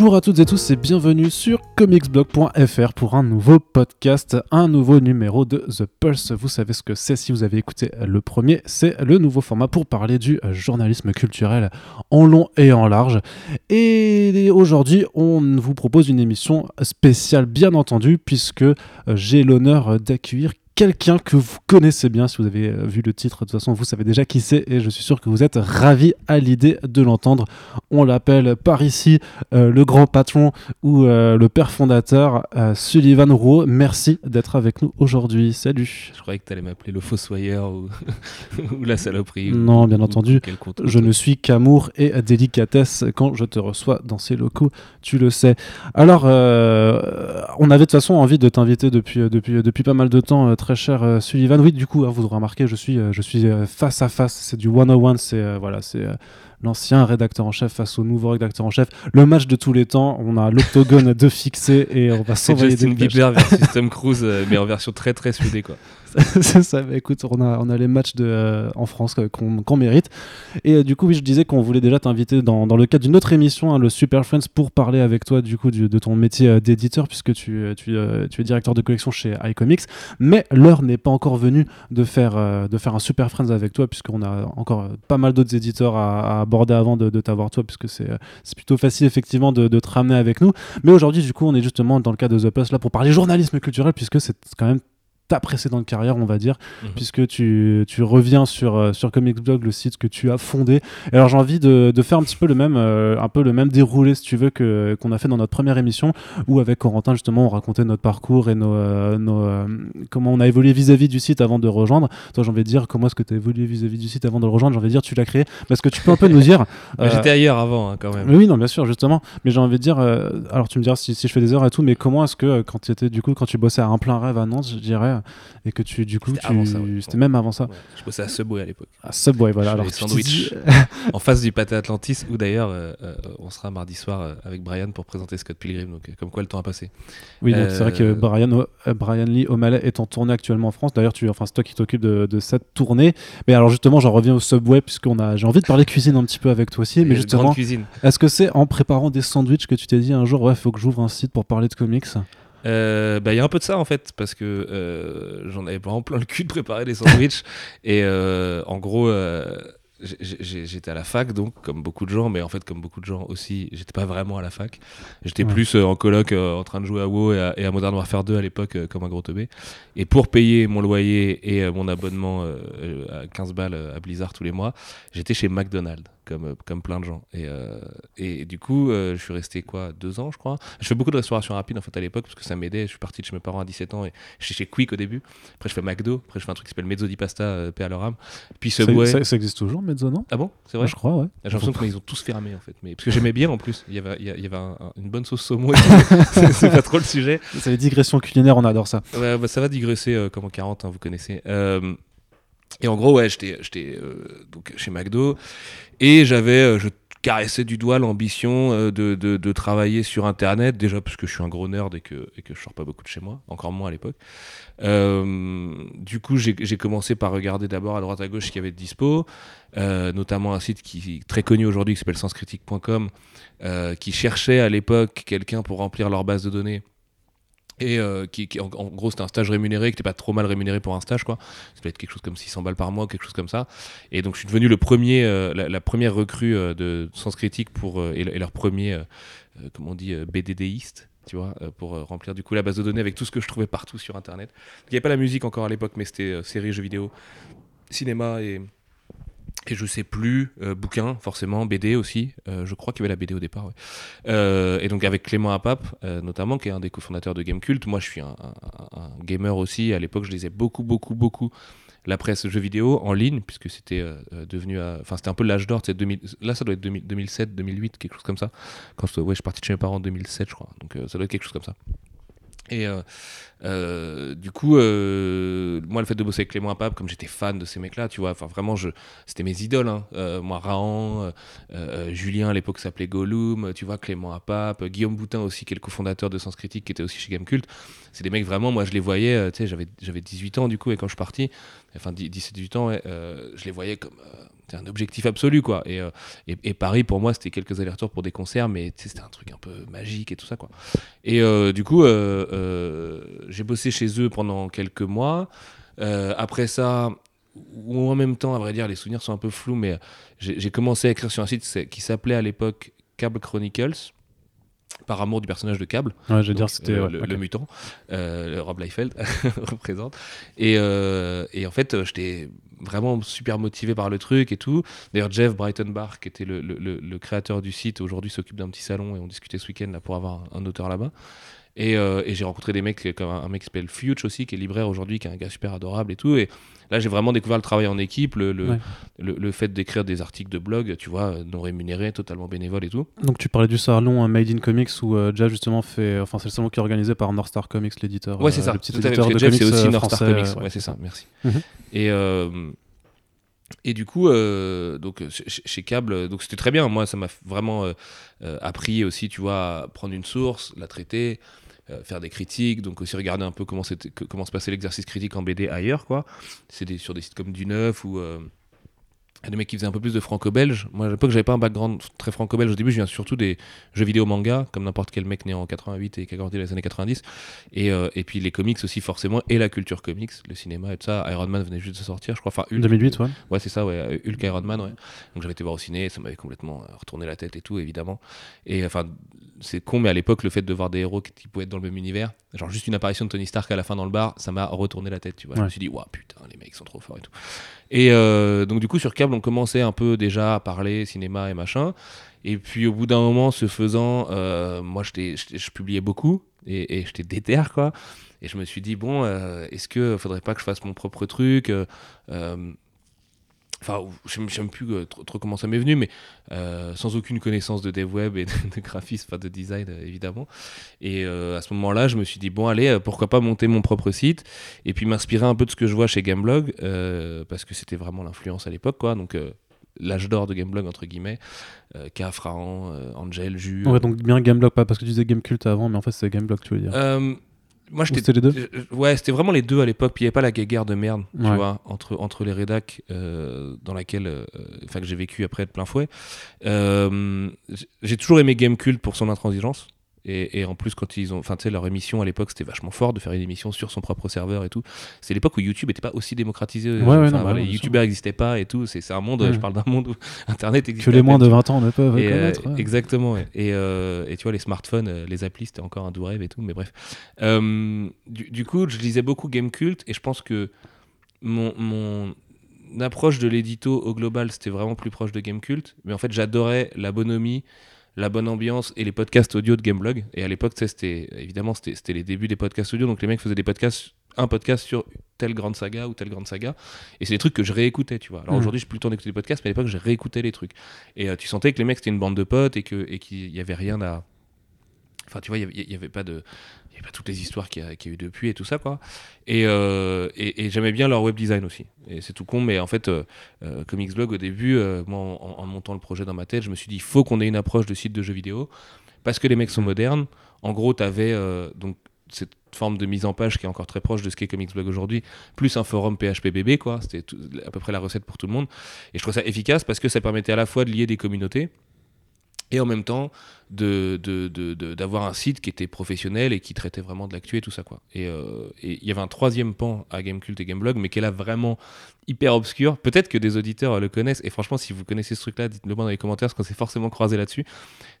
Bonjour à toutes et tous et bienvenue sur comicsblog.fr pour un nouveau podcast, un nouveau numéro de The Pulse. Vous savez ce que c'est si vous avez écouté le premier, c'est le nouveau format pour parler du journalisme culturel en long et en large. Et aujourd'hui, on vous propose une émission spéciale bien entendu puisque j'ai l'honneur d'accueillir quelqu'un que vous connaissez bien. Si vous avez euh, vu le titre, de toute façon, vous savez déjà qui c'est et je suis sûr que vous êtes ravis à l'idée de l'entendre. On l'appelle par ici euh, le grand patron ou euh, le père fondateur, Sullivan Rouault. Merci d'être avec nous aujourd'hui. Salut. Je croyais que tu allais m'appeler le fossoyeur ou, ou la saloperie. Non, bien entendu. Je ne suis qu'amour et délicatesse quand je te reçois dans ces locaux, tu le sais. Alors, on avait de toute façon envie de t'inviter depuis, depuis, depuis pas mal de temps, très cher euh, Sullivan. Oui, du coup, hein, vous aurez remarqué, je suis, euh, je suis euh, face à face. C'est du 101, c'est voilà, c'est l'ancien rédacteur en chef face au nouveau rédacteur en chef. Le match de tous les temps, on a l'octogone de fixé et on va s'envoyer des Bieber versus Tom Cruise, mais en version très très soudée quoi. ça. Bah, écoute, on a, les matchs de, euh, en France qu'on mérite. Et euh, du coup, oui, je disais qu'on voulait déjà t'inviter dans, le cadre d'une autre émission, hein, le Super Friends, pour parler avec toi du coup de ton métier euh, d'éditeur, puisque tu, es directeur de collection chez iComics. Mais l'heure n'est pas encore venue de faire, de faire un Super Friends avec toi, puisqu'on a encore pas mal d'autres éditeurs à, aborder avant de, t'avoir toi, puisque c'est plutôt facile effectivement de, de te ramener avec nous. Mais aujourd'hui, du coup, on est justement dans le cadre de The Post là pour parler journalisme culturel, puisque c'est quand même ta précédente carrière, on va dire, mhm. puisque tu, tu, reviens sur, euh, sur Comics Blog, le site que tu as fondé. Et alors j'ai envie de, de, faire un petit peu le même, euh, un peu le même déroulé, si tu veux, que qu'on a fait dans notre première émission, où avec Corentin justement on racontait notre parcours et nos, euh, nos comment on a évolué vis-à-vis du site avant de rejoindre. Toi j'ai envie de dire comment est-ce que tu as évolué vis-à-vis du site avant de le rejoindre? J'ai envie de dire tu l'as créé. Parce que tu peux un peu nous dire. J'étais ailleurs avant hein, quand même. Oui non bien sûr justement. Mais j'ai envie de dire, alors tu me diras si, si, je fais des heures et tout, mais comment est-ce que quand tu étais du coup quand tu bossais à un plein rêve à Nantes, je dirais, et que tu du coup, c'était même avant ça. Je bossais à Subway à l'époque. À Subway, voilà. Alors, sandwich en face du pâté Atlantis, où d'ailleurs euh, euh, on sera mardi soir euh, avec Brian pour présenter Scott Pilgrim. Donc, comme quoi le temps a passé. Oui, donc c'est vrai que Brian, Brian Lee O'Malley est en tournée actuellement en France. D'ailleurs, tu, enfin, c'est toi qui t'occupes de, cette tournée. Mais alors justement, j'en reviens au Subway puisqu'on a, j'ai envie de parler cuisine un petit peu avec toi aussi. mais justement, est-ce que c'est en préparant des sandwichs que tu t'es dit un jour, ouais, faut que j'ouvre un site pour parler de comics? Euh, bah, il y a un peu de ça en fait, parce que euh, j'en avais vraiment plein le cul de préparer des sandwichs. et euh, en gros, j'étais à la fac, donc comme beaucoup de gens, mais en fait, comme beaucoup de gens aussi, j'étais pas vraiment à la fac. J'étais plus en coloc en train de jouer à WoW et à, Modern Warfare 2 à l'époque, comme un gros teubé. Et pour payer mon loyer et mon abonnement à 15 balles à Blizzard tous les mois, j'étais chez McDonald's comme, euh, comme plein de gens. Et, euh, et du coup, euh, je suis resté quoi, deux ans, je crois. Je fais beaucoup de restauration rapide en fait à l'époque parce que ça m'aidait. Je suis parti de chez mes parents à 17 ans et je chez Quick au début. Après, je fais McDo. Après, je fais un truc qui s'appelle Mezzo di Pasta, paix à leur âme. Puis Subway. Ça, ça, existe toujours, Mezzo, non? Ah bon? C'est vrai? Je crois, ouais. J'ai l'impression qu'ils ont tous fermé en fait. Mais, parce que j'aimais bien en plus. Il y avait, il y avait une bonne sauce saumon. c'est pas trop le sujet. C'est les digressions culinaires, on adore ça. Ouais, bah, ça va digresser comme en 40, hein, vous connaissez. Et en gros, ouais, j'étais donc chez McDo. Et j'avais, je caresser du doigt l'ambition euh, de, de, travailler sur Internet, déjà parce que je suis un gros nerd et que, et que je sors pas beaucoup de chez moi, encore moins à l'époque. Euh, du coup, j'ai commencé par regarder d'abord à droite à gauche ce qu'il y avait de dispo, euh, notamment un site qui est très connu aujourd'hui qui s'appelle senscritique.com, qui cherchait à l'époque quelqu'un pour remplir leur base de données et euh, qui, en, gros c'était un stage rémunéré qui n'était pas trop mal rémunéré pour un stage quoi ça peut être quelque chose comme 600 balles par mois quelque chose comme ça et donc je suis devenu le premier euh, la, première recrue euh, de Sens Critique pour et, leur premier comment on dit BDDiste tu vois, pour remplir du coup la base de données avec tout ce que je trouvais partout sur internet. Il n'y avait pas la musique encore à l'époque, mais c'était séries, jeux vidéo, cinéma et, et je sais plus, euh, bouquin forcément, BD aussi, euh, je crois qu'il y avait la BD au départ. Ouais. Euh, et donc avec Clément Apap notamment, qui est un des cofondateurs de Gamecult, moi je suis un, gamer aussi, à l'époque je lisais beaucoup, beaucoup, beaucoup la presse jeux vidéo en ligne, puisque c'était devenu, enfin c'était un peu l'âge d'or, là ça doit être 2007, 2008, quelque chose comme ça, quand je suis parti de chez mes parents en 2007 je crois, donc ça doit être quelque chose comme ça. Et euh, euh, du coup, euh, moi, le fait de bosser avec Clément Apap, comme j'étais fan de ces mecs-là, tu vois, enfin vraiment, c'était mes idoles. Hein. Moi, euh, Julien à l'époque s'appelait Gollum, tu vois, Clément Apap, Guillaume Boutin aussi, qui est le cofondateur de Sens Critique, qui était aussi chez Gamecult. C'est des mecs vraiment, moi, je les voyais, tu sais, j'avais, j'avais 18 ans du coup, et quand je suis parti, enfin 17-18 ans, je les voyais comme c'est un objectif absolu, quoi. Et, euh, et, et Paris, pour moi, c'était quelques allers-retours pour des concerts, mais c'était un truc un peu magique et tout ça, quoi. Et euh, du coup, euh, j'ai bossé chez eux pendant quelques mois. Après ça, ou en même temps, à vrai dire, les souvenirs sont un peu flous, mais j'ai commencé à écrire sur un site qui s'appelait à l'époque Cable Chronicles, par amour du personnage de Cable, Ouais, je veux donc, dire, c'était. euh, ouais, le, mutant, euh, le Rob Liefeld représente. Et, euh, et en fait, j'étais vraiment super motivé par le truc et tout. D'ailleurs, Jeff Breitenbach, qui était le, le- le- le créateur du site, aujourd'hui s'occupe d'un petit salon et on discutait ce week-end là, pour avoir un, un auteur là-bas. Et, euh, et j'ai rencontré des mecs comme un, un mec qui s'appelle Fuge aussi, qui est libraire aujourd'hui, qui est un gars super adorable et tout. Et là, j'ai vraiment découvert le travail en équipe, le, le, Ouais. le, le fait d'écrire des articles de blog, tu vois, non rémunérés, totalement bénévoles et tout. Donc tu parlais du salon Made in Comics où euh, Jeff justement fait, enfin c'est le salon qui est organisé par North Star Comics, l'éditeur. Ouais, c'est euh, ça. le petit Tout à fait, éditeur de Jeff, comics c'est aussi euh, North Star Comics. ouais. Ouais, c'est ça, merci. Mhm. Et, et du coup, euh, donc, chez, chez Cable, donc c'était très bien. Moi, ça m'a vraiment euh, euh, appris aussi, tu vois, à prendre une source, la traiter, euh, faire des critiques, donc aussi regarder un peu comment, comment se passait l'exercice critique en BD ailleurs, quoi. C'est sur des sites comme Du Neuf ou. Euh, il y a des mecs qui faisaient un peu plus de franco-belge. Moi, à l'époque, j'avais pas un background très franco-belge. Au début, je viens surtout des jeux vidéo manga, comme n'importe quel mec né en 88 et qui a grandi dans les années 90. Et, euh, et puis les comics aussi, forcément, et la culture comics, le cinéma et tout ça. Iron Man venait juste de sortir, je crois. Enfin, Hulk, 2008, ouais. Ouais, c'est ça, ouais. euh, Hulk Iron Man, ouais. Donc j'avais été voir au ciné, ça m'avait complètement euh, retourné la tête et tout, évidemment. Et enfin, c'est con, mais à l'époque, le fait de voir des héros qui, pouvaient être dans le même univers, genre juste une apparition de Tony Stark à la fin dans le bar, ça m'a retourné la tête, tu vois. Je me suis dit, waouh, putain, les mecs sont trop forts et tout. Et euh, donc, du coup, sur Câble, on commençait un peu déjà à parler cinéma et machin. Et puis, au bout d'un moment, ce faisant, euh, moi, je publiais beaucoup et, et j'étais déter, quoi. Et je me suis dit, bon, euh, est-ce que faudrait pas que je fasse mon propre truc euh, euh, Enfin, je ne sais même plus euh, trop, trop comment ça m'est venu, mais euh, sans aucune connaissance de dev web et de, de graphisme, enfin de design euh, évidemment. Et euh, à ce moment-là, je me suis dit, bon, allez, pourquoi pas monter mon propre site et puis m'inspirer un peu de ce que je vois chez Gameblog, euh, parce que c'était vraiment l'influence à l'époque, quoi. Donc, l'âge d'or de Gameblog, entre guillemets, euh, K, Frahan, euh, Angel, Jus. Ouais, donc bien Gameblog, pas parce que tu disais Gamecult avant, mais en fait c'est Gameblog, tu veux dire. Euh, moi, j'étais c'était les deux Ouais, c'était vraiment les deux à l'époque. Puis il n'y avait pas la guéguerre de merde, tu Ouais. vois, entre, entre les rédacs euh, dans laquelle, euh, enfin que j'ai vécu après de plein fouet. Euh, j'ai toujours aimé Gamecult pour son intransigeance. Et, et en plus, quand ils ont, enfin, tu sais, leur émission à l'époque, c'était vachement fort de faire une émission sur son propre serveur et tout. C'est l'époque où YouTube n'était pas aussi démocratisé. Ouais, ouais, non, bah voilà, les. YouTubeurs n'existaient pas et tout. C'est un monde, Ouais. je parle d'un monde où Internet Que existait. les moins de tu vois. 20 ans ne peuvent Et, euh, connaître. Exactement. Et, euh, et tu vois, les smartphones, euh, les applis, c'était encore un doux rêve et tout, mais bref. Euh, du, du coup, je lisais beaucoup Game Cult et je pense que mon, mon approche de l'édito au global, c'était vraiment plus proche de Game Cult. Mais en fait, j'adorais la bonhomie, la bonne ambiance et les podcasts audio de Gameblog. Et à l'époque, tu sais, c'était évidemment, c'était c'était les débuts des podcasts audio. Donc les mecs faisaient des podcasts, un podcast sur telle grande saga ou telle grande saga. Et c'est des trucs que je réécoutais, tu vois. Alors Mhm. aujourd'hui, j'ai plus le temps d'écouter des podcasts, mais à l'époque, je réécoutais les trucs. Et euh, tu sentais que les mecs, c'était une bande de potes et que- et qu'il y avait rien à. Enfin, tu vois, il y avait- il y avait pas de. Pas toutes les histoires qu'il y, a- eu depuis et tout ça, quoi. Et, euh, et, et j'aimais bien leur web design aussi. Et c'est tout con, mais en fait, euh, euh, Comics Blog, au début, euh, moi, en, montant le projet dans ma tête, je me suis dit, il faut qu'on ait une approche de site de jeux vidéo parce que les mecs sont modernes. En gros, tu avais donc cette forme de mise en page qui est encore très proche de ce qu'est Comics Blog aujourd'hui, plus un forum PHPBB, quoi. C'était à peu près la recette pour tout le monde. Et je trouve ça efficace parce que ça permettait à la fois de lier des communautés et en même temps d'avoir un site qui était professionnel et qui traitait vraiment de l'actu et tout ça quoi. Et euh, il y avait un troisième pan à Gamecult et Gameblog, mais qui est là vraiment hyper obscur. Peut-être que des auditeurs le connaissent. Et franchement, si vous connaissez ce truc-là, dites-le moi dans les commentaires, parce qu'on s'est forcément croisé là-dessus.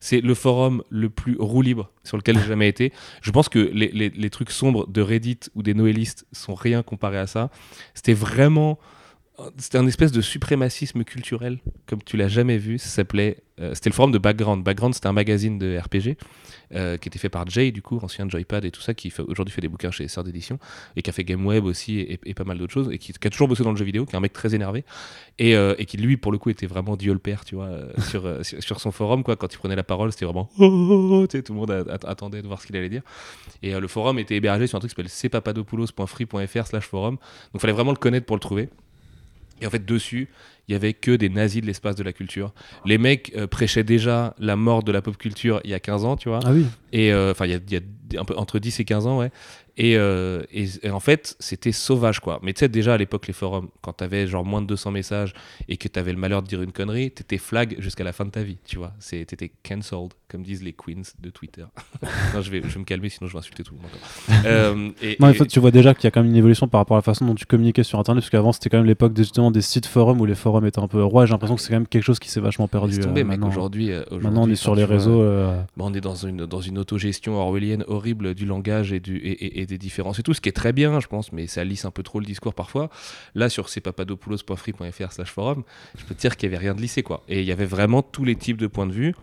C'est le forum le plus roue libre sur lequel j'ai jamais été. Je pense que les, les- trucs sombres de Reddit ou des noélistes sont rien comparé à ça. C'était vraiment c'était un espèce de suprémacisme culturel, comme tu l'as jamais vu. Ça s'appelait, euh, c'était le forum de Background. Background, c'était un magazine de RPG euh, qui était fait par Jay, du coup, ancien Joypad et tout ça, qui aujourd'hui fait des bouquins chez Sœurs d'édition et qui a fait Game Web aussi et, pas mal d'autres choses et qui, a toujours bossé dans le jeu vidéo, qui est un mec très énervé et, euh, qui lui, pour le coup, était vraiment Dieu le père, tu vois, sur, sur, son forum, quoi. Quand il prenait la parole, c'était vraiment oh, oh, oh, tout le monde attendait de voir ce qu'il allait dire. Et le forum était hébergé sur un truc qui s'appelle cpapadopoulos.free.fr/forum. Donc, fallait vraiment le connaître pour le trouver. Et en fait, dessus, il y avait que des nazis de l'espace de la culture. Les mecs euh, prêchaient déjà la mort de la pop culture il y a 15 ans, tu vois. Ah oui. Et euh, enfin, il y a, un peu entre 10 et 15 ans, ouais. Euh, et, en fait, c'était sauvage, quoi. Mais tu sais, déjà à l'époque, les forums, quand t'avais genre moins de 200 messages et que t'avais le malheur de dire une connerie, t'étais flag jusqu'à la fin de ta vie, tu vois. T'étais cancelled, comme disent les queens de Twitter. non, je vais, je vais me calmer, sinon je vais insulter tout le monde. euh, et, non, en fait, tu vois déjà qu'il y a quand même une évolution par rapport à la façon dont tu communiquais sur Internet, parce qu'avant, c'était quand même l'époque justement des sites forums où les forums étaient un peu rois. J'ai l'impression que c'est quand même quelque chose qui s'est vachement perdu. Tombé, euh, mec, aujourd'hui, euh, maintenant, on est sur les réseaux. Euh, bah, on est dans une, dans une autogestion orwellienne horrible du langage et, du, et, et des différences et tout, ce qui est très bien, je pense, mais ça lisse un peu trop le discours parfois. Là, sur cpapadopoulos.free.fr slash forum, je peux te dire qu'il n'y avait rien de lissé, quoi. Et il y avait vraiment tous les types de points de vue,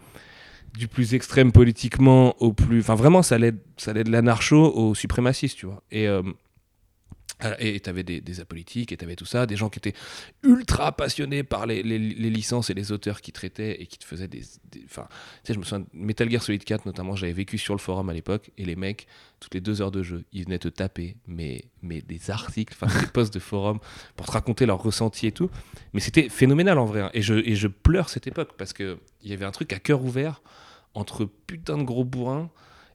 du plus extrême politiquement au plus... Enfin, vraiment, ça allait, ça allait de l'anarcho au suprémaciste, tu vois. Et... Euh, et tu avais des, apolitiques, et tu tout ça, des gens qui étaient ultra passionnés par les, les, licences et les auteurs qui traitaient et qui te faisaient des. Enfin, tu sais, je me souviens, Metal Gear Solid 4, notamment, j'avais vécu sur le forum à l'époque, et les mecs, toutes les deux heures de jeu, ils venaient te taper, mais, mais des articles, enfin, des posts de forum pour te raconter leurs ressentis et tout. Mais c'était phénoménal en vrai. Hein. Et, je, et je pleure cette époque parce qu'il y avait un truc à cœur ouvert entre putain de gros bourrins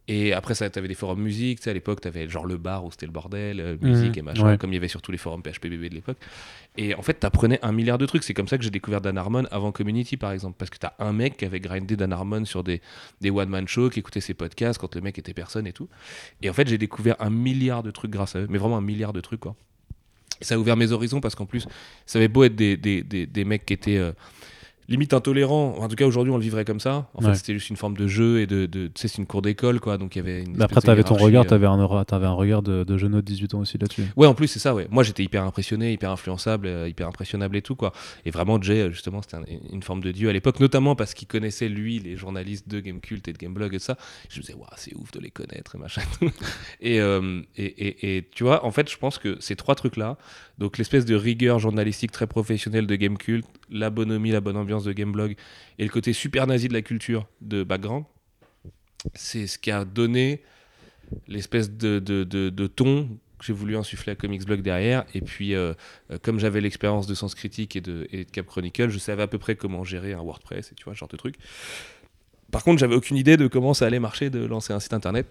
et après, ça, t'avais des forums musique, tu sais, à l'époque, t'avais genre le bar où c'était le bordel, euh, musique mmh, et machin, comme il y avait sur tous les forums PHPBB de l'époque. Et en fait, t'apprenais un milliard de trucs. C'est comme ça que j'ai découvert Dan Harmon avant Community, par exemple. Parce que t'as un mec qui avait grindé Dan Harmon sur des, des one-man shows, qui écoutait ses podcasts quand le mec était personne et tout. Et en fait, j'ai découvert un milliard de trucs grâce à eux, mais vraiment un milliard de trucs, quoi. Et ça a ouvert mes horizons parce qu'en plus, ça avait beau être des, des, des, des mecs qui étaient. Euh, limite intolérant. En tout cas, aujourd'hui, on le vivrait comme ça. En fait, c'était juste une forme de jeu et de. tu sais, c'est une cour d'école, quoi. Donc, il y avait une. Mais après, t'avais ton regard, euh, t'avais un, avais un regard de, de jeune de 18 ans aussi là-dessus. Ouais, en plus, c'est ça, ouais. Moi, j'étais hyper impressionné, hyper influençable, euh, hyper impressionnable et tout, quoi. Et vraiment, Jay, euh, justement, c'était une forme de dieu à l'époque, notamment parce qu'il connaissait, lui, les journalistes de Gamecult et de Gameblog et ça. Je me disais, waouh, c'est ouf de les connaître et machin. et, et, et, et, tu vois, en fait, je pense que ces trois trucs-là, donc l'espèce de rigueur journalistique très professionnelle de Gamecult, la bonhomie, la bonne ambiance de Gameblog et le côté super nazi de la culture de Background, c'est ce qui a donné l'espèce de, ton que j'ai voulu insuffler à Comics Blog derrière. Et puis, euh, euh, comme j'avais l'expérience de Sens Critique et de, et de Cap Chronicle, je savais à peu près comment gérer un WordPress et tu vois, ce genre de truc. Par contre, j'avais aucune idée de comment ça allait marcher de lancer un site internet.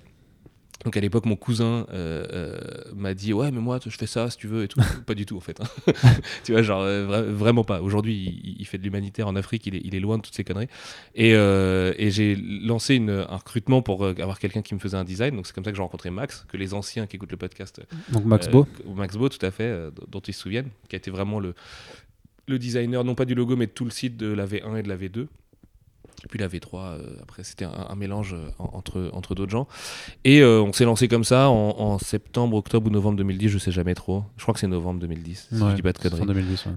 Donc à l'époque, mon cousin euh, euh, m'a dit ouais, mais moi je fais ça si tu veux et tout. pas du tout en fait. Hein. tu vois, genre euh, vraiment pas. Aujourd'hui, il, fait de l'humanitaire en Afrique, il est, il est, loin de toutes ces conneries. Et, et j'ai lancé une, un recrutement pour avoir quelqu'un qui me faisait un design. Donc c'est comme ça que j'ai rencontré Max, que les anciens qui écoutent le podcast. Donc Max Beau. Max Beau, tout à fait, dont ils se souviennent, qui a été vraiment le le designer, non pas du logo, mais de tout le site de la V1 et de la V2. Puis la V3, euh, après c'était un, mélange euh, entre, entre d'autres gens. Et euh, on s'est lancé comme ça en, septembre, octobre ou novembre 2010, je sais jamais trop. Je crois que c'est novembre 2010, si je dis pas de conneries. 2010,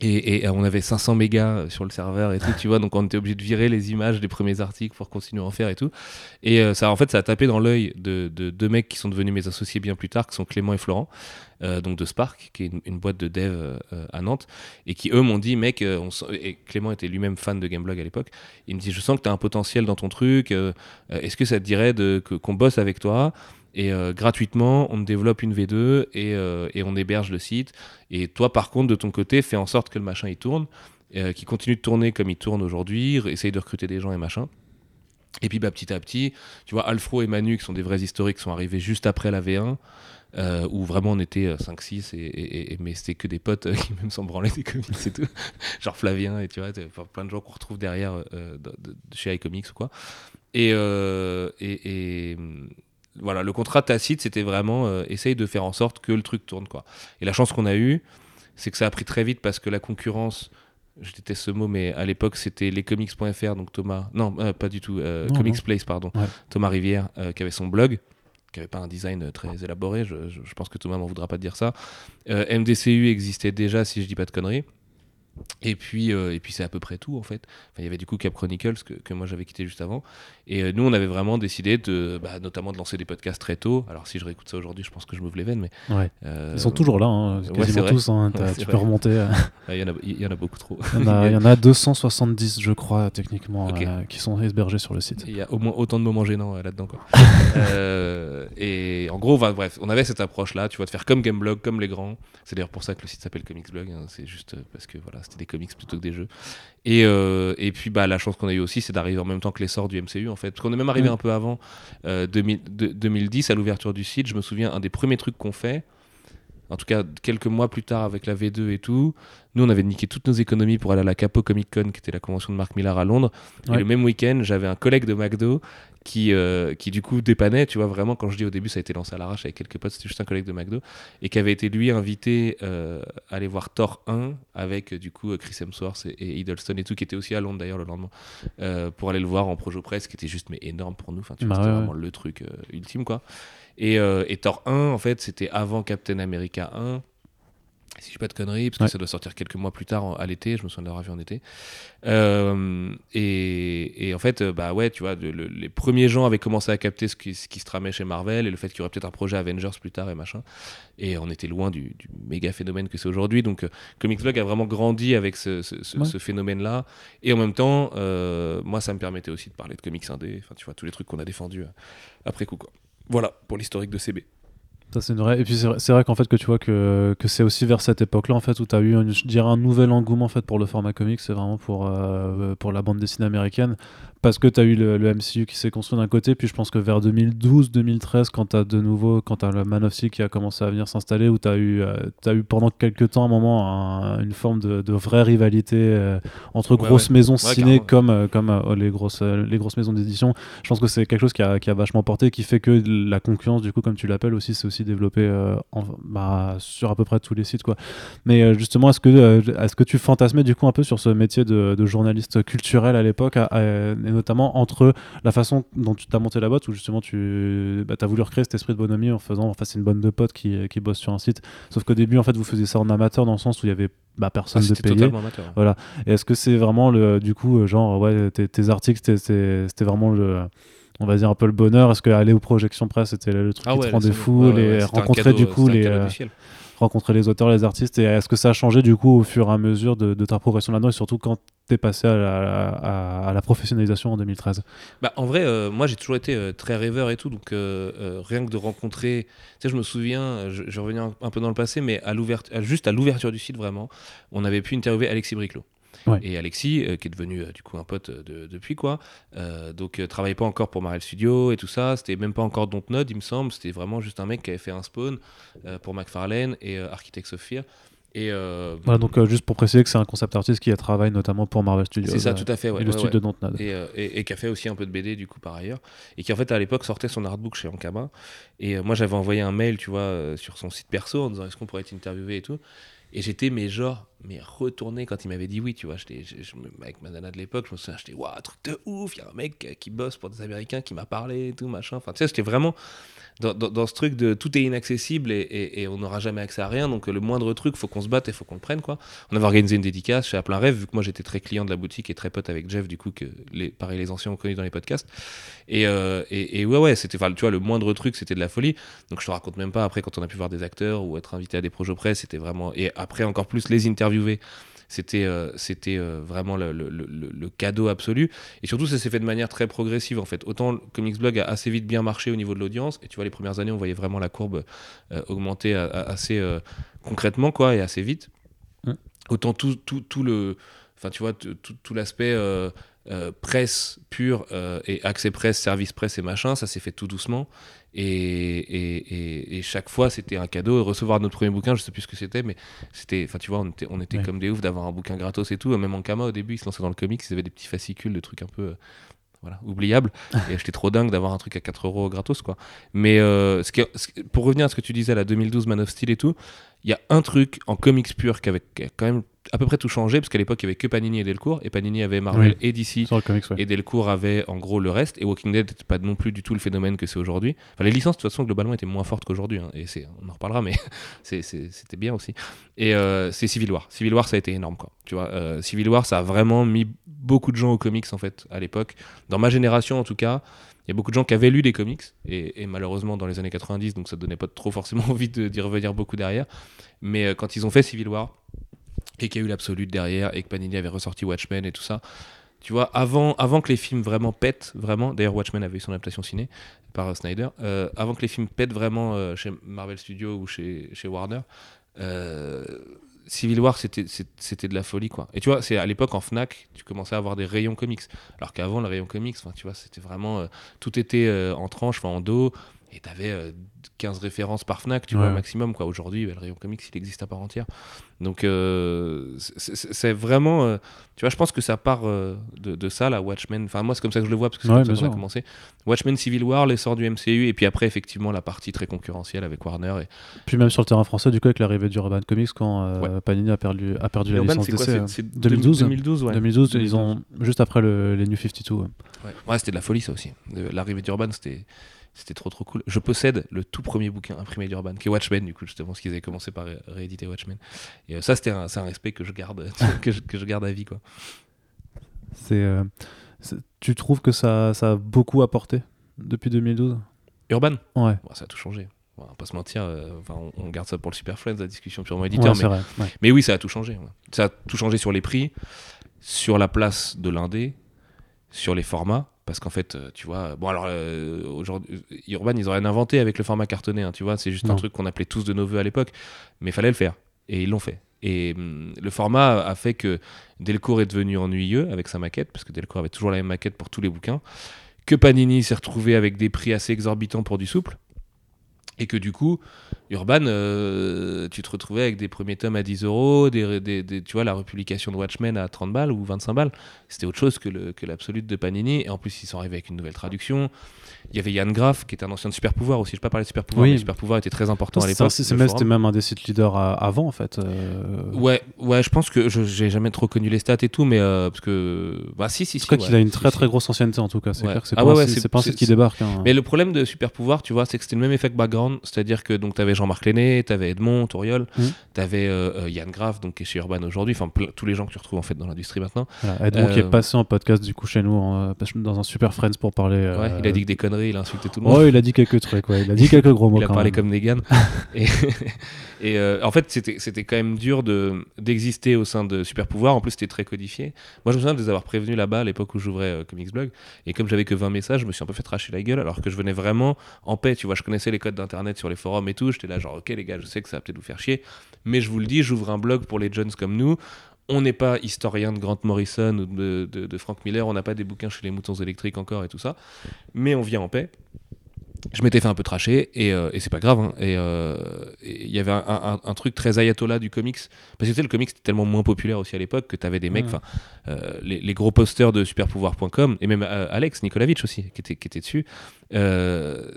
et, on avait 500 mégas sur le serveur et tout, tu vois, donc on était obligé de virer les images des premiers articles pour continuer à en faire et tout. Et ça, en fait, ça a tapé dans l'œil de, deux mecs qui sont devenus mes associés bien plus tard, qui sont Clément et Florent, donc de Spark, qui est une, boîte de dev à Nantes, et qui eux m'ont dit, mec, et Clément était lui-même fan de Gameblog à l'époque, il me dit, je sens que tu as un potentiel dans ton truc, est-ce que ça te dirait de, qu'on bosse avec toi et euh, gratuitement, on développe une V2 euh, et, on héberge le site. Et toi, par contre, de ton côté, fais en sorte que le machin il tourne, euh, qu'il continue de tourner comme il tourne aujourd'hui, essaye de recruter des gens et machin. Et puis bah, petit à petit, tu vois, Alfro et Manu, qui sont des vrais historiques, sont arrivés juste après la V1. où vraiment on était 5-6 et, mais c'était que des potes qui même s'en branlaient des comics et tout genre Flavien et tu vois plein de gens qu'on retrouve derrière de, chez iComics ou quoi et, et, voilà, le contrat tacite, c'était vraiment euh, essayer de faire en sorte que le truc tourne. Quoi. Et la chance qu'on a eue, c'est que ça a pris très vite parce que la concurrence, je déteste ce mot, mais à l'époque, c'était lescomics.fr, donc Thomas, non, euh, pas du tout, euh, Comics Place, pardon, Thomas Rivière, qui avait son blog, qui avait pas un design très élaboré. Je, je, je pense que Thomas m'en voudra pas de dire ça. Euh, MDCU existait déjà, si je dis pas de conneries. Et puis, euh, et puis c'est à peu près tout en fait. Enfin, il y avait du coup Cap Chronicles que, que moi j'avais quitté juste avant. Et euh, nous, on avait vraiment décidé de, bah, notamment de lancer des podcasts très tôt. Alors si je réécoute ça aujourd'hui, je pense que je m'ouvre les veines, mais Ouais. euh, Ils sont toujours là, hein, quasiment tous. hein, Ouais, tu vrai. peux remonter. euh, il y en a, il y en a beaucoup trop. Il y en a- il y en a 270, je crois, techniquement, euh, qui sont hébergés sur le site. Il y a au moins autant de moments gênants euh, là-dedans. et en gros, bah, bref, on avait cette approche-là, tu vois, de faire comme Gameblog, comme les grands. C'est d'ailleurs pour ça que le site s'appelle Comics Blog. hein, c'est juste parce que voilà, c'était des comics plutôt que des jeux. Et, euh, et puis bah, la chance qu'on a eu aussi, c'est d'arriver en même temps que l'essor du MCU en fait. Parce qu'on est même arrivé un peu avant, euh, 2000 de- 2010, à l'ouverture du site. Je me souviens, un des premiers trucs qu'on fait, en tout cas quelques mois plus tard avec la V2 et tout, nous on avait niqué toutes nos économies pour aller à la Capo Comic Con, qui était la convention de Mark Millar à Londres. Ouais. Et le même week-end, j'avais un collègue de McDo qui, euh, qui du coup dépannait, tu vois, vraiment, quand je dis au début, ça a été lancé à l'arrache avec quelques potes, c'était juste un collègue de McDo, et qui avait été lui invité euh, à aller voir Thor 1 avec euh, du coup Chris Hemsworth et, et Hiddleston et tout, qui était aussi à Londres d'ailleurs le lendemain, euh, pour aller le voir en projo presse, qui était juste mais énorme pour nous, enfin, tu vois, Bah c'était ouais, vraiment le truc ultime, quoi. Et, et Thor 1, en fait, c'était avant Captain America 1. Si je dis pas de conneries, parce que Ouais. ça doit sortir quelques mois plus tard en- à l'été, je me souviens d'avoir vu en été. Euh, et, et en fait, bah ouais, tu vois, de- le- les premiers gens avaient commencé à capter ce qui, ce qui se tramait chez Marvel et le fait qu'il y aurait peut-être un projet Avengers plus tard et machin. Et on était loin du, du méga phénomène que c'est aujourd'hui. Donc, euh, Comics Blog a vraiment grandi avec ce, ce- ce- Ouais. ce phénomène-là. Et en même temps, euh, moi, ça me permettait aussi de parler de comics indé. Enfin, tu vois, tous les trucs qu'on a défendus euh, après coup, quoi. Voilà pour l'historique de CB. Ça, c'est une vraie- Et puis c'est vrai, qu'en fait que tu vois que, que c'est aussi vers cette époque-là en fait où tu as eu un nouvel engouement en fait pour le format comics, c'est vraiment pour, euh, pour la bande dessinée américaine parce que tu as eu le, le MCU qui s'est construit d'un côté puis je pense que vers 2012-2013 quand tu as de nouveau quand tu le Man of Steel qui a commencé à venir s'installer où tu as eu euh, eu pendant quelques temps un moment un- une forme de, de vraie rivalité euh, entre Ouais, grosses ouais. maisons Ouais, ciné comme euh, comme euh, les grosses les grosses maisons d'édition je pense que c'est quelque chose qui a, qui a vachement porté, qui fait que la concurrence, du coup, comme tu l'appelles aussi, c'est aussi développé en- bah, sur à peu près tous les sites, quoi. Mais justement, est-ce que, est-ce que tu fantasmais du coup un peu sur ce métier de, de journaliste culturel à l'époque, et notamment entre la façon dont tu t'as monté la boîte, où justement tu bah, as voulu recréer cet esprit de bonhomie en faisant, enfin, c'est une bonne de potes qui, qui bosse sur un site, sauf qu'au début, en fait, vous faisiez ça en amateur dans le sens où il y avait bah, personne de Ah, c'était payé. amateur. Et est-ce que c'est vraiment le, du coup, euh, genre, ouais, tes, tes articles, c'était- vraiment le, on va dire un peu le bonheur? Est-ce qu'aller aux projections presse, c'était le truc qui te rendait fou. Ouais, les rencontrer cadeau, du coup les, rencontrer les auteurs, les artistes. Et est-ce que ça a changé du coup au fur et à mesure de, ta progression là-dedans et surtout quand t'es passé à la, professionnalisation en 2013 Bah, en vrai, euh, moi j'ai toujours été euh, très rêveur et tout, donc euh, rien que de rencontrer. Tu sais, je me souviens, je, je reviens un, peu dans le passé, mais à l'ouverture, juste à l'ouverture du site, vraiment, on avait pu interviewer Alexis Briclot. Ouais. Et Alexis, euh, qui est devenu euh, du coup un pote euh, de- depuis quoi, donc travaillait pas encore pour Marvel Studios et tout ça, c'était même pas encore Dontnod, il me semble, c'était vraiment juste un mec qui avait fait un spawn pour McFarlane et Architects of Fear. Et euh, Voilà, donc euh, juste pour préciser que c'est un concept artiste qui travaille notamment pour Marvel Studios. c'est ça, euh, tout à fait. Ouais, et le ouais, studio ouais. de Dontnod. et, et- et qui a fait aussi un peu de BD du coup par ailleurs et qui en fait à l'époque sortait son artbook chez Ankama et moi j'avais envoyé un mail tu vois sur son site perso en disant est-ce qu'on pourrait t'interviewer et tout et j'étais mais genre mais retourné quand il m'avait dit oui tu vois. J'étais avec ma nana de l'époque je me souviens j'étais waouh truc de ouf il y a un mec qui bosse pour des américains qui m'a parlé tout machin. Enfin tu sais j'étais vraiment dans, dans- ce truc de tout est inaccessible et, et- on n'aura jamais accès à rien. Donc le moindre truc faut qu'on se batte et faut qu'on le prenne quoi. On avait organisé une dédicace chez À plein rêve vu que moi j'étais très client de la boutique et très pote avec Jeff du coup que les pareil les anciens ont connu dans les podcasts. Et, euh, et, ouais ouais c'était tu vois le moindre truc c'était de la folie. Donc je te raconte même pas après quand on a pu voir des acteurs ou être invité à des projets presse c'était vraiment et après encore plus les interviewer c'était euh, c'était euh, vraiment le, le- le- le cadeau absolu. Et surtout ça s'est fait de manière très progressive en fait. Autant le Comics Blog a assez vite bien marché au niveau de l'audience et tu vois les premières années on voyait vraiment la courbe euh, augmenter assez concrètement quoi et assez vite. Autant tout, tout, tout le enfin tu vois tout- tout l'aspect euh, presse pure euh, et accès presse service presse et machin ça s'est fait tout doucement. Et, et, et- et chaque fois c'était un cadeau. Recevoir notre premier bouquin je sais plus ce que c'était mais c'était enfin tu vois on était, on était Ouais. comme des oufs d'avoir un bouquin gratos et tout. Même en Kama au début ils se lançaient dans le comics ils avaient des petits fascicules de trucs un peu euh, voilà, oubliables. Et j'étais trop dingue d'avoir un truc à 4 euros gratos quoi. Mais ce qui pour revenir à ce que tu disais à la 2012 Man of Steel et tout il y a un truc en comics pur qui avait quand même à peu près tout changé parce qu'à l'époque il y avait que Panini et Delcourt et Panini avait Marvel Oui. et DC comics, ouais. et Delcourt avait en gros le reste et Walking Dead n'était pas non plus du tout le phénomène que c'est aujourd'hui. Enfin, les licences de toute façon globalement étaient moins fortes qu'aujourd'hui hein, et c'est on en reparlera mais c'était bien aussi. Et euh, c'est Civil War. Civil War ça a été énorme quoi. Tu vois, euh, Civil War ça a vraiment mis beaucoup de gens aux comics en fait à l'époque. Dans ma génération en tout cas, il y a beaucoup de gens qui avaient lu des comics et, malheureusement dans les années 90 donc ça donnait pas trop forcément envie d'y revenir beaucoup derrière. Mais euh, quand ils ont fait Civil War et qu'il y a eu l'absolute derrière et que Panini avait ressorti Watchmen et tout ça. Tu vois, avant, avant que les films vraiment pètent, vraiment, d'ailleurs Watchmen avait eu son adaptation ciné par euh, Snyder, euh, avant que les films pètent vraiment chez Marvel Studios ou chez, chez Warner, euh, Civil War c'était de la folie quoi. Et tu vois, c'est à l'époque en Fnac, tu commençais à avoir des rayons comics. Alors qu'avant, le rayon comics, tu vois, c'était vraiment. euh, tout était euh, en tranche, en dos, et t'avais euh, 15 références par Fnac, tu vois, Ouais. au maximum quoi. Aujourd'hui, bah, le rayon comics il existe à part entière. Donc euh, c'est- vraiment. euh, tu vois, je pense que ça part euh, de, de ça, la Watchmen. Enfin, moi, c'est comme ça que je le vois, parce que c'est Ouais, comme ça qu'on a commencé. Watchmen Civil War, l'essor du MCU, et puis après, effectivement, la partie très concurrentielle avec Warner. Et... Puis même sur le terrain français, du coup, avec l'arrivée du Urban Comics, quand euh, Ouais. Panini a perdu, a perdu la Urban, licence c'est quoi DC. C'est- euh, c'est 2012. 2012, ouais. 2012, ils ont juste après le- les New 52. ouais. Ouais, c'était de la folie ça aussi. L'arrivée d'Urban, c'était c'était trop trop cool. Je possède le tout premier bouquin imprimé d'Urban, qui est Watchmen, du coup, justement, parce qu'ils avaient commencé par ré- rééditer Watchmen. Et euh, ça, c'était un, c'est un respect que je garde, que, je, que je garde à vie, quoi. C'est, euh, tu trouves que ça, ça a beaucoup apporté depuis 2012 Urban, Ouais. bon, ça a tout changé. Bon, on va pas se mentir, euh, enfin, on, on garde ça pour le Super Friends, la discussion purement éditeur. Ouais, mais, c'est vrai. ouais. mais oui, ça a tout changé. Ça a tout changé sur les prix, sur la place de l'indé, sur les formats. Parce qu'en fait, euh, tu vois, bon alors euh, aujourd'hui, Urban, ils ont rien inventé avec le format cartonné, hein, tu vois, c'est juste un truc qu'on appelait tous de nos voeux à l'époque, mais il fallait le faire, et ils l'ont fait. Et hum, le format a fait que Delcourt est devenu ennuyeux avec sa maquette, parce que Delcourt avait toujours la même maquette pour tous les bouquins, que Panini s'est retrouvé avec des prix assez exorbitants pour du souple, et que du coup, Urban, euh, tu te retrouvais avec des premiers tomes à 10 euros, des, tu vois, la republication de Watchmen à 30 balles ou 25 balles. C'était autre chose que l'absolute de Panini. Et en plus, ils sont arrivés avec une nouvelle traduction. Il y avait Yann Graff, qui était un ancien de Super Pouvoir aussi. Je ne pas parler de Super Pouvoir, Oui. mais Super Pouvoir était très important à l'époque. C'était même un des sites leaders à- avant, en fait. euh. Ouais, ouais, je pense que je j'ai jamais trop connu les stats et tout, mais euh, parce que bah si si si. crois ouais, qu'il a une si, très si. très grosse ancienneté en tout cas. C'est Ouais. clair que c'est Ah pas, ouais, pas un site qui débarque. hein. Mais le problème de Super Pouvoir, tu vois, c'est que c'était le même effet que Background, c'est-à-dire que donc t'avais Jean-Marc Lenné, t'avais Edmond, Touriol, Mhm. t'avais euh, euh, Yann Graff, donc qui est chez Urban aujourd'hui, enfin tous les gens que tu retrouves en fait dans l'industrie maintenant. Voilà, Edmond qui Euh, est passé en podcast du coup chez nous dans un super Friends pour parler. euh, il a dit que des conneries, il a insulté tout le monde. Ouais, il a dit quelques trucs. Ouais. Il a dit quelques gros mots. il a parlé même. comme Negan. et et, euh, en fait, c'était quand même dur de d'exister au sein de Super Pouvoir. En plus, c'était très codifié. Moi, je me souviens de les avoir prévenus là-bas à l'époque où j'ouvrais euh, Comics Blog. Et comme j'avais que 20 messages, je me suis un peu fait tracher la gueule alors que je venais vraiment en paix. Tu vois, je connaissais les codes d'internet sur les forums et tout. J'étais là, genre, ok, les gars, je sais que ça va peut-être vous faire chier. Mais je vous le dis, j'ouvre un blog pour les jeunes comme nous. On n'est pas historien de Grant Morrison ou de, Frank Miller, on n'a pas des bouquins chez les moutons électriques encore et tout ça, mais on vient en paix je m'étais fait un peu tracher et, euh, et c'est pas grave. hein. Et euh, et il y avait un, un- un truc très ayatollah du comics. Parce que tu sais, le comics était tellement moins populaire aussi à l'époque que tu avais des mecs, enfin, euh, les, les gros posters de superpouvoir.com et même Alex Nikolavitch aussi qui était, qui était dessus.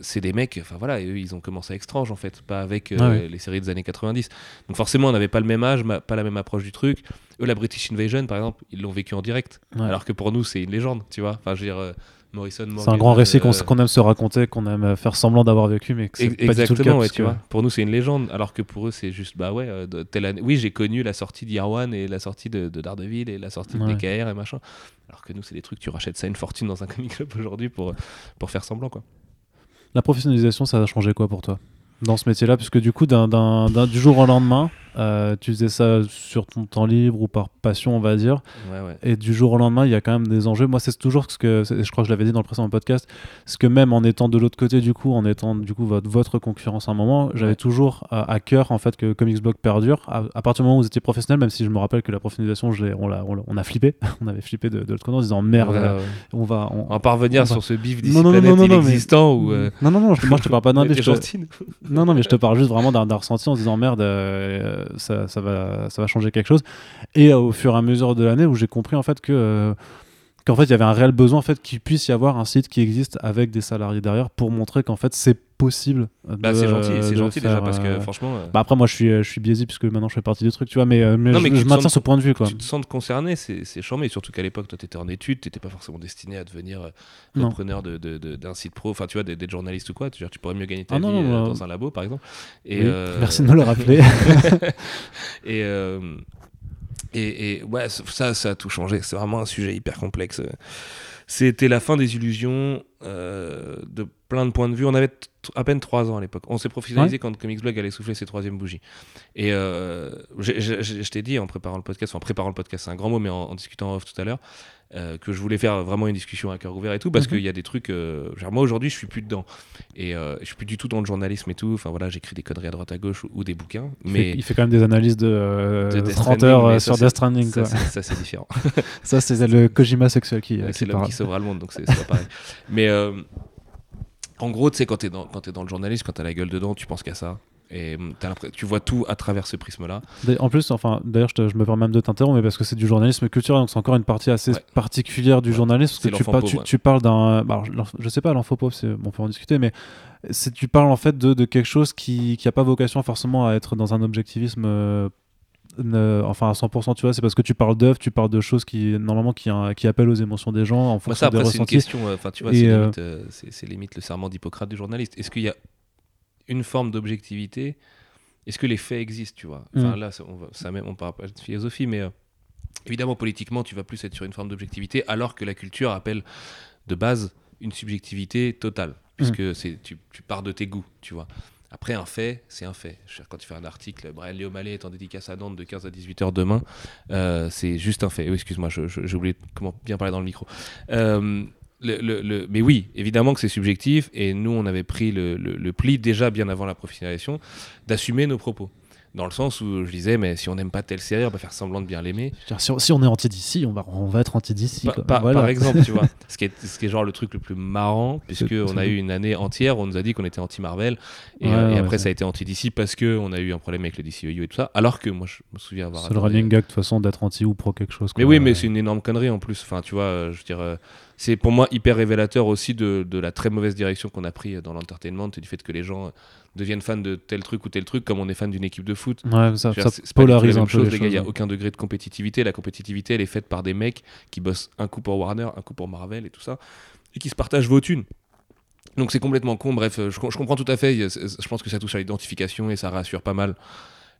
c'est des mecs, enfin voilà, eux ils ont commencé avec Strange en fait, pas avec Ah les séries des années 90. Donc forcément, on n'avait pas le même âge, pas la même approche du truc. Eux, la British Invasion par exemple, ils l'ont vécu en direct. Ouais. Alors que pour nous, c'est une légende, tu vois. Enfin, je veux dire, euh, C'est un grand récit qu'on euh, qu'on aime se raconter, qu'on aime faire semblant d'avoir vécu, mais que c'est pas du tout le Exactement, cas. ouais, tu vois. Pour nous, c'est une légende, alors que pour eux, c'est juste, bah ouais, euh, de telle année. Oui, j'ai connu la sortie One et la sortie de, de Daredevil et la sortie Ouais. de DKR et machin. Alors que nous, c'est des trucs, tu rachètes ça une fortune dans un comic club aujourd'hui pour, pour faire semblant, quoi. La professionnalisation, ça a changé quoi pour toi dans ce métier-là? Puisque du coup, du jour au lendemain, euh, tu faisais ça sur ton temps libre ou par passion, on va dire. Ouais, ouais. Et du jour au lendemain, il y a quand même des enjeux. Moi, c'est toujours ce que je crois que je l'avais dit dans le précédent podcast, ce que même en étant de l'autre côté du coup, en étant du coup votre, votre concurrence à un moment, j'avais Ouais. toujours à, à cœur en fait que Comics Blog perdure. À, à partir du moment où vous étiez professionnel, même si je me rappelle que la professionnalisation, je on, a flippé, on avait flippé de, de l'autre côté en disant merde, euh, on va, on, On va pas revenir on va- sur ce bif mais- inexistant ou. euh, non non non, je- moi je te parle pas d'un bif, te- non, non, mais je te parle juste vraiment d'un ressenti en disant merde, euh, ça, va, va changer quelque chose. Et euh, au fur et à mesure de l'année où j'ai compris en fait que, euh, qu'en fait il y avait un réel besoin en fait qu'il puisse y avoir un site qui existe avec des salariés derrière pour montrer qu'en fait c'est possible. Bah, c'est gentil, c'est gentil déjà parce que franchement. Bah, après, moi je suis, je suis biaisé puisque maintenant je fais partie du truc, tu vois, mais, mais, je, je maintiens ce point de vue. Quoi. Tu te sens concerné, c'est charmé, surtout qu'à l'époque, toi tu étais en études, tu n'étais pas forcément destiné à devenir repreneur d'un de, de, site pro, enfin tu vois, d'être journaliste ou quoi, tu, tu pourrais mieux gagner ta ah, vie dans un labo par exemple. Et, Merci de me le rappeler. et. Et, et, ouais, ça, ça a tout changé. C'est vraiment un sujet hyper complexe. C'était la fin des illusions euh, de plein de points de vue. On avait à peine trois ans à l'époque. On s'est professionnalisé quand Comics Blog allait souffler ses troisième bougies. Et euh, je t'ai dit en préparant le podcast, en préparant le podcast, c'est un grand mot, mais en, discutant off tout à l'heure, euh, que je voulais faire vraiment une discussion à cœur ouvert et tout, parce mhm. qu'il y a des trucs. Euh, genre moi aujourd'hui, je suis plus dedans. Et je suis plus du tout dans le journalisme et tout. Enfin voilà, j'écris des conneries à droite à gauche ou, des bouquins. Il mais fait, il fait quand même des analyses de, 30 heures sur Death Stranding. Ça, c'est différent. ça, c'est le Kojima sexuel qui. c'est l'homme qui sauvera le monde, donc c'est pas pareil. Mais en gros, tu sais, quand t'es dans, es dans le journalisme, quand t'as la gueule dedans, tu penses qu'à ça. Et hum, tu vois tout à travers ce prisme-là. En plus, enfin, d'ailleurs, je, me permets même de t'interrompre, mais parce que c'est du journalisme culturel, donc c'est encore une partie assez particulière du journalisme. Parce que tu, tu, parles d'un. Bah, je sais pas, l'info pauvre, on peut en discuter, mais tu parles en fait de, de quelque chose qui n'a pas vocation forcément à être dans un objectivisme euh, enfin à 100% tu vois c'est parce que tu parles d'œuvres tu parles de choses qui normalement qui, qui appellent aux émotions des gens en fonction ça, c'est une question euh, enfin tu vois c'est euh, limite, euh, limite, le serment d'Hippocrate du journaliste est-ce qu'il y a une forme d'objectivité est-ce que les faits existent tu vois? Enfin mm. là on, va, ça même on parle pas de philosophie mais évidemment politiquement tu vas plus être sur une forme d'objectivité alors que la culture appelle de base une subjectivité totale puisque mm. c'est tu, tu pars de tes goûts tu vois après, un fait, c'est un fait. quand tu fais un article, Brian Léo Mallet est en dédicace à Nantes de 15 à 18 h demain, euh, c'est juste un fait. Oui, excuse-moi, j'ai oublié comment bien parler dans le micro. Euh, le, mais oui, évidemment que c'est subjectif, et nous, on avait pris le, pli déjà bien avant la professionnalisation d'assumer nos propos dans le sens où je disais, mais si on n'aime pas telle série, on va faire semblant de bien l'aimer. Si, on est anti d'ici, on va, on va être anti d'ici. Par, exemple, tu vois, ce qui, est, ce qui est genre le truc le plus marrant, puisque on a eu une année entière, on nous a dit qu'on était anti Marvel, et, euh, après ça a été anti d'ici parce que on a eu un problème avec le DCEU et tout ça. Alors que moi, je me souviens avoir. C'est le running gag de toute façon d'être anti ou pro quelque chose. Mais oui, mais c'est une énorme connerie en plus. Enfin, tu vois, je veux dire c'est pour moi hyper révélateur aussi de, de la très mauvaise direction qu'on a pris dans l'entertainment et du fait que les gens deviennent fans de tel truc ou tel truc comme on est fan d'une équipe de foot. Ouais, ça, ça polarise un peu. les gars, il n'y a aucun degré de compétitivité. La compétitivité, elle est faite par des mecs qui bossent un coup pour Warner, un coup pour Marvel et tout ça, et qui se partagent vos thunes. Donc c'est complètement con. Bref, je, je, comprends tout à fait. Je pense que ça touche à l'identification et ça rassure pas mal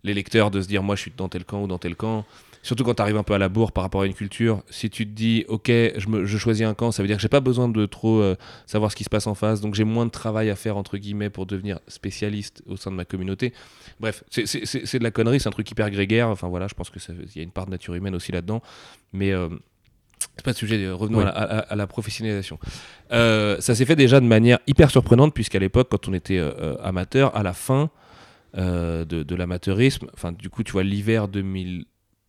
les lecteurs de se dire moi je suis dans tel camp ou dans tel camp. Surtout quand tu arrives un peu à la bourre par rapport à une culture, si tu te dis ok, je, je choisis un camp, ça veut dire que j'ai pas besoin de trop euh, savoir ce qui se passe en face, donc j'ai moins de travail à faire entre guillemets pour devenir spécialiste au sein de ma communauté. Bref, c'est de la connerie, c'est un truc hyper grégaire. Enfin voilà, je pense qu'il y a une part de nature humaine aussi là-dedans, mais euh, c'est pas le sujet, euh, revenons à, la, professionnalisation. ça s'est fait déjà de manière hyper surprenante, puisqu'à l'époque, quand on était amateur, à la fin de, de l'amateurisme, enfin, du coup, tu vois, l'hiver 2000,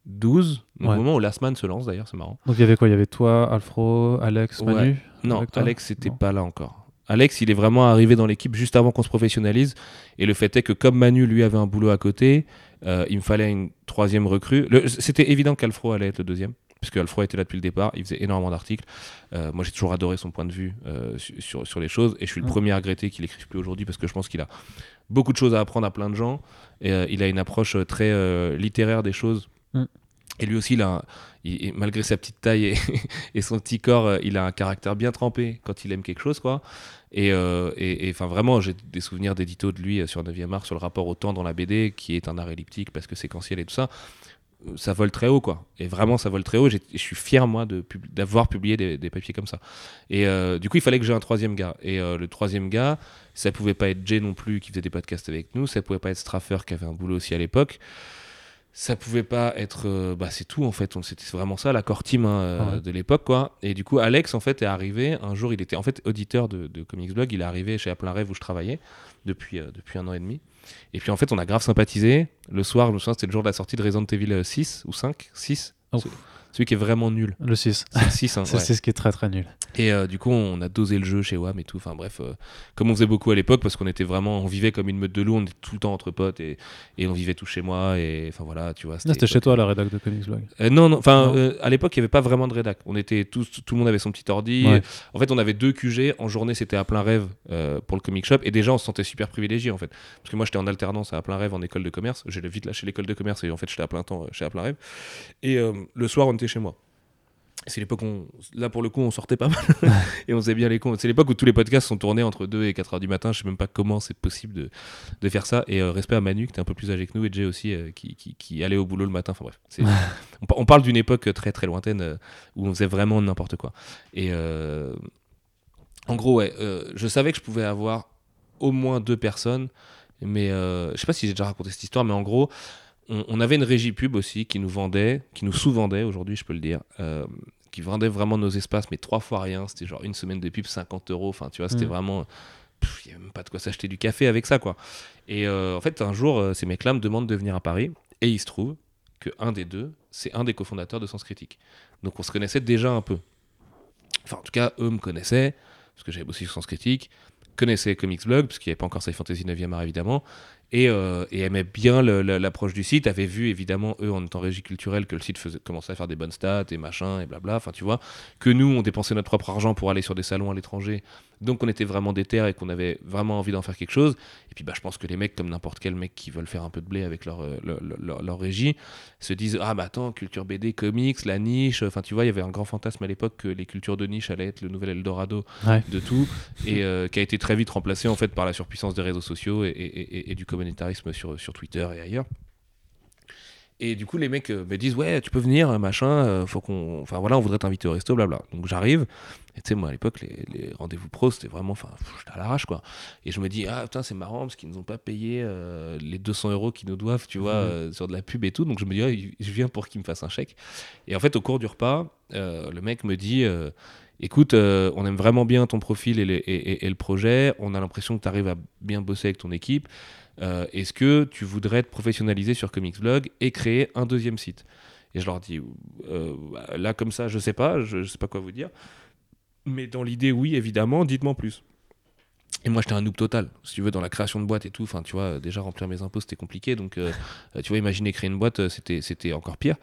12, au moment où Last Man se lance d'ailleurs, c'est marrant. Donc il y avait quoi? Il y avait toi, Alfro, Alex, Manu? Non, Alex n'était pas là encore. Alex, il est vraiment arrivé dans l'équipe juste avant qu'on se professionnalise. Et le fait est que comme Manu, lui, avait un boulot à côté, euh, il me fallait une troisième recrue. C'était évident qu'Alfro allait être le deuxième, puisque Alfro était là depuis le départ. Il faisait énormément d'articles. Euh, moi, j'ai toujours adoré son point de vue euh, sur, sur les choses. Et je suis le premier à regretter qu'il écrive plus aujourd'hui, parce que je pense qu'il a beaucoup de choses à apprendre à plein de gens. Et il a une approche très littéraire des choses Mm. Et lui aussi, il malgré sa petite taille et, son petit corps, euh, il a un caractère bien trempé quand il aime quelque chose, quoi. Et euh, enfin, vraiment, j'ai des souvenirs d'édito de lui euh, sur 9e art sur le rapport au temps dans la BD, qui est un art elliptique parce que séquentiel et tout ça. Ça vole très haut, quoi. Et vraiment, ça vole très haut. Je suis fier, moi, d'avoir publié des, papiers comme ça. Et du coup, il fallait que j'ai un troisième gars. Et le troisième gars, ça pouvait pas être Jay non plus, qui faisait des podcasts avec nous. Ça pouvait pas être Straffer, qui avait un boulot aussi à l'époque ça pouvait pas être euh, bah c'est tout en fait. C'était vraiment ça l'accord team hein, euh, de l'époque quoi. Et du coup Alex en fait est arrivé un jour il était en fait auditeur de, de Comics Blog. Il est arrivé chez Plein Rêve où je travaillais depuis euh, depuis un an et demi. Et puis en fait on a grave sympathisé. Le soir je me souviens c'était le jour de la sortie de Resident Evil 6 ou 5 6 celui qui est vraiment nul le 6 6 hein, c'est ce qui est très très nul Et euh, du coup, on a dosé le jeu chez WAM et tout. Enfin bref, euh, comme on faisait beaucoup à l'époque, parce qu'on était vraiment, on vivait comme une meute de loups, on était tout le temps entre potes et, et on vivait tous chez moi. Et enfin voilà, tu vois. C'était chez toi la rédac de Comics Blog Euh, non, non, enfin, à l'époque, il n'y avait pas vraiment de rédac. On était tous, tout le monde avait son petit ordi. Ouais. En fait, on avait deux QG. En journée, c'était à plein rêve pour le comic shop. Et déjà, on se sentait super privilégié, en fait. Parce que moi, j'étais en alternance à plein rêve en école de commerce. J'ai vite lâché l'école de commerce et en fait, j'étais à plein temps chez à plein rêve. Et le soir, on était chez moi. C'est l'époque où, on- là pour le coup, on sortait pas mal et on faisait bien les cons. C'est l'époque où tous les podcasts sont tournés entre 2 et 4 heures du matin. Je sais même pas comment c'est possible de, de faire ça. Et euh, respect à Manu, qui était un peu plus âgé que nous, et Jay aussi, euh, qui, qui, qui allait au boulot le matin. Enfin bref, on, par- on parle d'une époque très très lointaine euh, où on faisait vraiment n'importe quoi. Et en gros, ouais, je savais que je pouvais avoir au moins deux personnes, mais je sais pas si j'ai déjà raconté cette histoire, mais en gros, on, on avait une régie pub aussi qui nous vendait, qui nous sous-vendait aujourd'hui, je peux le dire, euh, qui vendait vraiment nos espaces, mais trois fois rien. C'était genre une semaine de pub, 50 euros. Enfin, tu vois, c'était Mm. vraiment. Il n'y avait même pas de quoi s'acheter du café avec ça, quoi. Et euh, en fait, un jour, euh, ces mecs-là me demandent de venir à Paris, et il se trouve que un des deux, c'est un des cofondateurs de Sens Critique. Donc on se connaissait déjà un peu. Enfin, en tout cas, eux me connaissaient, parce que j'avais bossé sur Sens Critique, connaissaient Comics Blog, parce qu'il n'y avait pas encore Sci Fantasy 9e art, évidemment, et, euh, et aimaient bien l'approche du site, avaient vu, évidemment, eux, en étant régie culturelle, que le site faisait, commençait à faire des bonnes stats, et machin, et blabla, enfin, tu vois, que nous, on dépensait notre propre argent pour aller sur des salons à l'étranger, donc on était vraiment déter et qu'on avait vraiment envie d'en faire quelque chose, et puis bah, je pense que les mecs, comme n'importe quel mec qui veulent faire un peu de blé avec leur, euh, leur, leur- leur régie, se disent Ah, bah attends, culture BD, comics, la niche. Enfin, tu vois, il y avait un grand fantasme à l'époque que les cultures de niche allaient être le nouvel Eldorado Ouais. de tout, et euh, qui a été très vite remplacé en fait par la surpuissance des réseaux sociaux et, et- et- et du communautarisme sur, sur Twitter et ailleurs. Et du coup, les mecs euh, me disent Ouais, tu peux venir, machin, euh, faut qu'on. Enfin voilà, on voudrait t'inviter au resto, blabla. Donc j'arrive. Et tu sais, moi à l'époque, les, les rendez-vous pro, c'était vraiment. Enfin, j'étais à l'arrache, quoi. Et je me dis Ah putain, c'est marrant parce qu'ils nous ont pas payé euh, les 200 euros qu'ils nous doivent, tu vois, Mhm. euh, sur de la pub et tout. Donc je me dis Ouais, je viens pour qu'ils me fassent un chèque. Et en fait, au cours du repas, euh, le mec me dit Écoute, euh, on aime vraiment bien ton profil et, les- et- et- et le projet. On a l'impression que tu arrives à bien bosser avec ton équipe. Euh, Est-ce que tu voudrais te professionnaliser sur Comics Blog et créer un deuxième site? Et je leur dis euh, bah, Là, comme ça, je sais pas, je, je sais pas quoi vous dire. Mais dans l'idée, oui, évidemment, dites-moi plus. Et moi, j'étais un noob total, si tu veux, dans la création de boîte et tout. Enfin, tu vois, déjà remplir mes impôts, c'était compliqué. Donc, euh, euh, tu vois, imaginer créer une boîte, euh, c'était c'était encore pire.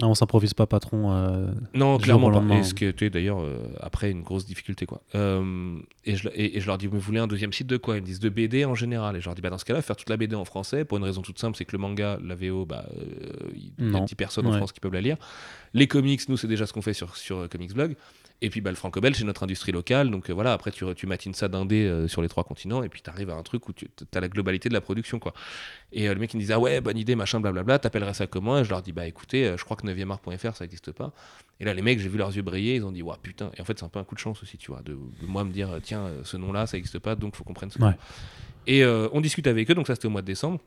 Ah, on s'improvise pas patron. euh, Non, clairement pas. Et ce qui était d'ailleurs euh, après une grosse difficulté. quoi. Euh, et, je, et, et je leur dis, vous voulez un deuxième site de quoi? Ils me disent de BD en général. Et je leur dis, bah, dans ce cas-là, faire toute la BD en français, pour une raison toute simple, c'est que le manga, la VO, bah, euh, il y a Non. 10 personnes en. France qui peuvent la lire. Les comics, nous, c'est déjà ce qu'on fait sur, sur euh, Comics Blog. Et puis bah, le franco-belge, c'est notre industrie locale. Donc euh, voilà, après, tu, tu matines ça d'indé euh, sur les trois continents. Et puis tu arrives à un truc où tu as la globalité de la production. quoi. Et euh, le mec, il me disait, ah ouais, bonne idée, machin, blablabla, t'appellerais ça comment? Et je leur dis, bah écoutez, euh, je crois que 9art.fr, ça n'existe pas. Et là, les mecs, j'ai vu leurs yeux briller, ils ont dit, ouais, putain. Et en fait, c'est un peu un coup de chance aussi, tu vois, de, de moi me dire, tiens, ce nom-là, ça n'existe pas, donc faut qu'on prenne ce nom. Et on discute avec eux, donc ça, c'était au mois de décembre.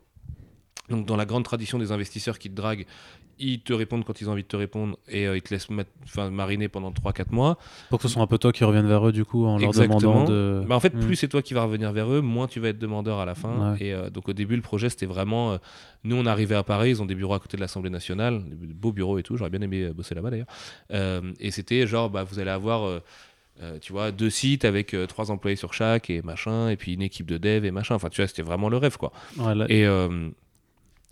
Donc, dans la grande tradition des investisseurs qui te draguent, ils te répondent quand ils ont envie de te répondre et euh, ils te laissent mariner pendant 3-4 mois. Pour que ce soit un peu toi qui revienne vers eux, du coup, en leur demandant de. Bah, en fait, Mm. plus c'est toi qui vas revenir vers eux, moins tu vas être demandeur à la fin. Ouais. Et euh, donc au début, le projet c'était vraiment. euh, nous, on arrivait à Paris, ils ont des bureaux à côté de l'Assemblée nationale, des beaux bureaux et tout. J'aurais bien aimé bosser là-bas d'ailleurs. Et c'était genre, bah, vous allez avoir. euh, tu vois, deux sites avec euh, trois employés sur chaque et machin, et puis une équipe de dev et machin. Enfin, tu vois, c'était vraiment le rêve, quoi. Ouais, là- Et, euh,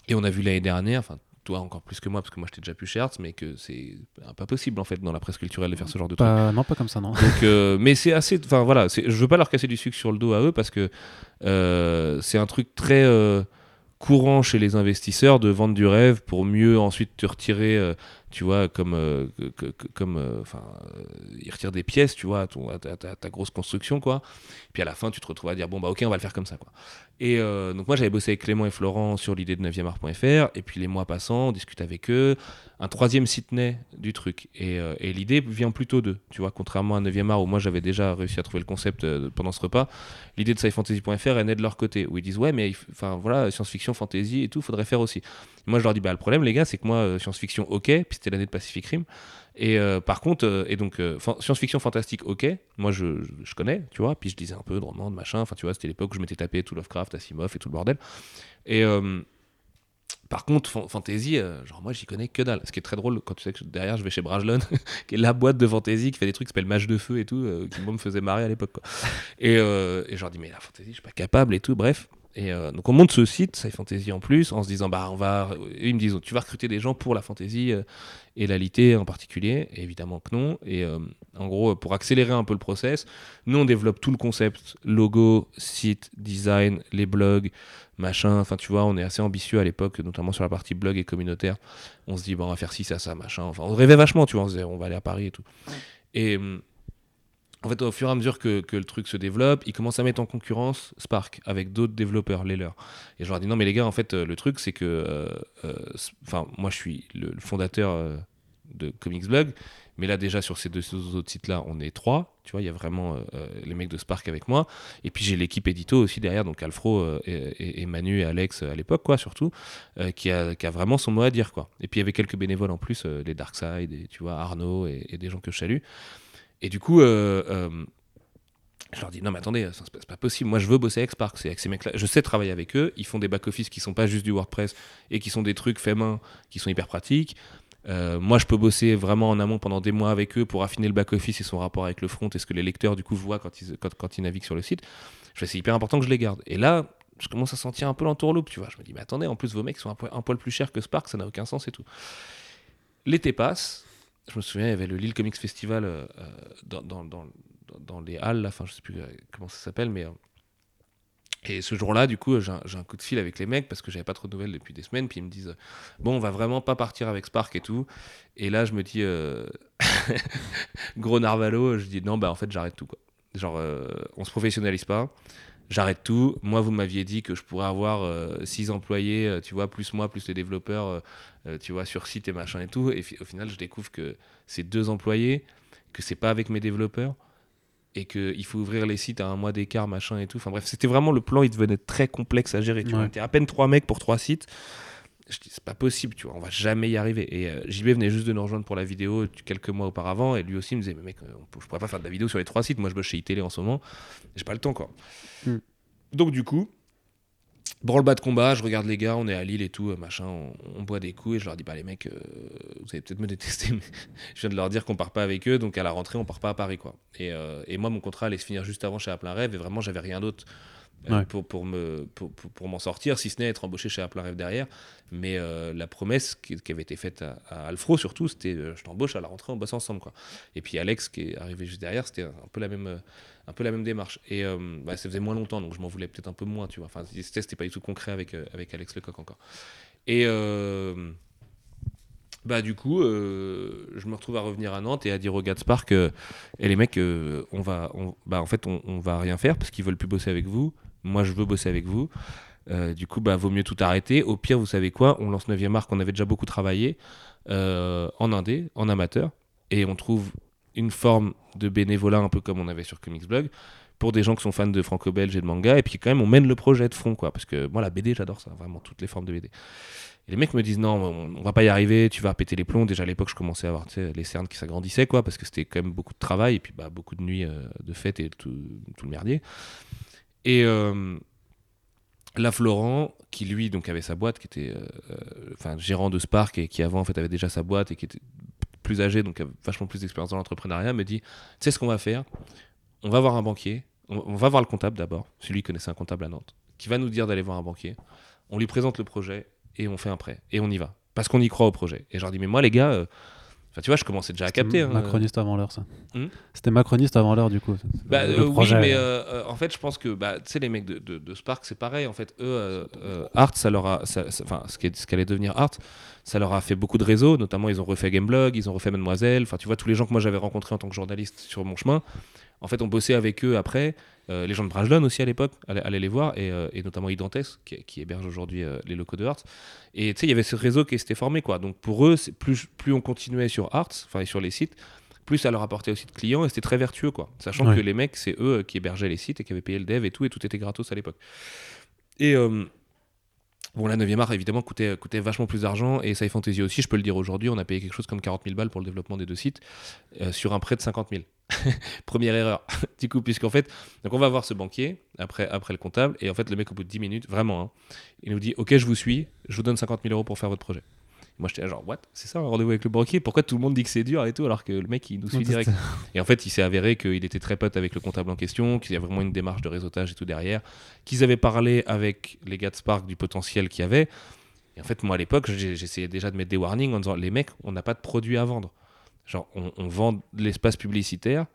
et on a vu l'année dernière, enfin, toi encore plus que moi, parce que moi j'étais déjà plus cher, mais que c'est pas possible en fait dans la presse culturelle de faire ce genre de truc. pas... Non, pas comme ça, non. Donc, euh, mais c'est assez. Enfin voilà, je veux pas leur casser du sucre sur le dos à eux parce que euh, c'est un truc très euh, courant chez les investisseurs de vendre du rêve pour mieux ensuite te retirer, tu vois, comme. euh, comme euh, enfin, euh, ils retirent des pièces, tu vois, à, ta, grosse construction, quoi. Puis à la fin, tu te retrouves à dire, bon, bah ok, on va le faire comme ça, quoi. Et donc moi, j'avais bossé avec Clément et Florent sur l'idée de 9e art.fr, et puis les mois passant, on discute avec eux un troisième site naît du truc. Et, l'idée vient plutôt d'eux. Tu vois, contrairement à 9e art où moi j'avais déjà réussi à trouver le concept pendant ce repas, l'idée de scifantasy.fr elle naît de leur côté. Où ils disent, ouais, mais enfin voilà, science-fiction, fantasy et tout, faudrait faire aussi. Moi je leur dis, bah le problème, les gars, c'est que moi, euh, science-fiction, ok, puis c'était l'année de Pacific Rim. Et euh, par contre, euh, et donc science-fiction fantastique, ok, moi je, je, connais, tu vois, puis je disais un peu de romans, de machin, enfin tu vois, c'était l'époque où je m'étais tapé tout Lovecraft, Asimov et tout le bordel. Et, par contre, fantasy, genre moi j'y connais que dalle. Ce qui est très drôle quand tu sais que derrière je vais chez Brajlon, qui est la boîte de fantasy qui fait des trucs qui s'appelle Match de feu et tout, qui moi me faisait marrer à l'époque. Et, et je leur dis mais la fantasy je suis pas capable et tout, bref. Et donc on monte ce site, Sci Fantasy en plus, en se disant bah on va, et ils me disent tu vas recruter des gens pour la fantasy et la litée en particulier, évidemment que non. Et en gros pour accélérer un peu le process, nous on développe tout le concept, logo, site, design, les blogs, machin. Enfin, tu vois, on est assez ambitieux à l'époque, notamment sur la partie blog et communautaire. On se dit, bon, on va faire ci, ça, ça, machin. Enfin, on rêvait vachement, tu vois, on, on va aller à Paris et tout. Et en fait, au fur et à mesure que, le truc se développe, il commence à mettre en concurrence Spark avec d'autres développeurs, les leurs. Et je leur dis, non, mais les gars, en fait, euh, le truc, c'est que. Euh, euh, enfin, moi, je suis le, fondateur de Comics Blog. Mais là, déjà, sur ces deux autres sites-là, on est trois. Tu vois, il y a vraiment les mecs de Spark avec moi. Et puis, j'ai l'équipe édito aussi derrière, donc Alfro euh, et, Manu et Alex à l'époque, quoi, surtout, qui, a, vraiment son mot à dire, quoi. Et puis, il y avait quelques bénévoles en plus, les Darkside, et, tu vois, Arnaud et, des gens que je salue. Et du coup, je leur dis non mais attendez, c'est pas possible. Moi je veux bosser avec Spark, c'est avec ces mecs-là. Je sais travailler avec eux. Ils font des back-office qui sont pas juste du WordPress et qui sont des trucs faits main, qui sont hyper pratiques. Euh, moi, je peux bosser vraiment en amont pendant des mois avec eux pour affiner le back-office et son rapport avec le front et ce que les lecteurs, du coup, voient quand ils, quand, ils naviguent sur le site. C'est hyper important que je les garde. Et là, je commence à sentir un peu l'entourloupe, tu vois. Je me dis, mais attendez, en plus, vos mecs sont un, un poil plus chers que Spark, ça n'a aucun sens et tout. L'été passe. Je me souviens, il y avait le Lille Comics Festival euh, euh, dans, les halles, enfin, je sais plus comment ça s'appelle, mais et ce jour-là, du coup, j'ai un, coup de fil avec les mecs parce que j'avais pas trop de nouvelles depuis des semaines. Puis ils me disent Bon, on va vraiment pas partir avec Spark et tout. Et là, je me dis euh, Gros Narvalo, je dis Non, bah en fait, j'arrête tout. Quoi. Genre, euh, on se professionnalise pas. J'arrête tout. Moi, vous m'aviez dit que je pourrais avoir 6 euh, employés, tu vois, plus moi, plus les développeurs, tu vois, sur site et machin et tout. Et au final, je découvre que c'est deux employés, que c'est pas avec mes développeurs et qu'il faut ouvrir les sites à un mois d'écart, machin et tout. Enfin bref, c'était vraiment le plan, il devenait très complexe à gérer. Tu était à peine trois mecs pour trois sites. Je dis, c'est pas possible, tu vois, on va jamais y arriver. Et euh, JB venait juste de nous rejoindre pour la vidéo quelques mois auparavant, et lui aussi me disait, mais mec, euh, je pourrais pas faire de la vidéo sur les trois sites, moi je bosse chez iTélé en ce moment, j'ai pas le temps, quoi. Hmm. Donc du coup, branle-bas de combat, je regarde les gars, on est à Lille et tout, euh, machin, on, boit des coups et je leur dis, bah les mecs, euh, vous allez peut-être me détester, mais je viens de leur dire qu'on part pas avec eux, donc à la rentrée, on part pas à Paris, quoi. Et, euh, et moi, mon contrat allait se finir juste avant chez Plein Rêve et vraiment, j'avais rien d'autre. Pour, pour, me, pour, pour, m'en sortir, si ce n'est être embauché chez Plein Rêve derrière. Mais la promesse qui, avait été faite à, Alfro, surtout, c'était je t'embauche à la rentrée, on bosse ensemble. Quoi. Et puis Alex, qui est arrivé juste derrière, c'était un peu la même, un peu la même démarche. Et euh, bah, ça faisait moins longtemps, donc je m'en voulais peut-être un peu moins, tu vois. Enfin, c'était pas du tout concret avec, euh, avec Alex Lecoq encore. Et euh, bah du coup, je me retrouve à revenir à Nantes et à dire au gars de Spark, et les mecs, on va, bah en fait, on, va rien faire parce qu'ils veulent plus bosser avec vous. Moi, je veux bosser avec vous. du coup, bah, vaut mieux tout arrêter. Au pire, vous savez quoi? On lance 9e marque, on avait déjà beaucoup travaillé en indé, en amateur, et on trouve une forme de bénévolat un peu comme on avait sur Comics Blog pour des gens qui sont fans de franco-belge et de manga et puis quand même on mène le projet de fond quoi parce que moi la BD j'adore ça vraiment toutes les formes de BD et les mecs me disent non on, va pas y arriver tu vas péter les plombs. Déjà à l'époque je commençais à avoir les cernes qui s'agrandissaient quoi parce que c'était quand même beaucoup de travail et puis bah, beaucoup de nuits euh, de fête et tout, le merdier. Et euh, la Florent, qui lui donc avait sa boîte, qui était euh, gérant de Spark et qui avant en fait avait déjà sa boîte et qui était plus âgé, donc vachement plus d'expérience dans l'entrepreneuriat, me dit Tu sais ce qu'on va faire? On va voir un banquier, on, va voir le comptable d'abord, celui qui connaissait un comptable à Nantes, qui va nous dire d'aller voir un banquier. On lui présente le projet et on fait un prêt. Et on y va. Parce qu'on y croit au projet. Et je leur dis Mais moi, les gars, euh, Enfin, tu vois, je commençais déjà à capter. Hein, macroniste avant l'heure, ça. Hmm C'était macroniste avant l'heure, du coup. Bah, euh, oui, mais euh, en fait, je pense que, bah, tu sais, les mecs de, de, Spark, c'est pareil. En fait, eux, Art, ça leur a. Enfin, ce qu'allait devenir Art, ça leur a fait beaucoup de réseaux. Notamment, ils ont refait Gameblog, ils ont refait Mademoiselle. Enfin, tu vois, tous les gens que moi j'avais rencontrés en tant que journaliste sur mon chemin, en fait, on bossait avec eux après. Euh, les gens de Brajlon aussi à l'époque allaient, les voir, et, euh, notamment Idantes, qui, héberge aujourd'hui euh, les locaux de Arts. Et tu sais, il y avait ce réseau qui s'était formé, quoi. Donc pour eux, plus, plus on continuait sur Arts, enfin sur les sites, plus ça leur apportait aussi de clients, et c'était très vertueux, quoi. Sachant que les mecs, c'est eux qui hébergeaient les sites et qui avaient payé le dev et tout, et tout était gratos à l'époque. Et. Bon, la 9e art, évidemment, coûtait, coûtait vachement plus d'argent. Et Sci Fantasy aussi, je peux le dire aujourd'hui, on a payé quelque chose comme 40 000 balles pour le développement des deux sites sur un prêt de 50 000. Première erreur. du coup, puisqu'en fait, donc on va voir ce banquier après, après le comptable, et en fait, le mec, au bout de 10 minutes, vraiment, hein, il nous dit Ok, je vous suis, je vous donne 50 000 euros pour faire votre projet. Moi, j'étais genre, what? C'est ça un rendez-vous avec le banquier? Pourquoi tout le monde dit que c'est dur et tout, alors que le mec, il nous suit direct Et en fait, il s'est avéré qu'il était très pote avec le comptable en question, qu'il y a vraiment une démarche de réseautage et tout derrière, qu'ils avaient parlé avec les gars de Spark du potentiel qu'il y avait. Et en fait, moi, à l'époque, j'essayais déjà de mettre des warnings en disant, les mecs, on n'a pas de produit à vendre. Genre, on, on vend l'espace publicitaire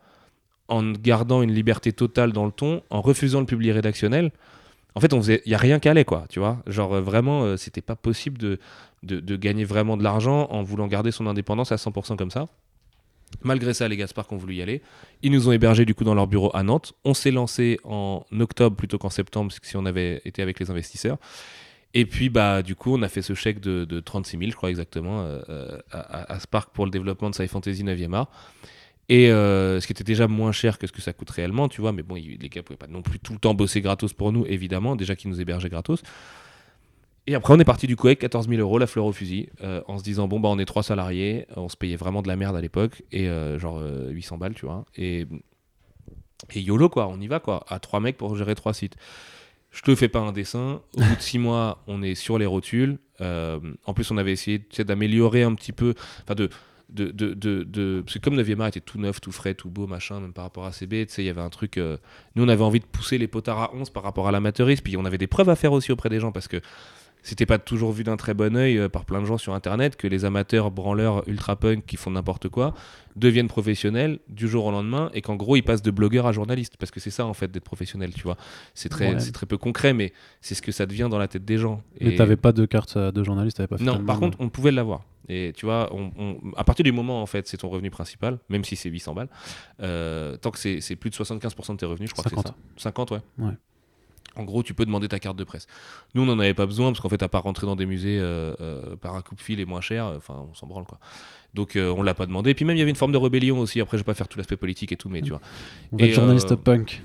en gardant une liberté totale dans le ton, en refusant le public rédactionnel. En fait, il n'y a rien qu'à aller, quoi, tu vois. Genre, euh, vraiment, euh, c'était pas possible de, de, gagner vraiment de l'argent en voulant garder son indépendance à 100% comme ça. Malgré ça, les Gaspard ont voulu y aller. Ils nous ont hébergés du coup dans leur bureau à Nantes. On s'est lancé en octobre plutôt qu'en septembre, si on avait été avec les investisseurs. Et puis, bah, du coup, on a fait ce chèque de, de 36 000, je crois exactement, euh, à, Spark pour le développement de Sci Fantasy 9e art. Et euh, ce qui était déjà moins cher que ce que ça coûte réellement, tu vois. Mais bon, les gars pouvaient pas non plus tout le temps bosser gratos pour nous, évidemment, déjà qu'ils nous hébergeaient gratos. Et après, on est parti du coup avec 14 000 euros, la fleur au fusil, euh, en se disant, bon, bah, on est trois salariés, on se payait vraiment de la merde à l'époque, et euh, genre 800 balles, tu vois. Et, et YOLO, quoi, on y va, quoi, à trois mecs pour gérer trois sites. Je te fais pas un dessin. Au bout de six mois, on est sur les rotules. en plus, on avait essayé d'améliorer un petit peu, enfin de de, de, de, parce que comme 9 art était tout neuf, tout frais, tout beau, machin, même par rapport à CB, tu sais, il y avait un truc. Euh, nous, on avait envie de pousser les potards à 11 par rapport à l'amateurisme, puis on avait des preuves à faire aussi auprès des gens parce que c'était pas toujours vu d'un très bon oeil euh, par plein de gens sur internet que les amateurs branleurs ultra punk qui font n'importe quoi deviennent professionnels du jour au lendemain et qu'en gros ils passent de blogueur à journaliste. Parce que c'est ça en fait d'être professionnel tu vois. C'est très c'est très peu concret mais c'est ce que ça devient dans la tête des gens. Mais t'avais pas de carte euh, de journaliste t'avais pas fait non par contre on pouvait l'avoir. Et tu vois, on, à partir du moment en fait, c'est ton revenu principal, même si c'est 800 balles, euh, tant que c'est plus de 75% de tes revenus, je crois que c'est ça. 50, ouais. ouais. En gros, tu peux demander ta carte de presse. Nous, on n'en avait pas besoin parce qu'en fait, à part rentrer dans des musées euh, euh, par un coup de fil et moins cher, enfin, on s'en branle quoi. Donc, on l'a pas demandé. Et puis même, il y avait une forme de rébellion aussi. Après, je vais pas faire tout l'aspect politique et tout, mais tu vois. Va journaliste punk.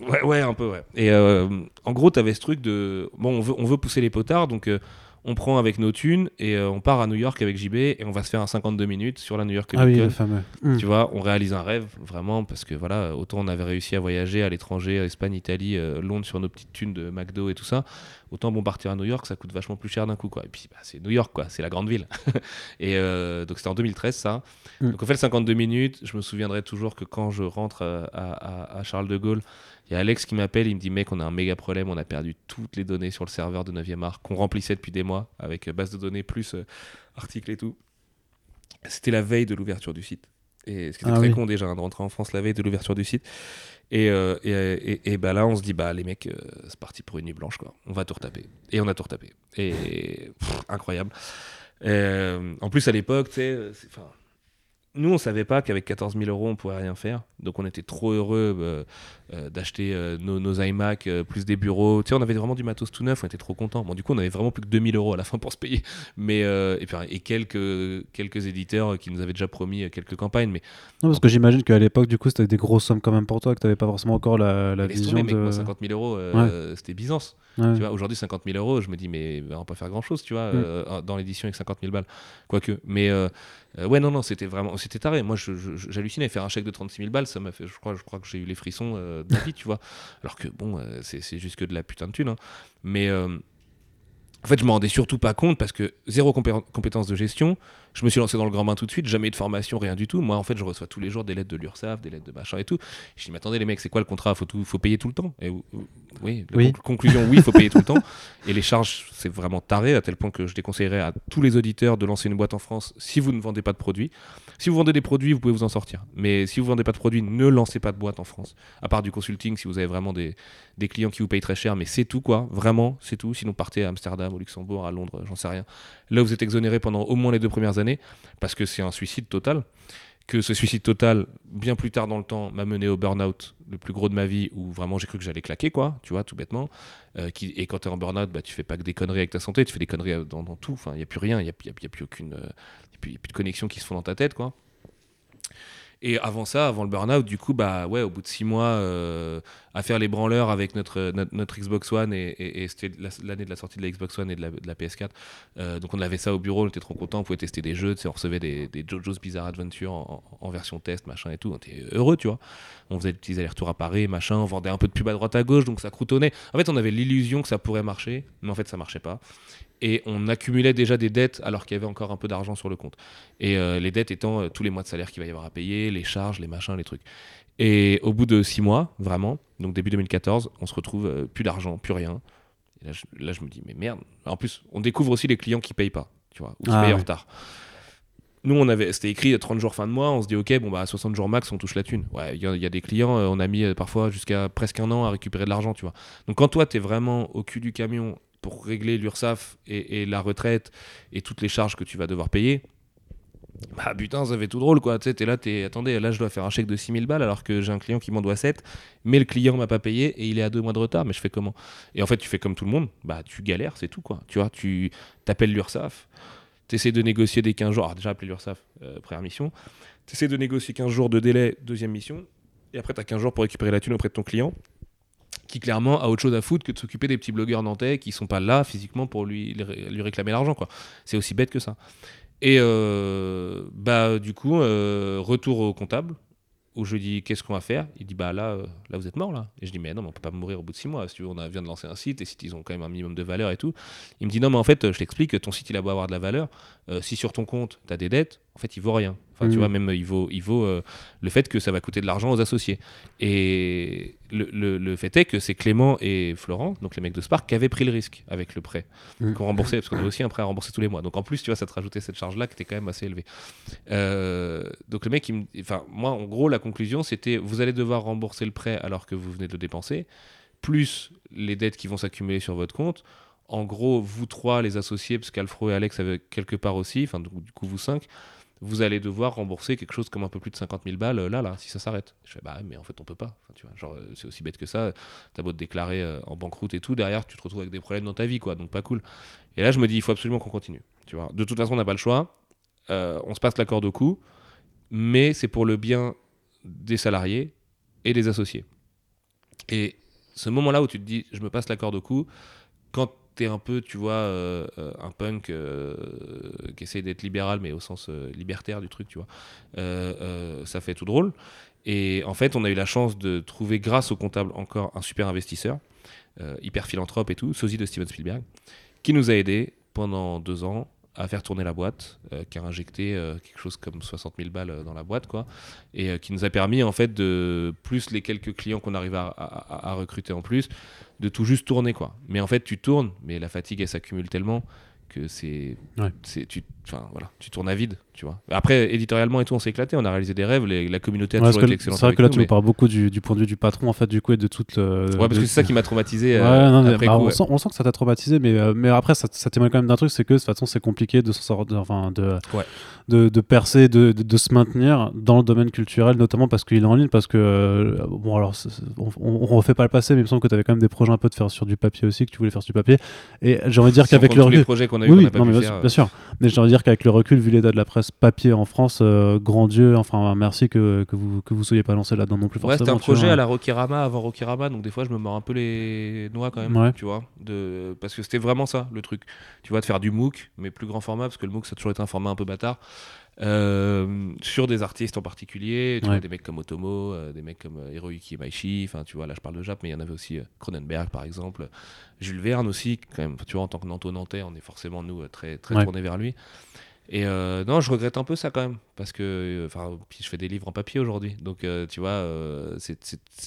Ouais, ouais, un peu, ouais. Et en gros, tu avais ce truc de bon, on veut, on veut pousser les potards, donc on prend avec nos thunes et euh, on part à New York avec JB et on va se faire un 52 minutes sur la New York Comic Ah oui, le fameux. Hmm. Tu vois, on réalise un rêve vraiment parce que voilà, autant on avait réussi à voyager à l'étranger, Espagne, Italie, euh, Londres sur nos petites thunes de McDo et tout ça, autant bon partir à New York, ça coûte vachement plus cher d'un coup quoi. Et puis bah, c'est New York quoi, c'est la grande ville. et euh, donc c'était en 2013 ça. Hmm. Donc on fait le 52 minutes. Je me souviendrai toujours que quand je rentre à Charles de Gaulle il y a Alex qui m'appelle, il me dit mec, on a un méga problème, on a perdu toutes les données sur le serveur de 9e art qu'on remplissait depuis des mois avec euh, base de données plus euh, articles et tout. C'était la veille de l'ouverture du site. Et ce qui était ah très con déjà hein, de rentrer en France la veille de l'ouverture du site. Et, euh, et, et, bah là, on se dit, bah les mecs, c'est parti pour une nuit blanche, quoi. On va tout retaper. Et on a tout retapé. Et incroyable. en plus, à l'époque, tu sais, nous, on savait pas qu'avec 14 000 euros, on pouvait rien faire. Donc, on était trop heureux euh, euh, d'acheter euh, nos, iMac, plus des bureaux. Tu sais, on avait vraiment du matos tout neuf, on était trop contents. Bon, du coup, on avait vraiment plus que 2000 euros à la fin pour se payer. Mais, et, puis, et quelques, quelques éditeurs qui nous avaient déjà promis quelques campagnes. Mais... Non, parce que j'imagine qu'à l'époque, du coup, c'était des grosses sommes quand même pour toi, que tu n'avais pas forcément encore la, la vision. de... 50 000 euros, c'était Byzance. Tu vois, aujourd'hui, 50 000 euros, je me dis, mais on va pas faire grand chose, tu vois, mm. dans l'édition avec 50 000 balles. Quoique. Mais euh, ouais, non, non, c'était vraiment, c'était taré. Moi, j'hallucinais. Faire un chèque de 36 000 balles, ça m'a fait, je crois, je crois que j'ai eu les frissons euh, de vie, tu vois. Alors que bon, euh, c'est juste que de la putain de thune. Hein. Mais en fait, je m'en rendais surtout pas compte parce que zéro compétence de gestion. Je me suis lancé dans le grand bain tout de suite, jamais eu de formation, rien du tout. Moi, en fait, je reçois tous les jours des lettres de l'URSSAF, des lettres de machin et tout. Je dis, mais attendez, les mecs, c'est quoi le contrat? Faut, tout, faut payer tout le temps et, Oui, oui. conclusion, oui, il faut payer tout le temps. Et les charges, c'est vraiment taré, à tel point que je déconseillerais à tous les auditeurs de lancer une boîte en France si vous ne vendez pas de produits. Si vous vendez des produits, vous pouvez vous en sortir. Mais si vous vendez pas de produits, ne lancez pas de boîte en France. À part du consulting, si vous avez vraiment des, des clients qui vous payent très cher, mais c'est tout, quoi. Vraiment, c'est tout. Sinon, partez à Amsterdam, au Luxembourg, à Londres, j'en sais rien. Là, vous êtes exonéré pendant au moins les deux premières années, parce que c'est un suicide total. Que ce suicide total, bien plus tard dans le temps, m'a mené au burn-out, le plus gros de ma vie, où vraiment j'ai cru que j'allais claquer, quoi, tu vois, tout bêtement. Euh, qui, et quand tu es en burn-out, bah, tu fais pas que des conneries avec ta santé, tu fais des conneries euh, dans, tout. Enfin, il n'y a plus rien, il n'y a, a, plus aucune. Euh, plus, de connexion qui se font dans ta tête, quoi. Et avant ça, avant le burn-out, du coup, bah ouais, au bout de six mois, à faire les branleurs avec notre, notre, Xbox One et, c'était l'année de la sortie de la Xbox One et de la, PS4. Euh, donc on avait ça au bureau, on était trop content, on pouvait tester des jeux, on recevait des, des JoJo's Bizarre Adventure en, version test, machin et tout. On était heureux, tu vois. On faisait des petits allers-retours à Paris, machin, on vendait un peu de pub à droite à gauche, donc ça croutonnait. En fait, on avait l'illusion que ça pourrait marcher, mais en fait, ça marchait pas et on accumulait déjà des dettes alors qu'il y avait encore un peu d'argent sur le compte. Et euh, les dettes étant euh, tous les mois de salaire qu'il va y avoir à payer, les charges, les machins, les trucs. Et au bout de six mois, vraiment, donc début 2014, on se retrouve euh, plus d'argent, plus rien. Et là je, me dis, mais merde. En plus, on découvre aussi les clients qui payent pas, tu vois, ou qui ah payent en retard. Nous, on avait, c'était écrit 30 jours fin de mois, on se dit, ok, bon, bah, à 60 jours max, on touche la thune. Ouais, il y, a des clients, on a mis parfois jusqu'à presque un an à récupérer de l'argent, tu vois. Donc, quand toi, tu es vraiment au cul du camion pour régler l'URSSAF et, la retraite et toutes les charges que tu vas devoir payer, bah putain, ça fait tout drôle quoi. Tu sais, t'es là, t'es. Attendez, là je dois faire un chèque de 6000 balles alors que j'ai un client qui m'en doit 7, mais le client m'a pas payé et il est à deux mois de retard, mais je fais comment? Et en fait, tu fais comme tout le monde, bah tu galères, c'est tout quoi. Tu vois, tu t'appelles l'URSAF, t'essaies de négocier des 15 jours. Alors déjà appelé l'URSAF, euh, première mission. T'essaies de négocier 15 jours de délai, deuxième mission. Et après, t'as 15 jours pour récupérer la thune auprès de ton client qui clairement a autre chose à foutre que de s'occuper des petits blogueurs nantais qui sont pas là physiquement pour lui, lui réclamer l'argent quoi. C'est aussi bête que ça. Et euh, bah, du coup, euh, retour au comptable, où je lui dis qu'est-ce qu'on va faire? Il dit bah là, euh, là vous êtes mort là. Et je dis mais non, mais on peut pas mourir au bout de six mois. Si tu on vient de lancer un site et sites ils ont quand même un minimum de valeur et tout. Il me dit non mais en fait je t'explique, ton site il a beau avoir de la valeur, si sur ton compte tu as des dettes, en fait il vaut rien. Enfin, tu mmh. vois, même il vaut, il vaut euh, le fait que ça va coûter de l'argent aux associés. Et le, le, fait est que c'est Clément et Florent, donc les mecs de Spark, qui avaient pris le risque avec le prêt, mmh. qu'on remboursait, parce qu'on a aussi un prêt à rembourser tous les mois. Donc en plus, tu vois, ça te rajoutait cette charge-là qui était quand même assez élevée. Euh, donc le mec, il me... enfin, moi, en gros, la conclusion, c'était vous allez devoir rembourser le prêt alors que vous venez de le dépenser, plus les dettes qui vont s'accumuler sur votre compte en gros, vous trois, les associés, parce qu'Alfro et Alex avaient quelque part aussi, enfin, du coup, vous cinq, vous allez devoir rembourser quelque chose comme un peu plus de 50 000 balles euh, là, là, si ça s'arrête. Je fais, bah, mais en fait, on peut pas. tu vois, genre, euh, c'est aussi bête que ça. T'as beau te déclarer euh, en banqueroute et tout, derrière, tu te retrouves avec des problèmes dans ta vie, quoi. Donc, pas cool. Et là, je me dis, il faut absolument qu'on continue. Tu vois, de toute façon, on n'a pas le choix. on se passe l'accord de coût, mais c'est pour le bien des salariés et des associés. Et ce moment-là où tu te dis, je me passe l'accord de coût, quand un peu, tu vois, euh, euh, un punk euh, qui essaie d'être libéral, mais au sens libertaire du truc, tu vois, ça fait tout drôle. Et en fait, on a eu la chance de trouver, grâce au comptable, encore un super investisseur, hyper philanthrope et tout, sosie de Steven Spielberg, qui nous a aidés pendant deux ans à faire tourner la boîte, qui a injecté quelque chose comme 60 000 balles dans la boîte, quoi, et qui nous a permis, en fait, de, plus les quelques clients qu'on arrive à, à, recruter en plus, de tout juste tourner quoi. Mais en fait, tu tournes, mais la fatigue elle s'accumule tellement que c'est c'est tu voilà tu tournes à vide tu vois. Après éditorialement et tout on s'est éclaté on a réalisé des rêves la communauté a toujours été excellente c'est vrai que là tu nous parles beaucoup du, du, point de vue du patron en fait du coup et de toute le, ouais parce que c'est ça qui m'a traumatisé ouais, euh, après bah, on, sent, on, sent, que ça t'a traumatisé mais euh, mais après ça, ça témoigne quand même d'un truc c'est que de toute façon c'est compliqué de s'en sortir enfin de, de, de percer de, de, se maintenir dans le domaine culturel notamment parce qu'il est en ligne parce que euh, bon alors on, on, refait pas le passé mais il me semble que tu avais quand même des projets un peu de faire sur du papier aussi que tu voulais faire sur du papier. Et j'ai envie de dire qu'avec le recul projets qu'on a eu oui, bien sûr. Mais j'ai envie de dire qu'avec le recul, vu l'état de la presse papier en France, euh, grand Dieu, enfin merci que, que vous que vous soyez pas lancé là-dedans non plus ouais, c'était un projet à la Rokirama avant Rokirama, donc des fois je me mords un peu les noix quand même, tu vois, de... parce que c'était vraiment ça le truc. Tu vois, de faire du MOOC, mais plus grand format, parce que le MOOC ça a toujours été un format un peu bâtard. Euh, sur des artistes en particulier, tu vois, des mecs comme Otomo, euh, des mecs comme Hiroyuki Maishi, enfin tu vois, là je parle de Jap, mais il y en avait aussi Cronenberg par exemple, Jules Verne aussi, quand même, tu vois, en tant que Nanto-Nantais, on est forcément nous très, très tournés vers lui. Et euh, non, je regrette un peu ça quand même, parce que euh, enfin, puis je fais des livres en papier aujourd'hui, donc euh, tu vois,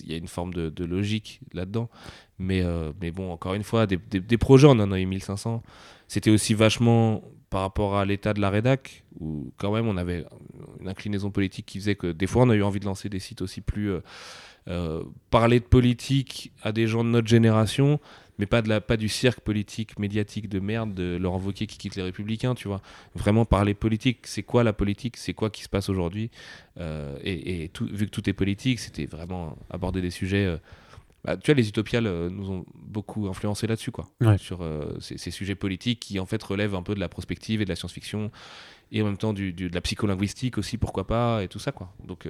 il y a une forme de, logique là-dedans. Mais, mais bon, encore une fois, des, des, projets, on en a eu 1500. C'était aussi vachement par rapport à l'état de la rédac, où quand même on avait une inclinaison politique qui faisait que des fois on a eu envie de lancer des sites aussi plus. parler de politique à des gens de notre génération, mais pas, de la, pas du cirque politique médiatique de merde de Laurent Wauquiez qui quitte les Républicains, tu vois. Vraiment parler politique, c'est quoi la politique, c'est quoi qui se passe aujourd'hui? Euh, et, tout, vu que tout est politique, c'était vraiment aborder des sujets. Euh, bah, tu vois, les utopiales euh, nous ont beaucoup influencé là-dessus, quoi. Sur ces, ces, sujets politiques qui, en fait, relèvent un peu de la prospective et de la science-fiction et en même temps du, de la psycholinguistique aussi, pourquoi pas, et tout ça, quoi. Donc,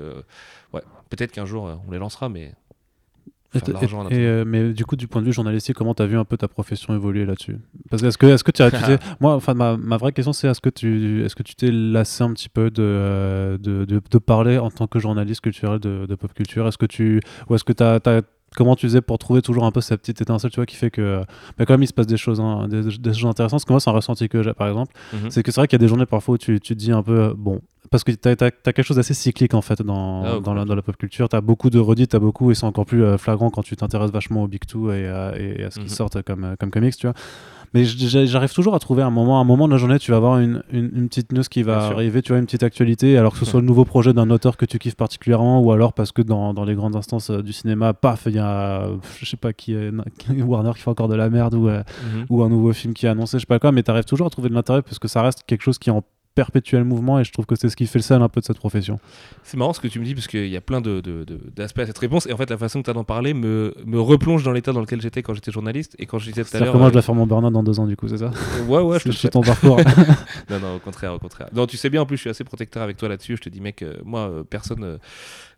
ouais, peut-être qu'un jour, on les lancera, mais l'argent. Et, euh, mais du coup, du point de vue journalistique, comment tu as vu un peu ta profession évoluer là-dessus? Parce que est-ce que, est-ce que tu as, tu sais, moi, enfin, ma, ma vraie question, c'est est-ce que tu, est-ce que tu t'es lassé un petit peu de, euh, de, de, de parler en tant que journaliste culturel de, de pop culture? Est-ce que tu, ou est-ce que tu as, Comment tu faisais pour trouver toujours un peu cette petite étincelle, tu vois, qui fait que, bah, quand même, il se passe des choses, hein, des, des choses intéressantes. Parce que moi, c'est un ressenti que j'ai, par exemple. Mhm. C'est que c'est vrai qu'il y a des journées parfois où tu, tu te dis un peu, euh, bon, parce que tu as, quelque chose d'assez cyclique en fait dans, Ah, dans, la, dans la pop culture. Tu as beaucoup de redites, tu as beaucoup, et c'est encore plus euh, flagrant quand tu t'intéresses vachement au Big Two et, à- et à ce qui Mhm. sortent comme, euh, comme comics, tu vois. Mais j'arrive toujours à trouver un moment, un moment de la journée, tu vas avoir une, une, une petite news qui va Bien sûr. arriver, tu vois, une petite actualité, alors que ce soit le nouveau projet d'un auteur que tu kiffes particulièrement, ou alors parce que dans, dans les grandes instances euh, du cinéma, paf, il y a, je sais pas qui, est, Warner qui fait encore de la merde, ou, Mhm. ou un nouveau film qui est annoncé, je sais pas quoi, mais tu arrives toujours à trouver de l'intérêt parce que ça reste quelque chose qui en perpétuel mouvement et je trouve que c'est ce qui fait le sel un peu de cette profession. C'est marrant ce que tu me dis parce qu'il y a plein de- de- de- d'aspects à cette réponse et en fait la façon que tu as d'en parler me, me replonge dans l'état dans lequel j'étais quand j'étais journaliste et quand je disais tout à l'heure moi je euh, dois faire mon burn-out dans deux ans du coup, c'est ça? Ouais ouais je te suis ton parcours. non non au contraire au contraire. Non tu sais bien en plus je suis assez protecteur avec toi là-dessus. Je te dis mec euh, moi euh, personne euh,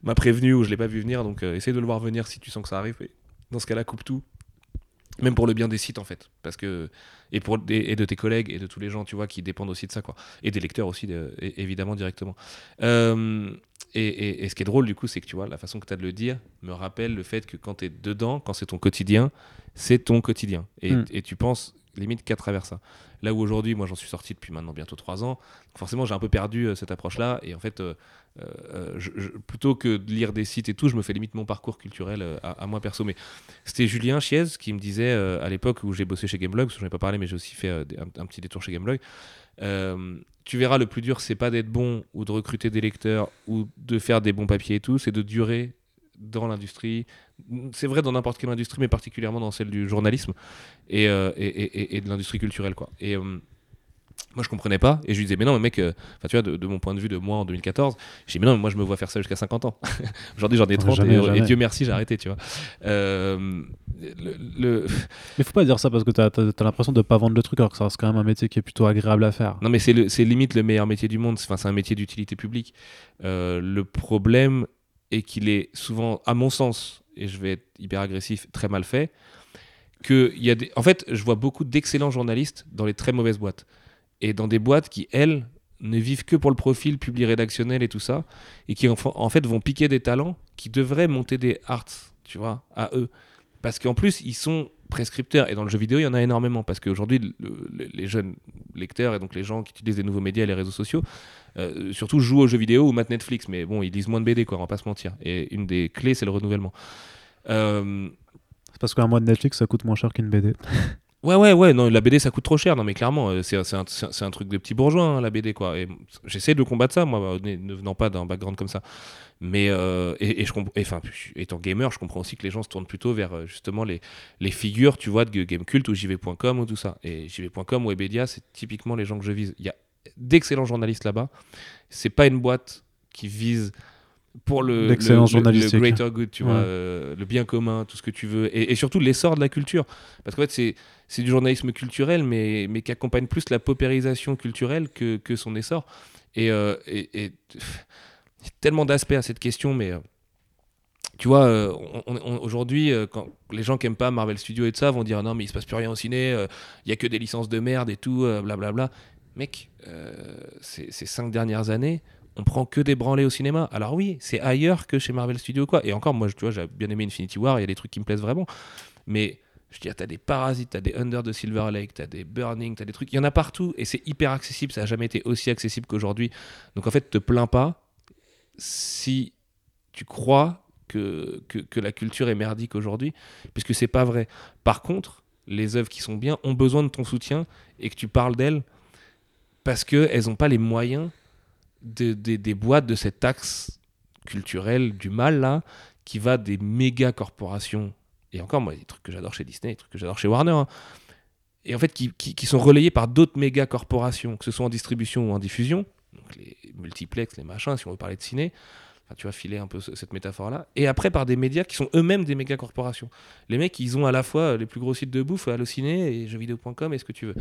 m'a prévenu ou je l'ai pas vu venir donc essaye de le voir venir si tu sens que ça arrive. Et dans ce cas-là coupe tout même pour le bien des sites en fait. Parce que et pour et, de tes collègues et de tous les gens tu vois qui dépendent aussi de ça quoi. Et des lecteurs aussi de- évidemment directement. Euh, et, et- et ce qui est drôle du coup c'est que tu vois la façon que tu as de le dire me rappelle le fait que quand tu es dedans quand c'est ton quotidien c'est ton quotidien. Et, Mm. et tu penses limite qu'à travers ça là où aujourd'hui moi j'en suis sorti depuis maintenant bientôt trois ans forcément j'ai un peu perdu euh, cette approche là et en fait euh, euh, je- je- plutôt que de lire des sites et tout je me fais limite mon parcours culturel à, moi perso mais c'était Julien Chiez qui me disait à l'époque où j'ai bossé chez Gameblog, parce que j'en ai pas parlé, mais j'ai aussi fait un, petit détour chez Gameblog. Tu verras, le plus dur, c'est pas d'être bon ou de recruter des lecteurs ou de faire des bons papiers et tout, c'est de durer dans l'industrie. C'est vrai dans n'importe quelle industrie, mais particulièrement dans celle du journalisme et, euh, et, et- et- de l'industrie culturelle. Quoi. Et euh, moi, je comprenais pas. Et je lui disais, mais non, mais mec, euh, tu vois, de, de mon point de vue de moi en 2014, j'ai dit, mais non, mais moi, je me vois faire ça jusqu'à 50 ans. Aujourd'hui, j'en ai 30 Jamais, et, et jamais. Dieu merci, j'ai arrêté, tu vois. Euh, le- le, Mais faut pas dire ça parce que t'as as, l'impression de pas vendre le truc alors que ça reste quand même un métier qui est plutôt agréable à faire. Non, mais c'est limite le meilleur métier du monde. Enfin, c'est un métier d'utilité publique. Euh, le problème est qu'il est souvent, à mon sens, et je vais être hyper agressif, très mal fait. Que y a des... En fait, je vois beaucoup d'excellents journalistes dans les très mauvaises boîtes. Et dans des boîtes qui, elles, ne vivent que pour le profil, public rédactionnel et tout ça. Et qui, en fait, vont piquer des talents qui devraient monter des arts, tu vois, à eux. Parce qu'en plus, ils sont prescripteurs. Et dans le jeu vidéo, il y en a énormément. Parce qu'aujourd'hui, le- le- les jeunes lecteurs et donc les gens qui utilisent les nouveaux médias et les réseaux sociaux, euh, surtout jouent aux jeux vidéo ou matent Netflix. Mais bon, ils lisent moins de BD, quoi, on va pas se mentir. Et une des clés, c'est le renouvellement. Euh, C'est parce qu'un mois de Netflix ça coûte moins cher qu'une BD. Ouais, ouais, ouais, non, la BD ça coûte trop cher, non, mais clairement, euh, c'est un, c'est un- un truc de petit bourgeois, hein, la BD, quoi. Et j'essaie de combattre ça, moi, ne venant pas d'un background comme ça. Mais, euh, et, je comp- et, enfin, étant gamer, je comprends aussi que les gens se tournent plutôt vers euh, justement les, les figures, tu vois, de Gamecult ou JV.com ou tout ça. Et JV.com ou Webedia, c'est typiquement les gens que je vise. Il y a d'excellents journalistes là-bas. C'est pas une boîte qui vise pour le, le, le- greater good, tu vois, Ouais. euh, le bien commun, tout ce que tu veux, et, et surtout l'essor de la culture. Parce qu'en fait, c'est c'est du journalisme culturel, mais, mais qui accompagne plus la paupérisation culturelle que, que son essor. Et, euh, et- et- pff, il y a tellement d'aspects à cette question, mais euh, tu vois, euh, on- on- aujourd'hui, quand les gens qui aiment pas Marvel Studios et tout ça vont dire non, mais il se passe plus rien au ciné, il y a que des licences de merde et tout, blablabla. Mec, ces, ces cinq dernières années, on prend que des branlées au cinéma. Alors oui, c'est ailleurs que chez Marvel Studios quoi. Et encore, moi, tu vois, j'ai bien aimé Infinity War, il y a des trucs qui me plaisent vraiment. Mais je veux dire, t'as des Parasites, t'as des Under de Silver Lake, t'as des Burning, t'as des trucs, il y en a partout et c'est hyper accessible. Ça a jamais été aussi accessible qu'aujourd'hui. Donc en fait, te plains pas si tu crois que, que, que la culture est merdique aujourd'hui, puisque c'est pas vrai. Par contre, les œuvres qui sont bien ont besoin de ton soutien et que tu parles d'elles parce qu'elles n'ont pas les moyens de- de- des boîtes de cette taxe culturelle du mal là qui va des méga corporations et encore moi des trucs que j'adore chez Disney des trucs que j'adore chez Warner hein. et en fait qui, qui- sont relayés par d'autres méga corporations que ce soit en distribution ou en diffusion donc les multiplex les machins si on veut parler de ciné Enfin, tu vas filer un peu ce- cette métaphore là et après par des médias qui sont eux-mêmes des méga corporations les mecs ils ont à la fois les plus gros sites de bouffe Allociné et jeuxvideo.com et ce que tu veux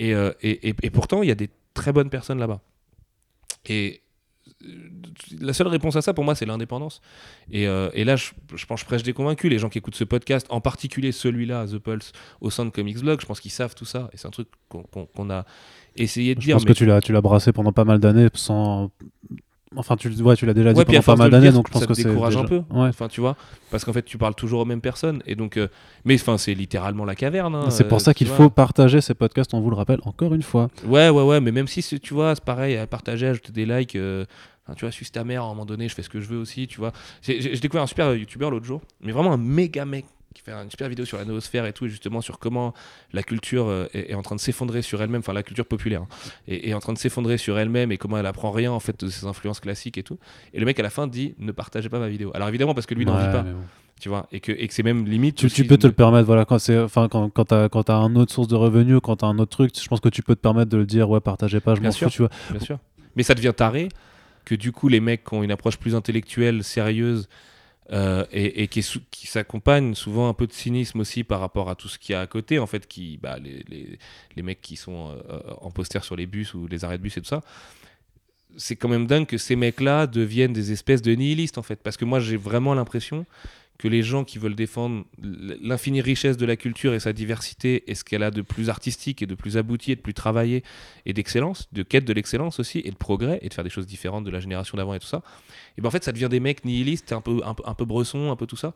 euh, et, et- et pourtant il y a des très bonnes personnes là-bas et la seule réponse à ça pour moi c'est l'indépendance. Et, euh, et, là je, je pense que je prêche des convaincus. Les gens qui écoutent ce podcast en particulier celui-là The Pulse au sein de Comics Blog je pense qu'ils savent tout ça. Et c'est un truc qu'on a essayé de je dire pense que tu l'as tu l'as brassé pendant pas mal d'années sans Enfin, tu, ouais, tu l'as déjà dit pendant pas mal d'années, donc je pense ça que c'est. décourage déjà... un peu. Ouais. Enfin, tu vois, parce qu'en fait, tu parles toujours aux mêmes personnes. Et donc, euh, mais enfin, c'est littéralement la caverne. hein, c'est pour euh, ça qu'il faut partager ces podcasts, on vous le rappelle encore une fois. Ouais, ouais, ouais. Mais même si tu vois, c'est pareil, à partager, ajouter des likes. euh, tu vois, suis ta mère à un moment donné, je fais ce que je veux aussi, tu vois. J'ai découvert un super youtubeur l'autre jour, mais vraiment un méga mec qui fait une super vidéo sur la noosphère et tout, et justement sur comment la culture euh, est, est en train de s'effondrer sur elle-même, enfin la culture populaire, hein, est, est en train de s'effondrer sur elle-même et comment elle apprend rien en fait de ses influences classiques et tout. Et le mec à la fin dit ne partagez pas ma vidéo. Alors évidemment parce que lui n'en vit pas, bon. tu vois, et que, et que c'est même limite. Tu, aussi tu peux te le permettre, voilà, quand c'est, enfin, quand, quand t'as, quand t'as un autre source de revenus, quand t'as un autre truc, je pense que tu peux te permettre de le dire, ouais, partagez pas, je m'en fous, tu vois. bien sûr. Mais ça devient taré que du coup les mecs qui ont une approche plus intellectuelle, sérieuse euh, et, qui, s'accompagnent souvent un peu de cynisme aussi par rapport à tout ce qu'il y a à côté, en fait, qui, bah, les, les, les mecs qui sont euh, en poster sur les bus ou les arrêts de bus et tout ça. C'est quand même dingue que ces mecs-là deviennent des espèces de nihilistes en fait, parce que moi j'ai vraiment l'impression que les gens qui veulent défendre l'infinie richesse de la culture et sa diversité et ce qu'elle a de plus artistique et de plus abouti et de plus travaillé et d'excellence, de quête de l'excellence aussi et de progrès et de faire des choses différentes de la génération d'avant et tout ça, et ben en fait ça devient des mecs nihilistes, un peu, un peu, un peu bresson, un peu tout ça.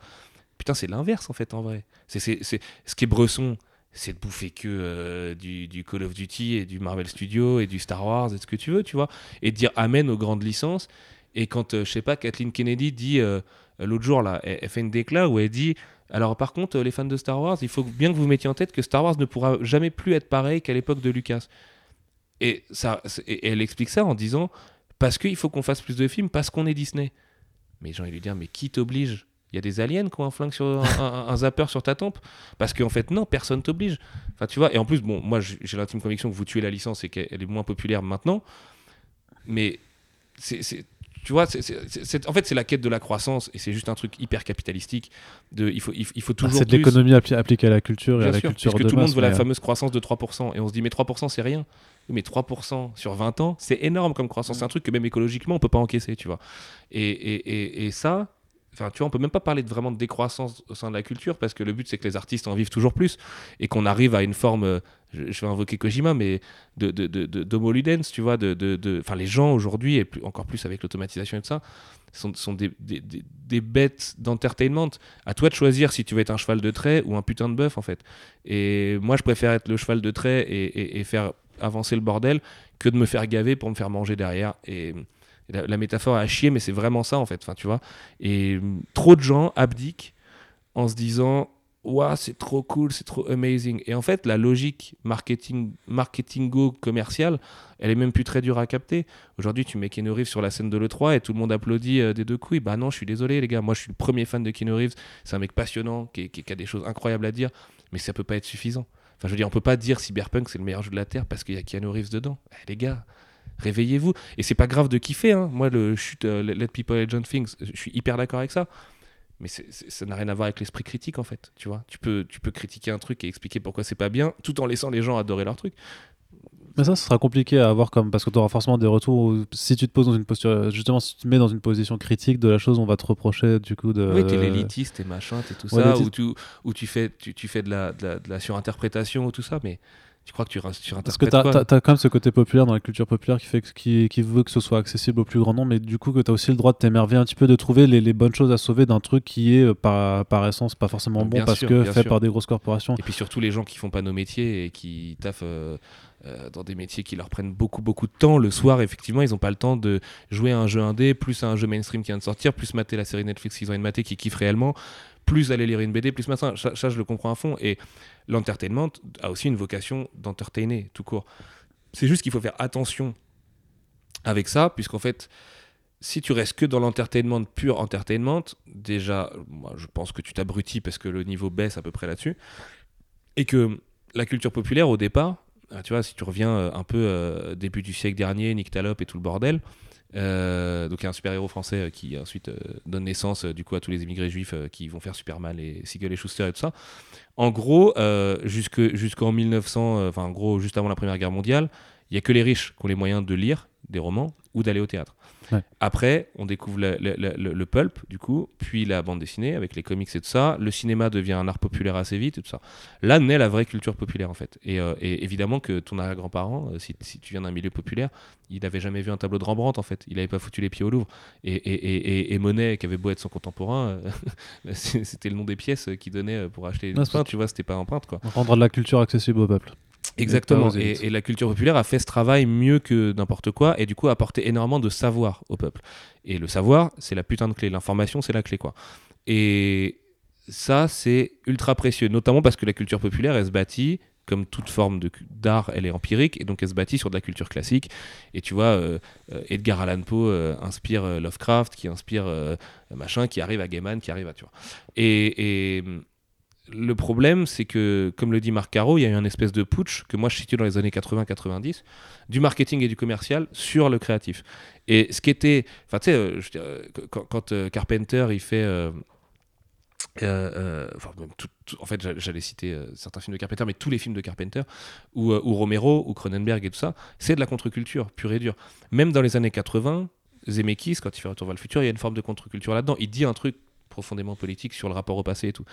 Putain, c'est l'inverse en fait en vrai. C'est, c'est, c'est- ce qui est bresson, c'est de bouffer que euh, du, du Call of Duty et du Marvel Studios et du Star Wars et ce que tu veux, tu vois, et de dire amen aux grandes licences. Et quand, euh, je sais pas, Kathleen Kennedy dit euh, l'autre jour là, elle, fait une déclat où elle dit alors par contre, euh, les fans de Star Wars, il faut bien que vous mettiez en tête que Star Wars ne pourra jamais plus être pareil qu'à l'époque de Lucas. Et, ça, et elle explique ça en disant parce qu'il faut qu'on fasse plus de films, parce qu'on est Disney. Mais les gens, ils lui disent mais qui t'oblige? Il y a des aliens qui ont un flingue sur un, zapper sur ta tempe Parce qu'en fait, non, personne t'oblige. Enfin, tu vois. Et en plus, bon, moi, j'ai j'ai l'intime conviction que vous tuez la licence et qu'elle est moins populaire maintenant. Mais c'est- tu vois, c'est- c'est- c'est- c'est- en fait, c'est la quête de la croissance et c'est juste un truc hyper capitalistique. De, il faut, il, faut- il faut Bah, toujours c'est de l'économie appli- appliquée à la culture et Bien à la culture puisque de tout le monde veut la euh, fameuse croissance de 3%. Et on se dit, mais 3%, c'est rien. Mais 3% sur 20 ans, c'est énorme comme croissance. C'est un truc que même écologiquement, on peut pas encaisser, tu vois. Et, et, et, et ça, enfin, tu vois, on peut même pas parler de vraiment de décroissance au sein de la culture parce que le but, c'est que les artistes en vivent toujours plus et qu'on arrive à une forme, euh, je, vais invoquer Kojima, mais de, de, de, de- tu vois. De, de, les gens aujourd'hui, et encore plus avec l'automatisation et tout ça, sont, sont des, des, des, des bêtes d'entertainment. À toi de choisir si tu veux être un cheval de trait ou un putain de bœuf, en fait. Et moi, je préfère être le cheval de trait et, et- et faire avancer le bordel que de me faire gaver pour me faire manger derrière. Et la, métaphore est à chier, mais c'est vraiment ça, en fait. Enfin, tu vois. Et hum, trop de gens abdiquent en se disant Ouah, c'est trop cool, c'est trop amazing. Et en fait, la logique marketing, marketingo-commerciale, elle est même plus très dure à capter. Aujourd'hui, tu mets Keanu Reeves sur la scène de l'E3 et tout le monde applaudit euh, des deux couilles. Bah non, je suis désolé, les gars. Moi, je suis le premier fan de Keanu Reeves. C'est un mec passionnant qui a des choses incroyables à dire, mais ça peut pas être suffisant. Enfin, je veux dire, on peut pas dire Cyberpunk c'est le meilleur jeu de la Terre parce qu'il y a Keanu Reeves dedans. Eh, les gars, réveillez-vous. Et c'est pas grave de kiffer. Hein. Moi, le chute euh, Let People Legend Things, je suis hyper d'accord avec ça. Mais ça n'a rien à voir avec l'esprit critique en fait. Tu vois, tu peux, tu peux critiquer un truc et expliquer pourquoi c'est pas bien, tout en laissant les gens adorer leur truc. Mais ça, ce sera compliqué à avoir comme parce que tu auras forcément des retours. où si tu te poses dans une posture, justement, si tu te mets dans une position critique de la chose, on va te reprocher du coup de. Oui, t'es l'élitiste, t'es machin, t'es tout Ouais, ça, ou tu, tu fais, tu, tu fais de la, de la, de la surinterprétation ou tout ça, mais tu crois que tu ra- Parce que quoi as, quand même ce côté populaire dans la culture populaire qui fait que, qui, qui veut que ce soit accessible au plus grand nombre, mais du coup que t'as aussi le droit de t'émerveiller un petit peu, de trouver les, les bonnes choses à sauver d'un truc qui est euh, par, par essence pas forcément bon Bien parce sûr, que fait sûr. par des grosses corporations. Et puis surtout les gens qui font pas nos métiers et qui taffent euh, euh, dans des métiers qui leur prennent beaucoup beaucoup de temps. Le soir, effectivement, ils ont pas le temps de jouer à un jeu indé, plus à un jeu mainstream qui vient de sortir, plus mater la série Netflix qu'ils ont de mater, qui kiffent réellement, plus aller lire une BD, plus machin. Ça, je le comprends à fond. Et l'entertainment a aussi une vocation d'entertainer tout court. C'est juste qu'il faut faire attention avec ça, puisqu'en fait, si tu restes que dans l'entertainment pur entertainment, déjà, moi, je pense que tu t'abrutis parce que le niveau baisse à peu près là-dessus. Et que la culture populaire, au départ, ah, tu vois, si tu reviens euh, un peu euh, début du siècle dernier, Nick Talop et tout le bordel, euh, donc il y a un super héros français euh, qui ensuite euh, donne naissance du coup à tous les immigrés juifs qui vont faire Superman et Siegel et Schuster et tout ça. En gros, jusque- jusqu'en 1900, euh, enfin en gros juste avant la Première Guerre mondiale, il y a que les riches qui ont les moyens de lire des romans ou d'aller au théâtre. Ouais. Après, on découvre le, le- le- le- le pulp, du coup, puis la bande dessinée avec les comics et tout ça. Le cinéma devient un art populaire assez vite et tout ça. Là naît la vraie culture populaire, en fait. Et, euh, et évidemment que ton arrière-grand-parent, euh, si, si tu viens d'un milieu populaire, il n'avait jamais vu un tableau de Rembrandt, en fait. Il n'avait pas foutu les pieds au Louvre. Et, et, et, et- et Monet, qui avait beau être son contemporain, euh, c'était le nom des pièces qu'il donnait pour acheter Non, pains, tu vois, c'était pas un peintre, quoi. Rendre de la culture accessible au peuple. Exactement. Et, la culture populaire a fait ce travail mieux que n'importe quoi et du coup a apporté énormément de savoir au peuple. Et le savoir, c'est la putain de clé. L'information, c'est la clé, quoi. Et ça, c'est ultra précieux, notamment parce que la culture populaire, elle se bâtit comme toute forme d'art, elle est empirique et donc elle se bâtit sur de la culture classique. Et tu vois, euh, euh, Edgar Allan Poe euh, inspire Lovecraft, qui inspire euh, machin, qui arrive à Gaiman, qui arrive à tu vois. Et, et, hum, le problème, c'est que, comme le dit Marc Caro, il y a eu un espèce de putsch que moi je situe dans les années 80-90 du marketing et du commercial sur le créatif. Et ce qui était, enfin tu sais, euh, euh, quand, euh, Carpenter il fait, en fait j'a- j'allais citer certains films de Carpenter, mais tous les films de Carpenter ou, ou Romero ou Cronenberg et tout ça, c'est de la contre-culture pure et dure. Même dans les années 80, Zemeckis, quand il fait Retour vers le futur, il y a une forme de contre-culture là-dedans. Il dit un truc profondément politique sur le rapport au passé et tout.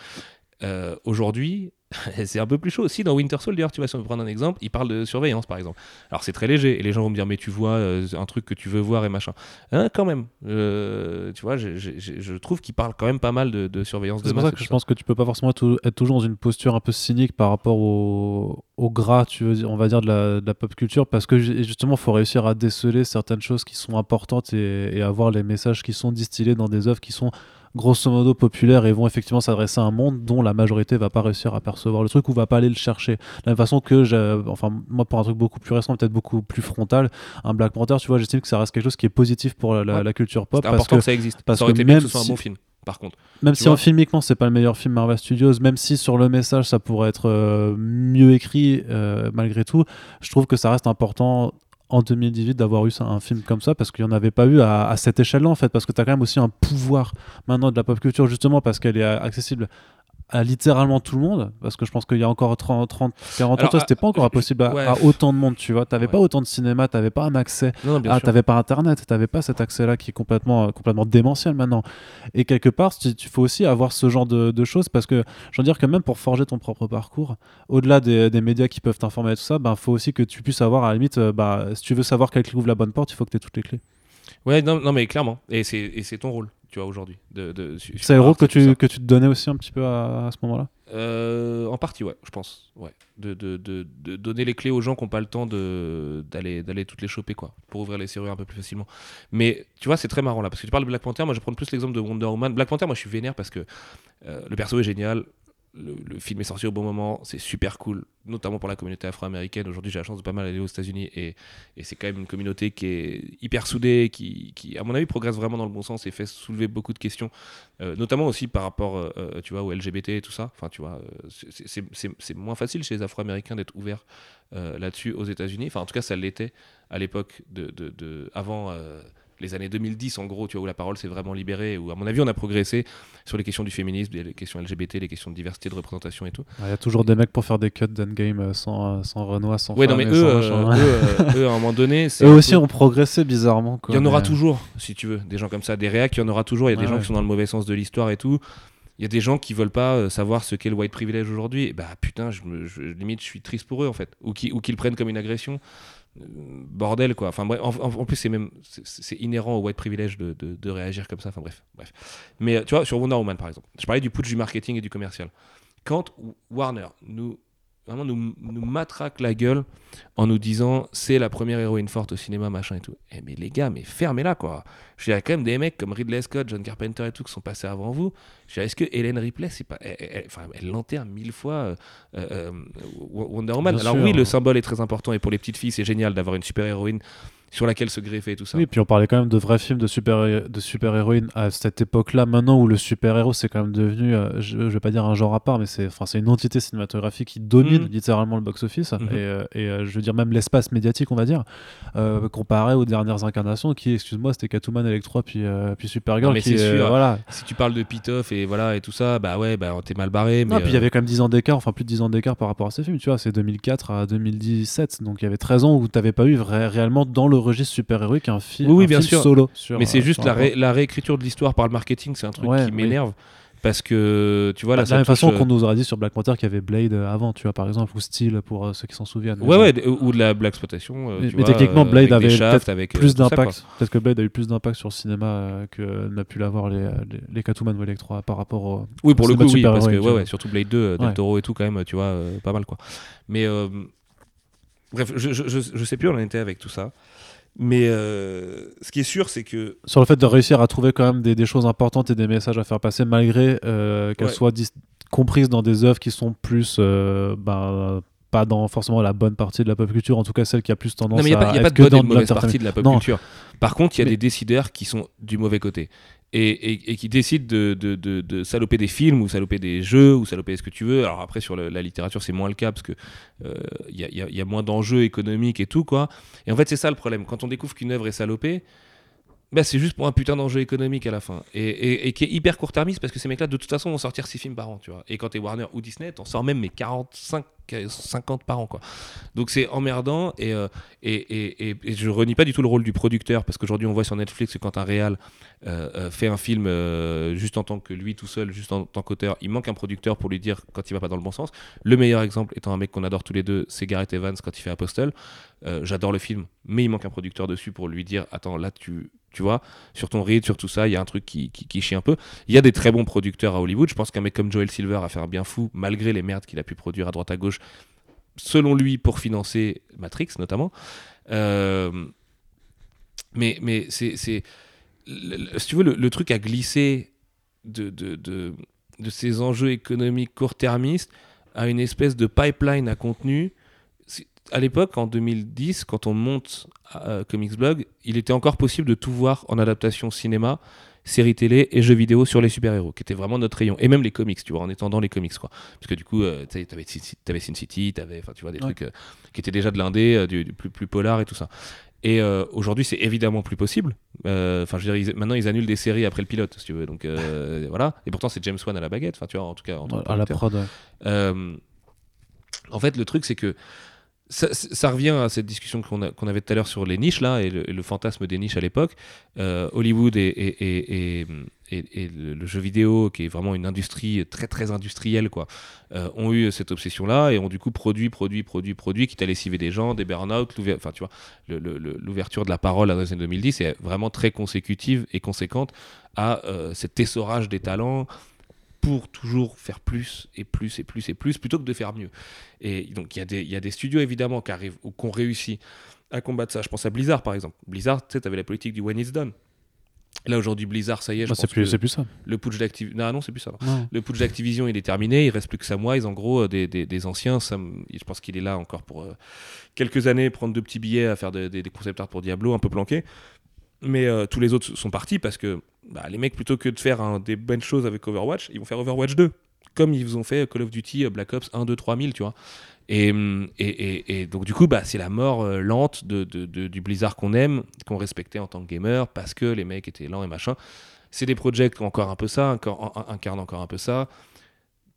Euh, Aujourd'hui, c'est un peu plus chaud. aussi dans Winter Soldier, tu vois, si on veut prendre un exemple, il parle de surveillance, par exemple. Alors c'est très léger, et les gens vont me dire, mais tu vois euh, un truc que tu veux voir et machin. Hein, quand même, Euh, tu vois, je trouve qu'il parle quand même pas mal de, de surveillance C'est pour ça que je pense que tu peux pas forcément être, être toujours dans une posture un peu cynique par rapport au, au gras, tu veux dire, on va dire, de la, de la pop culture, parce que ju- justement, il faut réussir à déceler certaines choses qui sont importantes et, et avoir les messages qui sont distillés dans des œuvres qui sont grosso modo populaires et vont effectivement s'adresser à un monde dont la majorité va pas réussir à percevoir le truc ou va pas aller le chercher. De la même façon que, enfin, moi, pour un truc beaucoup plus récent, peut-être beaucoup plus frontal, un Black Panther, tu vois, j'estime que ça reste quelque chose qui est positif pour la, la- Ouais. la culture pop. C'est parce important que que, ça existe. parce ça aurait que été bien que même ce soit si- un bon film, par contre. Même Tu si en vois filmiquement c'est pas le meilleur film Marvel Studios, même si sur le message ça pourrait être euh, mieux écrit euh, malgré tout, je trouve que ça reste important en 2018 d'avoir eu un film comme ça parce qu'il n'y en avait pas eu à, à cette échelle-là en fait parce que tu as quand même aussi un pouvoir maintenant de la pop culture justement parce qu'elle est accessible à littéralement tout le monde parce que je pense qu'il y a encore 30, 30 40 ans c'était pas encore je- possible à, ouais. à autant de monde tu vois t'avais Ouais. pas autant de cinéma t'avais pas un accès Non, non, t'avais pas internet, t'avais pas cet accès-là qui est complètement, euh, complètement démentiel maintenant. Et quelque part, tu, faut aussi avoir ce genre de, de choses parce que je veux dire que même pour forger ton propre parcours, au-delà des, des médias qui peuvent t'informer et tout ça, ben faut aussi que tu puisses avoir à la limite, euh, bah, si tu veux savoir quelle clé ouvre la bonne porte, il faut que tu aies toutes les clés. Ouais, non, non, mais clairement. Et c'est ton rôle, tu vois, aujourd'hui. De, de, C'est le rôle que tu, que tu te donnais aussi un petit peu à, à ce moment-là? Euh, en partie, ouais, je pense. Ouais. De, de, de, de donner les clés aux gens qui n'ont pas le temps d'aller toutes les choper, quoi, pour ouvrir les serrures un peu plus facilement. Mais tu vois, c'est très marrant là, parce que tu parles de Black Panther, moi je prendre plus l'exemple de Wonder Woman. Black Panther, moi je suis vénère parce que euh, le perso est génial. Le, film est sorti au bon moment, c'est super cool, notamment pour la communauté afro-américaine. Aujourd'hui, j'ai la chance de pas mal aller aux États-Unis et, c'est quand même une communauté qui est hyper soudée, qui, à mon avis, progresse vraiment dans le bon sens et fait soulever beaucoup de questions, euh, notamment aussi par rapport, euh, euh, tu vois, au LGBT et tout ça. Enfin, tu vois, euh, c'est- moins facile chez les Afro-Américains d'être ouverts là-dessus aux États-Unis. Enfin, en tout cas, ça l'était à l'époque de, de- avant. Les années 2010 en gros, tu vois, où la parole s'est vraiment libérée, où à mon avis on a progressé sur les questions du féminisme, les questions LGBT, les questions de diversité, de représentation et tout. Il y a toujours des mecs pour faire des cuts d'endgame euh, sans, euh, sans Renoir, sans Ouais, non mais eux, euh, eux, euh, eux, à un moment donné, Eux aussi peu- ont progressé bizarrement. Il y en aura toujours, si tu veux, des gens comme ça, des réacs, il y en aura toujours. Il y a des Ouais, gens ouais. qui sont dans le mauvais sens de l'histoire et tout. Il y a des gens qui veulent pas savoir ce qu'est le white privilege aujourd'hui. Bah putain, je me, je- limite, je suis triste pour eux en fait, ou qui, ou qu'ils le prennent comme une agression. Bordel quoi. Enfin bref, en, plus c'est même c'est- c'est inhérent au white privilege de, de- de réagir comme ça. Enfin bref, bref. Mais euh, tu vois, sur Wonder Woman par exemple, je parlais du putsch du marketing et du commercial. Quand Warner nous vraiment nous, nous matraque la gueule en nous disant c'est la première héroïne forte au cinéma, machin et tout. Eh mais les gars, mais fermez-la quoi. Je veux dire, il y a quand même des mecs comme Ridley Scott, John Carpenter et tout qui sont passés avant vous. Je est-ce que Hélène Ripley, c'est pas, elle, l'enterre mille fois euh, euh, Wonder Woman? Bien Alors sûr. oui, le symbole est très important et pour les petites filles, c'est génial d'avoir une super héroïne sur laquelle se greffer et tout ça. Oui, puis on parlait quand même de vrais films de super de super héroïnes à cette époque-là. Maintenant où le super héros c'est quand même devenu, euh, je, je vais pas dire un genre à part, mais c'est enfin c'est une entité cinématographique qui domine Mhm. littéralement le box-office Mhm. et, euh, et, euh, je veux dire même l'espace médiatique, on va dire, euh, comparé aux dernières incarnations qui, excuse-moi, c'était Catwoman, Electro puis euh, puis Supergirl Non, mais qui sûr. voilà. Si tu parles de Pitoff et voilà et tout ça, bah ouais, bah t'es mal barré. Mais Non, puis il y avait quand même 10 ans d'écart, enfin plus de 10 ans d'écart par rapport à ces films, tu vois, c'est 2004 à 2017, donc il y avait 13 ans où t'avais pas eu vrai- réellement dans le registre super-héroïque qu'un film, Oui, oui, un bien film sûr. solo. sur, Mais c'est euh, juste la, ré- la réécriture de l'histoire par le marketing, c'est un truc Ouais, qui m'énerve. Parce que, tu vois, Bah, ça la même façon euh, qu'on nous aurait dit sur Black Panther qu'il y avait Blade euh, avant, tu vois, par exemple, ou Steel pour euh, ceux qui s'en souviennent. Ouais, ouais, ou de la black exploitation. euh, Mais- tu mais vois, techniquement, euh, Blade avait peut-être avec, euh, plus d'impact. Peut-être que Blade a eu plus d'impact sur le cinéma euh, que n'a pu l'avoir les, les, les Catwoman ou Electra par rapport au. Oui, pour le coup, oui, parce que, ouais, ouais, surtout Blade 2, euh, Del. Toro et tout, quand même, tu vois, euh, pas mal, quoi. Mais, euh, bref, je, je, je, je sais plus où on en était avec tout ça. Mais euh, ce qui est sûr, c'est que. Sur le fait de réussir à trouver quand même des, des choses importantes et des messages à faire passer, malgré euh, qu'elles Ouais. soient comprises dans des œuvres qui sont plus. euh, ben, pas dans forcément la bonne partie de la pop culture, en tout cas celle qui a plus tendance Non, mais il n'y a, à pas, y a être pas de que bonne dans et de mauvaise l'entertainment. partie de la pop Non. culture. Par contre, il y a Mais- des décideurs qui sont du mauvais côté. Et, qui décident de, saloper des films ou saloper des jeux ou saloper ce que tu veux. Alors après, sur la littérature, c'est moins le cas parce euh, il il y a moins d'enjeux économiques et tout, quoi. Et en fait, c'est ça le problème. Quand on découvre qu'une œuvre est salopée, bah, c'est juste pour un putain d'enjeu économique à la fin. Et, et- qui est hyper court-termiste parce que ces mecs-là, de toute façon, vont sortir 6 films par an, tu vois. Et quand t'es Warner ou Disney, t'en sors même mais 45, 50 par an, quoi. Donc c'est emmerdant et, euh, et, et, je renie pas du tout le rôle du producteur parce qu'aujourd'hui on voit sur Netflix que quand un réal euh, euh, fait un film euh, juste en tant que lui tout seul, juste en tant qu'auteur, il manque un producteur pour lui dire quand il va pas dans le bon sens. Le meilleur exemple étant un mec qu'on adore tous les deux, c'est Gareth Evans quand il fait Apostle. J'adore le film, mais il manque un producteur dessus pour lui dire attends là tu tu vois sur ton rythme, sur tout ça, il y a un truc qui, qui, chie un peu. Il y a des très bons producteurs à Hollywood. Je pense qu'un mec comme Joel Silver a fait un bien fou malgré les merdes qu'il a pu produire à droite à gauche selon lui, pour financer Matrix notamment. Euh, mais mais c'est, si tu veux, le, truc a glissé de ces enjeux économiques court-termistes à une espèce de pipeline à contenu. À l'époque, en 2010, quand on monte euh, Comics Blog, il était encore possible de tout voir en adaptation cinéma, séries télé et jeux vidéo sur les super-héros, qui était vraiment notre rayon. Et même les comics, tu vois, en étant dans les comics, quoi. Parce que du coup, euh, tu sais, t'avais, Sin- City, t'avais, tu vois, des Ouais. trucs euh, qui étaient déjà de l'indé, euh, du, du plus, plus polar et tout ça. Et euh, aujourd'hui, c'est évidemment plus possible. Euh, Enfin, je veux dire, ils- maintenant, ils annulent des séries après le pilote, si tu veux. Donc euh, voilà. Et pourtant, c'est James Wan à la baguette. Enfin, tu vois, en tout cas, en à la prod. en fait, le truc, c'est que ça, revient à cette discussion qu'on avait tout à l'heure sur les niches, là, et le, fantasme des niches à l'époque. Euh, Hollywood et, le, jeu vidéo, qui est vraiment une industrie très, très industrielle, quoi, euh, ont eu cette obsession-là et ont du coup produit, produit, produit, produit, quitte à lessiver des gens, des burn-out, enfin, tu vois, l'ouverture de la parole dans les années 2010 est vraiment très consécutive et conséquente à euh, cet essorage des talents pour toujours faire plus et plus et plus et plus plutôt que de faire mieux. Et donc il y, a des- il y a des studios évidemment qui arrivent ou qui ont réussi à combattre ça. Je pense à Blizzard par exemple. Blizzard, tu sais, t'avais la politique du when it's done. Là aujourd'hui Blizzard, ça y est, je Bah, pense plus, que plus ça. le putsch d'Activision. Non, non, c'est plus ça. non. Le putsch d'Activision, il est terminé. Il reste plus que Samwise, en gros, euh, des, des- des anciens. Sam- je pense qu'il est là encore pour euh, quelques années, prendre de petits billets à faire de- des- des concept art pour Diablo, un peu planqué. Mais euh, tous les autres sont partis parce que bah, les mecs, plutôt que de faire des bonnes choses avec Overwatch, ils vont faire Overwatch 2. Comme ils ont fait Call of Duty, euh, Black Ops 1, 2, 3000, tu vois. Et, hum, et, donc, du coup, bah, c'est la mort euh, lente du Blizzard qu'on aime, qu'on respectait en tant que gamer, parce que les mecs étaient lents et machin. C'est des ont encore un peu ça, encore, incarnent encore un peu ça.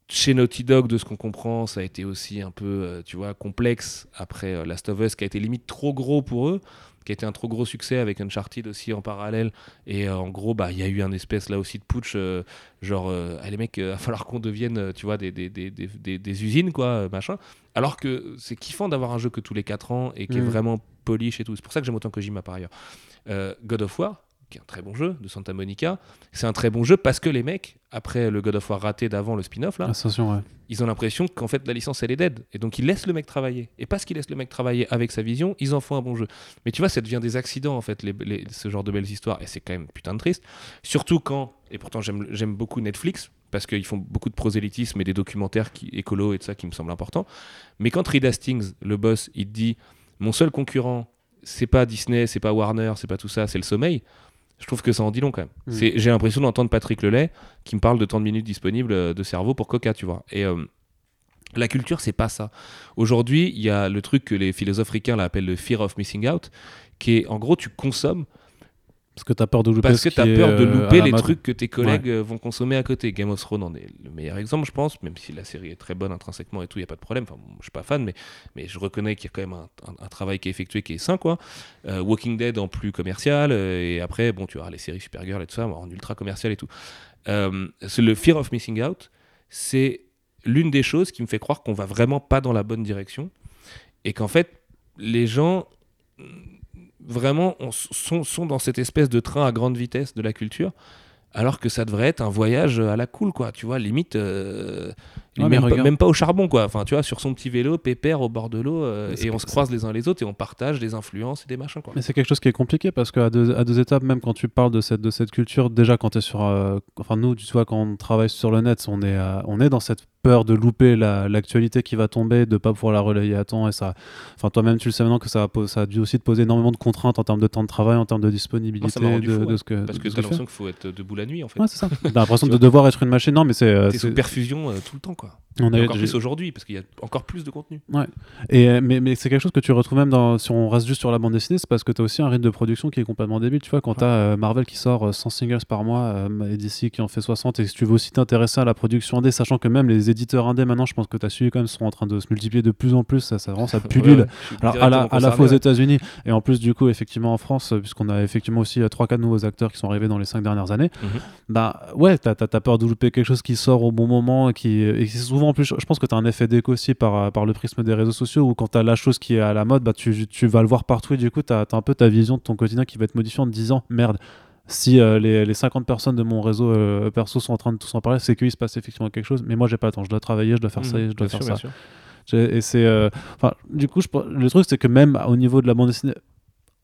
Chez Naughty Dog, de ce qu'on comprend, ça a été aussi un peu, tu vois, complexe après Last of Us, qui a été limite trop gros pour eux, qui a été un trop gros succès avec Uncharted aussi en parallèle. Et euh, en gros, bah, il y a eu un espèce là aussi de putsch, euh, genre, euh, les mecs, il va falloir qu'on devienne, euh, tu vois, des, des, des, des, usines, quoi, euh, machin. Alors que c'est kiffant d'avoir un jeu que tous les 4 ans et qui est Mm. vraiment polish et tout. C'est pour ça que j'aime autant Kojima par ailleurs. Euh, God of War, qui est un très bon jeu de Santa Monica, c'est un très bon jeu parce que les mecs, après le God of War raté d'avant le spin-off, là, Ascension, ouais. ils ont l'impression qu'en fait la licence elle est dead. Et donc ils laissent le mec travailler. Et parce qu'ils laissent le mec travailler avec sa vision, ils en font un bon jeu. Mais tu vois, ça devient des accidents en fait, les- les- ce genre de belles histoires. Et c'est quand même putain de triste. Surtout quand, et pourtant j'aime beaucoup Netflix, parce qu'ils font beaucoup de prosélytisme et des documentaires qui, écolo et de ça qui me semblent importants. Mais quand Reed Hastings, le boss, il dit Mon seul concurrent, c'est pas Disney, c'est pas Warner, c'est pas tout ça, c'est le sommeil. Je trouve que ça en dit long quand même. Mm. C'est- J'ai l'impression d'entendre Patrick Lelay qui me parle de tant de minutes disponibles euh, de cerveau pour Coca, tu vois. Et euh, la culture, c'est pas ça. Aujourd'hui, il y a le truc que les philosophes ricains là, appellent le fear of missing out, qui est en gros, tu consommes Parce que t'as peur de louper Parce que t'as peur de euh, louper les trucs que tes collègues euh, vont consommer à côté. Game of Thrones en est le meilleur exemple, je pense, même si la série est très bonne intrinsèquement et tout, il y a pas de problème. Enfin, bon, je suis pas fan, mais, mais je reconnais qu'il y a quand même un, un- un travail qui est effectué qui est sain, quoi. Euh, Walking Dead en plus commercial, euh, et après, bon, tu vois, les séries Supergirl et tout ça, en ultra commercial et tout. Euh, c'est le fear of missing out, c'est l'une des choses qui me fait croire qu'on va vraiment pas dans la bonne direction et qu'en fait, les gens vraiment on- sont, dans cette espèce de train à grande vitesse de la culture. Alors que ça devrait être un voyage à la cool, quoi. Tu vois, limite, euh, Ouais, même, pas, regarde. même pas au charbon, quoi. Enfin, tu vois, sur son petit vélo, pépère au bord de l'eau, euh, et on se ça. croise les uns les autres et on partage des influences et des machins, quoi. Mais c'est quelque chose qui est compliqué parce qu'à deux, à deux étapes, même quand tu parles de cette, de cette culture, déjà quand tu es sur. euh, enfin, nous, tu vois, quand on travaille sur le net, on est, euh, on est dans cette peur de louper la- l'actualité qui va tomber, de pas pouvoir la relayer à temps. Et ça. Enfin, toi-même, tu le sais maintenant que ça, po- ça a dû aussi te poser énormément de contraintes en termes de temps de travail, en termes de disponibilité, Moi, de, fou, de ouais. ce que. Parce de que t'as l'impression qu'il faut être debout la nuit, en fait. Ouais, c'est ça. T'as l'impression de devoir être une machine. Non, mais c'est. T'es sous perfusion tout le temps, quoi. On encore plus aujourd'hui, parce qu'il y a encore plus de contenu. Et, euh, mais mais c'est quelque chose que tu retrouves même dans, si on reste juste sur la bande dessinée, c'est parce que tu as aussi un rythme de production qui est complètement débile. Tu vois, quand tu as Marvel qui sort euh, 100 singles par mois euh, et DC qui en fait 60, et si tu veux aussi t'intéresser à la production indé, sachant que même les éditeurs indés maintenant, je pense que tu as suivi quand même, sont en train de se multiplier de plus en plus, ça, ça, vraiment, ça pullule. Ouais, ouais, Alors à la, directement à la fois aux États-Unis et en plus du coup effectivement en France, euh, puisqu'on a effectivement aussi 3-4 nouveaux acteurs qui sont arrivés dans les 5 dernières années, bah ouais, t'as as, peur de louper quelque chose qui sort au bon moment et qui et c'est souvent en plus, je pense que t'as un effet d'écho aussi par, par le prisme des réseaux sociaux où quand t'as la chose qui est à la mode, bah tu, tu vas le voir partout et du coup t'as as un peu ta vision de ton quotidien qui va être modifiée en te disant merde. Si euh, les, les 50 personnes de mon réseau euh, perso sont en train de tous en parler, c'est qu'il se passe effectivement quelque chose. Mais moi, j'ai pas le temps. Je dois travailler, je dois faire ça, Mhm, je dois faire sûr, ça. Et c'est, euh, du coup, je, le truc, c'est que même au niveau de la bande dessinée,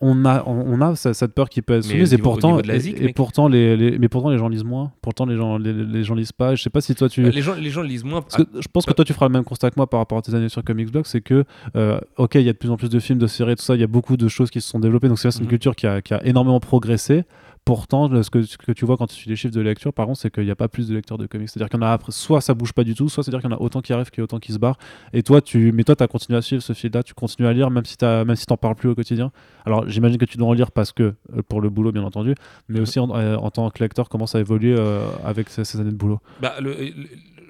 on a, on, a ce- cette peur qui peut être soumise et pourtant, et, pourtant les, les- mais pourtant les gens lisent moins. Pourtant les gens, les, les gens lisent pas. Je sais pas si toi tu. Euh, Les gens, les gens lisent moins. Parce que je pense que toi tu feras le même constat que moi par rapport à tes années sur Comics Blog, c'est que euh, ok, il y a de plus en plus de films, de séries, tout ça, il y a beaucoup de choses qui se sont développées. Donc c'est vrai, c'est une Mhm. culture qui a, qui a énormément progressé. Pourtant, ce que, tu vois quand tu suis les chiffres de lecture, par contre, c'est qu'il n'y a pas plus de lecteurs de comics. C'est-à-dire qu'il y en a après, soit ça bouge pas du tout, soit c'est-à-dire qu'il y en a autant qui arrivent qu'il y a autant qui se barrent. Et toi, tu, mais toi, tu as continué à suivre ce fil-là, tu continues à lire, même si tu même si t'en parles plus au quotidien. Alors, j'imagine que tu dois en lire parce que, euh, pour le boulot, bien entendu, mais aussi en, euh, tant que lecteur, comment ça a évolué euh, avec ces, années de boulot? Bah,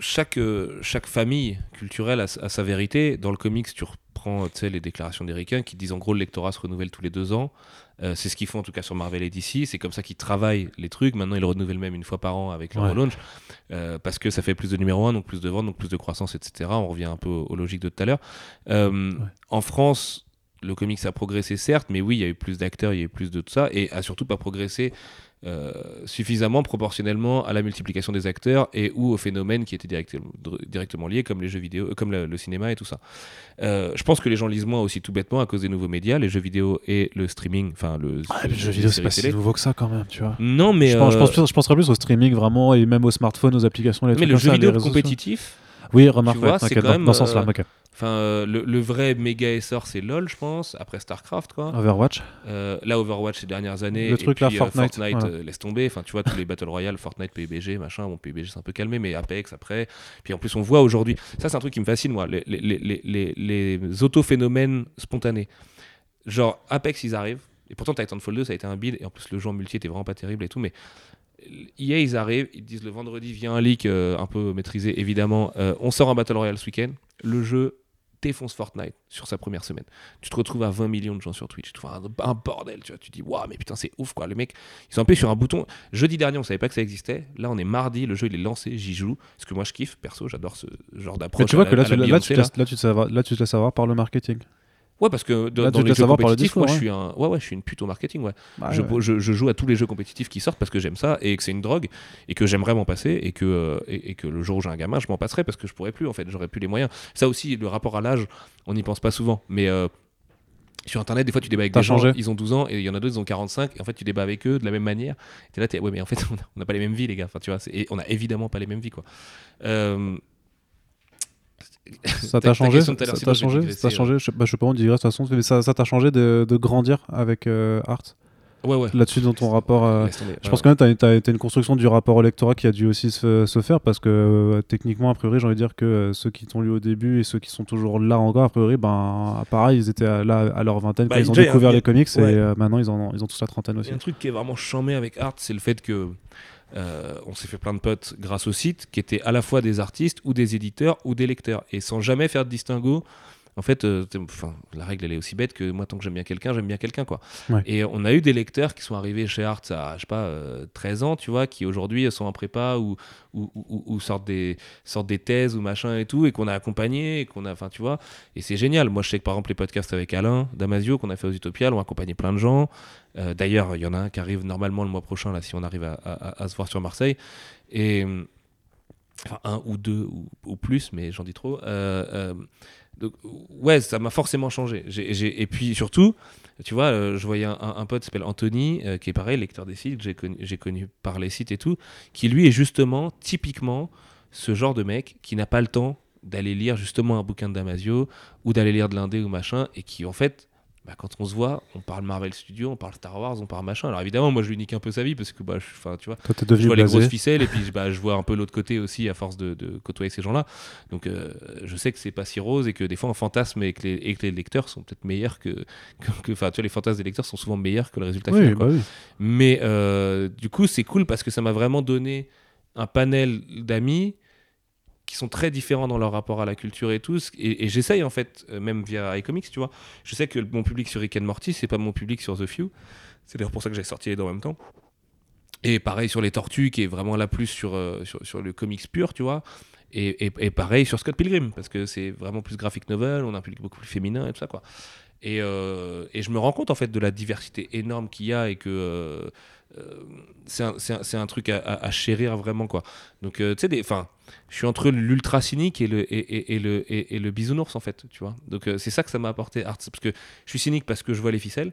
chaque, chaque famille culturelle a, sa- vérité. Dans le comics, tu reprends les déclarations d'Ericain qui disent en gros le lectorat se renouvelle tous les deux ans. Euh, c'est ce qu'ils font en tout cas sur Marvel et DC. C'est comme ça qu'ils travaillent les trucs. Maintenant, ils le renouvellent même une fois par an avec leur Ouais. relaunch. Euh, parce que ça fait plus de numéro 1, donc plus de ventes, donc plus de croissance, etc. On revient un peu aux, aux logiques de tout à l'heure. Euh, En France, le comics a progressé certes, mais oui, il y a eu plus d'acteurs, il y a eu plus de tout ça, et a surtout pas progressé euh, suffisamment proportionnellement à la multiplication des acteurs et ou aux phénomènes qui étaient direct- directement liés, comme les jeux vidéo, comme le, le cinéma et tout ça. Euh, je pense que les gens lisent moins aussi tout bêtement à cause des nouveaux médias, les jeux vidéo et le streaming, enfin le. les jeux vidéo, c'est pas si nouveau que ça quand même, tu vois. Non, mais je, pense, je, euh, pense plus- je penserais plus au streaming vraiment et même aux smartphones, aux applications, les mais trucs le jeu ça, vidéo réseaux sociaux. Oui, remarque, ouais, c'est quand dans, même, dans ce sens-là, euh. Enfin, euh, le, le vrai méga essor, c'est LoL, je pense. Après Starcraft, quoi. Overwatch. Euh, là, Overwatch ces dernières années. Le et truc puis, Fortnite, voilà. laisse tomber. Enfin, tu vois, tous les Battle Royale, Fortnite, PUBG, machin. Bon, PUBG, c'est un peu calmé, mais Apex après. Puis en plus, on voit aujourd'hui. Ça, c'est un truc qui me fascine, moi. Les, les, les, les, les autophénomènes spontanés. Genre, Apex, ils arrivent. Et pourtant, Titanfall 2, ça a été un build. Et en plus, le jeu en multi était vraiment pas terrible et tout. Mais EA, ils arrivent. Ils disent le vendredi, vient un leak euh, un peu maîtrisé, évidemment. Euh, on sort un Battle Royale ce week-end. Le jeu défonce Fortnite sur sa première semaine. Tu te retrouves à 20 millions de gens sur Twitch. Tu vois un, un bordel, tu vois. Tu dis, waouh, mais putain, c'est ouf, quoi. Les mecs, ils sont un peu sur un bouton. Jeudi dernier, on savait pas que ça existait. Là, on est mardi, le jeu, il est lancé, j'y joue. Parce que moi, je kiffe, perso, j'adore ce genre d'approche. Mais tu vois que là, tu, te laisses, là, tu te laisses avoir par le marketing. Ouais, parce que dans, Là, dans les jeux le compétitifs, moi, je suis un, ouais, ouais, je suis une pute au marketing, ouais. Bah, je, je- je joue à tous les jeux compétitifs qui sortent parce que j'aime ça et que c'est une drogue et que j'aimerais m'en passer et que, euh, et, et que le jour où j'ai un gamin, je m'en passerai parce que je pourrais plus en fait, j'aurais plus les moyens. Ça aussi, le rapport à l'âge, on n'y pense pas souvent, mais euh, sur internet, des fois tu débats avec des gens, ils ont 12 ans et il y en a d'autres, ils ont 45 et en fait tu débats avec eux de la même manière. T'es là, t'es, ouais, mais en fait on n'a pas les mêmes vies, les gars. Enfin, tu vois, et on a évidemment pas les mêmes vies, quoi. Euh, Ça ta- changé Ça t'a changé Ça t'a changé Je sais, bah, je sais pas, on dirait de toute façon, mais ça ça t'a changé de, de grandir avec euh, Art Ouais, ouais. là-dessus dans ton rapport. euh. Je Ouais, pense quand même que tu as, une construction du rapport au lectorat qui a dû aussi se, se faire parce que euh, techniquement, a priori, j'ai envie de dire que euh, ceux qui t'ont lu au début et ceux qui sont toujours là encore, a priori, ben, pareil, ils étaient à- là à leur vingtaine Bah, quand ils ont découvert les comics ouais. et euh, maintenant ils, en ont, ils ont tous la trentaine Il aussi. y a un truc qui est vraiment chambé avec Art, c'est le fait que euh, on s'est fait plein de potes grâce au site qui étaient à la fois des artistes ou des éditeurs ou des lecteurs et sans jamais faire de distinguo. En fait, euh, enfin, la règle elle est aussi bête que moi tant que j'aime bien quelqu'un, j'aime bien quelqu'un quoi. Ouais. Et on a eu des lecteurs qui sont arrivés chez Art à je sais pas euh, 13 ans, tu vois, qui aujourd'hui sont en prépa ou ou, ou- ou sortent des sortent des thèses ou machin et tout et qu'on a accompagné et qu'on a enfin tu vois et c'est génial. Moi je sais que par exemple les podcasts avec Alain Damasio qu'on a fait aux Utopiales ont accompagné plein de gens. Euh, D'ailleurs, il y en a un qui arrive normalement le mois prochain, là, si on arrive à, à- à se voir sur Marseille. Et. Enfin, un ou deux ou, ou plus, mais j'en dis trop. Euh, euh, donc, ouais, ça m'a forcément changé. Et puis surtout, tu vois, euh, je voyais un, pote qui s'appelle Anthony, euh, qui est pareil, lecteur des sites, j'ai connu, connu par les sites et tout, qui lui est justement, typiquement, ce genre de mec qui n'a pas le temps d'aller lire justement un bouquin de Damasio ou d'aller lire de l'indé ou machin, et qui en fait, bah, quand on se voit, on parle Marvel Studios, on parle Star Wars, on parle machin. Alors évidemment, moi je lui nique un peu sa vie parce que, bah, je, tu vois, Toi, je vois les grosses ficelles et puis bah, je vois un peu l'autre côté aussi à force de, de côtoyer ces gens-là. Donc euh, je sais que c'est pas si rose et que des fois un fantasme et que les, et que les lecteurs sont peut-être meilleurs que, enfin tu vois les fantasmes des lecteurs sont souvent meilleurs que le résultat Oui, final. bah oui. Mais euh, du coup c'est cool parce que ça m'a vraiment donné un panel d'amis qui sont très différents dans leur rapport à la culture et tout. Et, j'essaye en fait, euh, même via iComics, tu vois, je sais que mon public sur Rick and Morty, c'est pas mon public sur The Few. C'est d'ailleurs pour ça que j'ai sorti les deux en même temps. Et pareil sur les Tortues, qui est vraiment là plus sur, euh, sur, le comics pur, tu vois. Et, et- pareil sur Scott Pilgrim, parce que c'est vraiment plus graphic novel, on a un public beaucoup plus féminin et tout ça, quoi. Et, euh, et je me rends compte en fait de la diversité énorme qu'il y a et que c'est un, c'est un- c'est un truc à, chérir vraiment, quoi. Donc, euh, tu sais, enfin, je suis entre l'ultra cynique et le, et, et- le, et, le bisounours, en fait, tu vois. Donc, euh, c'est ça que ça m'a apporté, Art. Parce que je suis cynique parce que je vois les ficelles,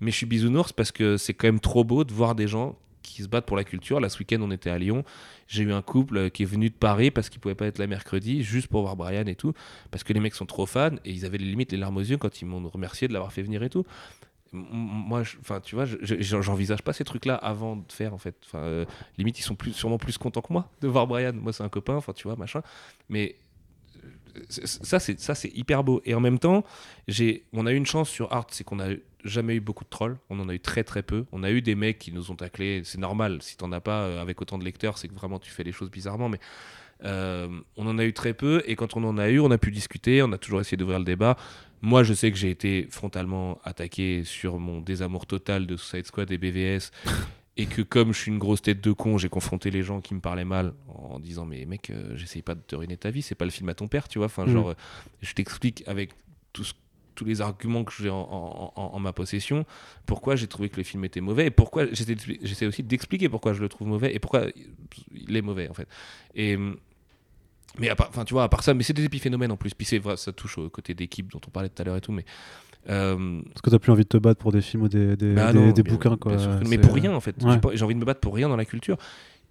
mais je suis bisounours parce que c'est quand même trop beau de voir des gens qui se battent pour la culture. Là, ce week-end, on était à Lyon. J'ai eu un couple euh, qui est venu de Paris parce qu'il pouvait pas être là mercredi, juste pour voir Brian et tout, parce que les mecs sont trop fans et ils avaient limite les larmes aux yeux quand ils m'ont remercié de l'avoir fait venir et tout. Moi, je- enfin, tu vois, je- je- j'envisage pas ces trucs-là avant de faire en fait. Euh, limite, ils sont sûrement plus contents que moi de voir Brian. Moi, c'est un copain, enfin, tu vois, machin. Mais euh, ça, c'est ça, c'est hyper beau. Et en même temps, j'ai, on a eu une chance sur Art, c'est qu'on a jamais eu beaucoup de trolls. On en a eu très très peu. On a eu des mecs qui nous ont taclés. C'est normal. Si t'en as pas euh, avec autant de lecteurs, c'est que vraiment tu fais les choses bizarrement. Mais on en a eu très peu. Et quand on en a eu, on a pu discuter. On a toujours essayé d'ouvrir le débat. Moi, je sais que j'ai été frontalement attaqué sur mon désamour total de Suicide Squad et BVS. Et que comme je suis une grosse tête de con, j'ai confronté les gens qui me parlaient mal en disant mais mec, euh, j'essaye pas de te ruiner ta vie, c'est pas le film à ton père, tu vois. Enfin, Mhm. genre, euh, je t'explique avec tout ce- tous les arguments que j'ai en, en- en- en ma possession, pourquoi j'ai trouvé que le film était mauvais et pourquoi j'essaie aussi d'expliquer pourquoi je le trouve mauvais et pourquoi il est mauvais en fait. Et mais à part, enfin tu vois, à part ça, mais c'est des épiphénomènes en plus. Puis c'est ça touche au côté d'équipe dont on parlait tout à l'heure et tout, mais euh, Parce que t'as plus envie de te battre pour des films ou des, des, bah des- non, des bien- bouquins, quoi. que- mais pour rien en fait. Ouais. J'ai envie de me battre pour rien dans la culture.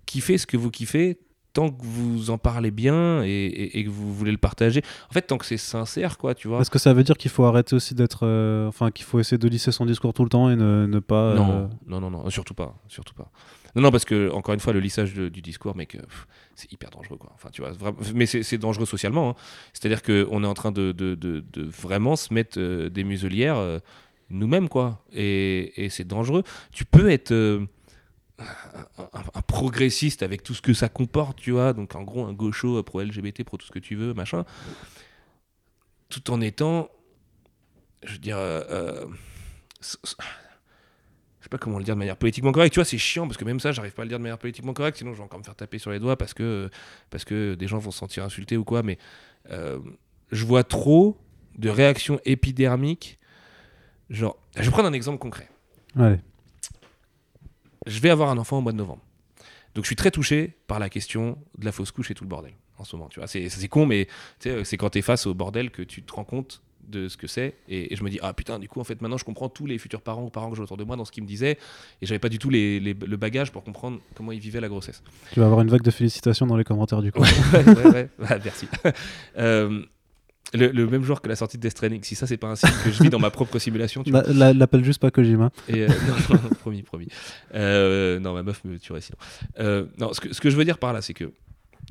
Kiffez ce que vous kiffez tant que vous en parlez bien et, et- et que vous voulez le partager. En fait, tant que c'est sincère, quoi, tu vois. Est-ce que ça veut dire qu'il faut arrêter aussi d'être. euh, Enfin, qu'il faut essayer de lisser son discours tout le temps et ne, ne pas. euh, Non, non, non, surtout pas, surtout pas. Non, non, parce que encore une fois, le lissage de- du discours, mec, euh, pff, c'est hyper dangereux, quoi. Enfin, tu vois, mais c'est dangereux socialement. hein. C'est-à-dire que on est en train de, de- de- vraiment se mettre euh, des muselières euh, nous-mêmes, quoi. Et, et c'est dangereux. Tu peux être euh, un progressiste avec tout ce que ça comporte, tu vois. Donc, en gros, un gaucho pro LGBT, pro tout ce que tu veux, machin, tout en étant, je veux dire. Je sais pas comment le dire de manière politiquement correcte. Tu vois, c'est chiant parce que même ça, j'arrive pas à le dire de manière politiquement correcte. Sinon, je vais encore me faire taper sur les doigts parce que, parce que des gens vont se sentir insultés ou quoi. Mais euh, je vois trop de réactions épidermiques. Genre, je vais prendre un exemple concret. Allez. Je vais avoir un enfant au mois de novembre. Donc, je suis très touché par la question de la fausse couche et tout le bordel en ce moment. Tu vois, c'est con, mais c'est quand tu es face au bordel que tu te rends compte de ce que c'est et, et je me dis ah putain du coup en fait maintenant je comprends tous les futurs parents ou parents que j'ai autour de moi dans ce qu'ils me disaient et j'avais pas du tout les- les- le bagage pour comprendre comment ils vivaient la grossesse Tu vas avoir une vague de félicitations dans les commentaires du coup. ouais, ouais, ouais. Ouais, merci. Euh, le, le même jour que la sortie de Death Stranding. Si ça, c'est pas un signe que je vis dans ma propre simulation, tu vois. La- la- L'appelle juste pas Kojima. Et, euh, non, non, promis, promis. Euh, non, ma meuf me tuerait sinon. Euh, non, ce que, ce que je veux dire par là, c'est que.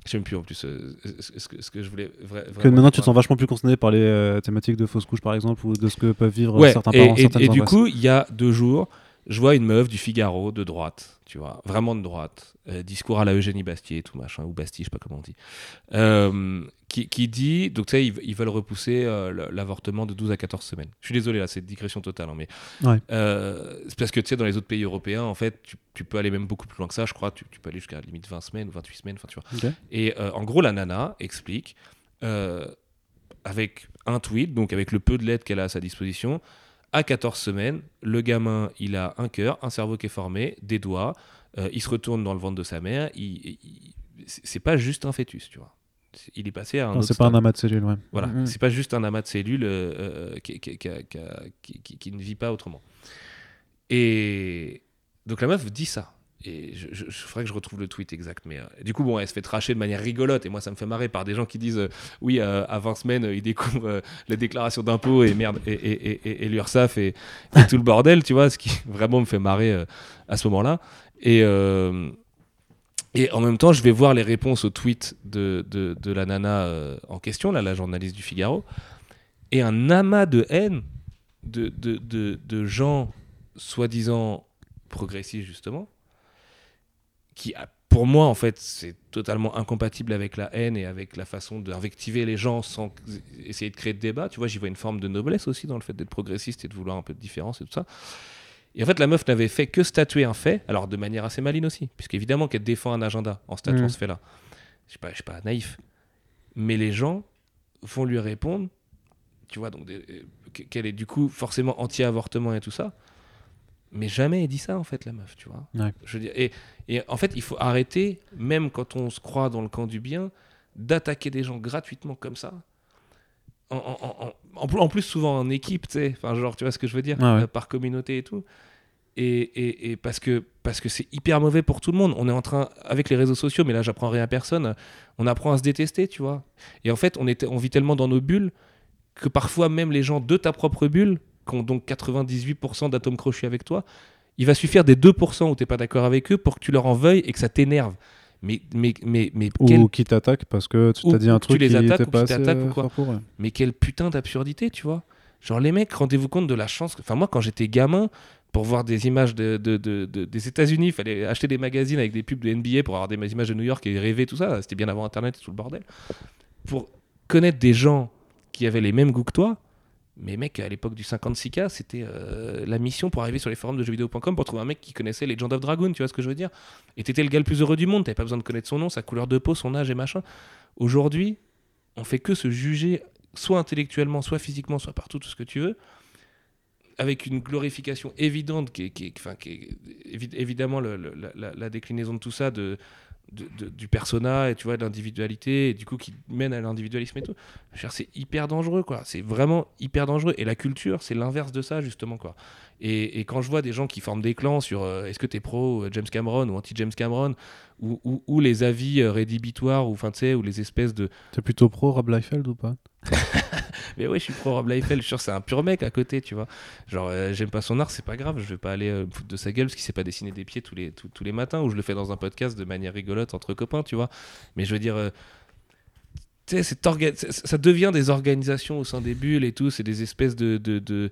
Je sais même plus en plus euh, ce, que, ce que je voulais. vra- Que vraiment maintenant tu te sens vachement plus concerné par les euh, thématiques de fausses couches par exemple ou de ce que peuvent vivre Ouais, certains et, parents. et- certaines et du coup, il y a deux jours, je vois une meuf du Figaro de droite, tu vois, vraiment de droite, euh, discours à la Eugénie Bastier et tout machin, ou Bastille, je sais pas comment on dit, qui, qui dit, donc tu sais, ils, ils veulent repousser euh, l'avortement de 12 à 14 semaines. Je suis désolé, là, c'est une digression totale, hein, mais Ouais. euh, c'est parce que tu sais, dans les autres pays européens, en fait, tu, tu peux aller même beaucoup plus loin que ça, je crois, tu, tu peux aller jusqu'à limite 20 semaines ou 28 semaines, enfin, tu vois. Et euh, en gros, la nana explique, avec un tweet, donc avec le peu de lettres qu'elle a à sa disposition, à 14 semaines, le gamin, il a un cœur, un cerveau qui est formé, des doigts, il se retourne dans le ventre de sa mère, il- il- c'est c'est pas juste un fœtus, tu vois. Il est passé à un Non, autre c'est pas un amas de cellules, ouais. Voilà, Mhm. c'est pas juste un amas de cellules euh, euh, qui, qui- qui- qui- qui- qui- qui ne vit pas autrement. Et donc la meuf dit ça. Et je, je, je ferais que je retrouve le tweet exact. Mais euh, du coup, bon, elle se fait tracher de manière rigolote. Et moi, ça me fait marrer par des gens qui disent euh, Oui, euh, à 20 semaines, euh, ils découvrent euh, la déclaration d'impôt et merde, et, et, et, et, et l'URSSAF et, et tout le bordel, tu vois, ce qui vraiment me fait marrer euh, à ce moment-là. Et. Et en même temps, je vais voir les réponses au tweet de, de, la nana euh, en question, là, la journaliste du Figaro, et un amas de haine de, de, de, gens soi-disant progressistes, justement, qui, pour moi, en fait, c'est totalement incompatible avec la haine et avec la façon d'invectiver les gens sans essayer de créer de débat. Tu vois, j'y vois une forme de noblesse aussi dans le fait d'être progressiste et de vouloir un peu de différence et tout ça. Et en fait, la meuf n'avait fait que statuer un fait, alors de manière assez maline aussi, puisqu'évidemment qu'elle défend un agenda en statuant Mhm. ce fait-là. Je je suis pas naïf. Mais les gens vont lui répondre, tu vois, donc des- euh, qu'elle est du coup forcément anti-avortement et tout ça. Mais jamais elle dit ça, en fait, la meuf, tu vois. Ouais. Je veux dire, et, et en fait, il faut arrêter, même quand on se croit dans le camp du bien, d'attaquer des gens gratuitement comme ça. En, en- en- en- en plus- en plus, souvent en équipe, tu sais. Enfin, genre, tu vois ce que je veux dire Ah ouais. Euh, Par communauté et tout. Et, et- et parce que parce que c'est hyper mauvais pour tout le monde. On est en train, avec les réseaux sociaux, mais là, j'apprends rien à personne, on apprend à se détester, tu vois. Et en fait, on, est, on vit tellement dans nos bulles que parfois, même les gens de ta propre bulle, qui ont donc 98% d'atomes crochus avec toi, il va suffire des 2% où tu n'es pas d'accord avec eux pour que tu leur en veuilles et que ça t'énerve. Mais, mais, mais, mais, quel, Ou qui t'attaque parce que tu t'as dit un que tu truc les qui attaques ou pas tu assez ou quoi. fort pour, ouais. mais quelle putain d'absurdité, tu vois. Genre, les mecs, rendez-vous compte de la chance. Enfin, moi, quand j'étais gamin, pour voir des images de, de- de- de- des États-Unis, il fallait acheter des magazines avec des pubs de NBA pour avoir des images de New York et rêver, tout ça. C'était bien avant Internet et tout le bordel. Pour connaître des gens qui avaient les mêmes goûts que toi, mais mec, à l'époque du 56K, c'était euh, la mission pour arriver sur les forums de jeuxvideo.com pour trouver un mec qui connaissait Legend of Dragoon, tu vois ce que je veux dire? Et t'étais le gars le plus heureux du monde, t'avais pas besoin de connaître son nom, sa couleur de peau, son âge et machin. Aujourd'hui, on fait que se juger, soit intellectuellement, soit physiquement, soit partout, tout ce que tu veux, avec une glorification évidente, qui est, qui est- enfin, qui est évidemment le- le- la, déclinaison de tout ça, de, de- de- du persona, et tu vois, de l'individualité, et du coup qui mène à l'individualisme et tout. C'est hyper dangereux, quoi. C'est vraiment hyper dangereux. Et la culture, c'est l'inverse de ça, justement, quoi. Et, et quand je vois des gens qui forment des clans sur euh, est-ce que t'es pro euh, James Cameron ou anti James Cameron, ou, ou- ou les avis euh, rédhibitoires, ou ou les espèces de T'es plutôt pro Rob Liefeld ou pas? mais ouais, je suis pro Rob Liefeld, je suis sûr c'est un pur mec à côté, tu vois. Genre, euh, j'aime pas son art, c'est pas grave, je vais pas aller euh, foutre de sa gueule parce qu'il sait pas dessiner des pieds tous les, tous, tous les matins, ou je le fais dans un podcast de manière rigolote entre copains, tu vois. Mais je veux dire, euh, tu sais, ça devient des organisations au sein des bulles et tout, c'est des espèces de. de, de,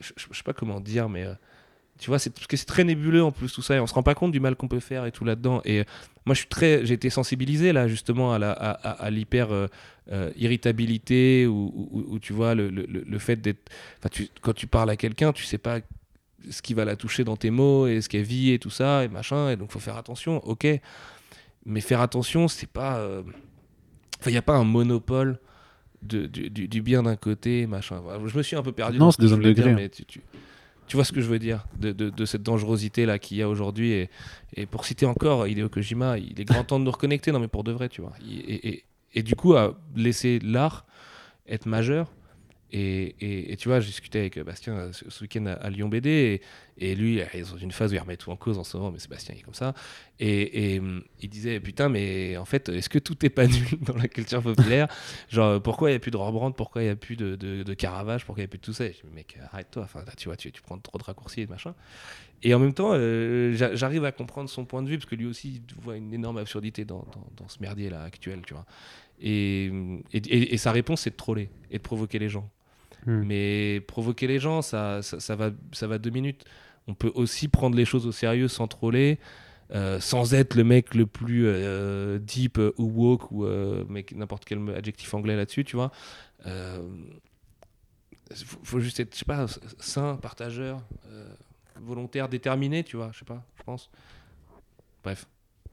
je, je- je sais pas comment dire, mais. Tu vois, c'est parce que c'est très nébuleux en plus tout ça et on se rend pas compte du mal qu'on peut faire et tout là-dedans. Et euh, moi, je suis très, j'ai été sensibilisé là justement à la, à, à- à l'hyper euh, euh, irritabilité ou, ou- ou, tu vois le, le- le- fait d'être, tu, quand tu parles à quelqu'un, tu sais pas ce qui va la toucher dans tes mots et ce qu'elle vit et tout ça et machin. Et donc, faut faire attention. Ok, mais faire attention, c'est pas, euh, enfin, il y a pas un monopole. De, du, du- du bien d'un côté, machin. Je me suis un peu perdu. Non, c'est des hommes de dire, mais tu, tu- tu vois ce que je veux dire de, cette dangerosité là qu'il y a aujourd'hui et, pour citer encore Hideo Kojima il est grand temps de nous reconnecter. Non mais pour de vrai tu vois. Et du coup à laisser l'art être majeur Et, et, tu vois, j'ai discuté avec Bastien euh, ce, week-end à, Lyon BD, et, lui, il est dans une phase où il remet tout en cause en ce moment, mais Sébastien il est comme ça. Et, et il disait, putain, mais en fait, est-ce que tout est pas nul dans la culture populaire? Genre, pourquoi il n'y a plus de Rembrandt? Pourquoi il n'y a plus de, de, Caravage? Pourquoi il n'y a plus de tout ça? Je dis, mec, arrête-toi, enfin, tu vois, tu, prends trop de raccourcis et de machin. Et en même temps, euh, j'arrive à comprendre son point de vue, parce que lui aussi il voit une énorme absurdité dans, dans, dans ce merdier-là actuel, tu vois. Et, et, sa réponse, c'est de troller et de provoquer les gens. Hmm. Mais provoquer les gens, ça, ça, va, ça va deux minutes. On peut aussi prendre les choses au sérieux sans troller, euh, sans être le mec le plus euh, deep ou woke ou euh, n'importe quel adjectif anglais là-dessus, tu vois. Faut, faut, juste être, je sais pas, sain, partageur, volontaire, déterminé, tu vois, je sais pas, je pense. Bref.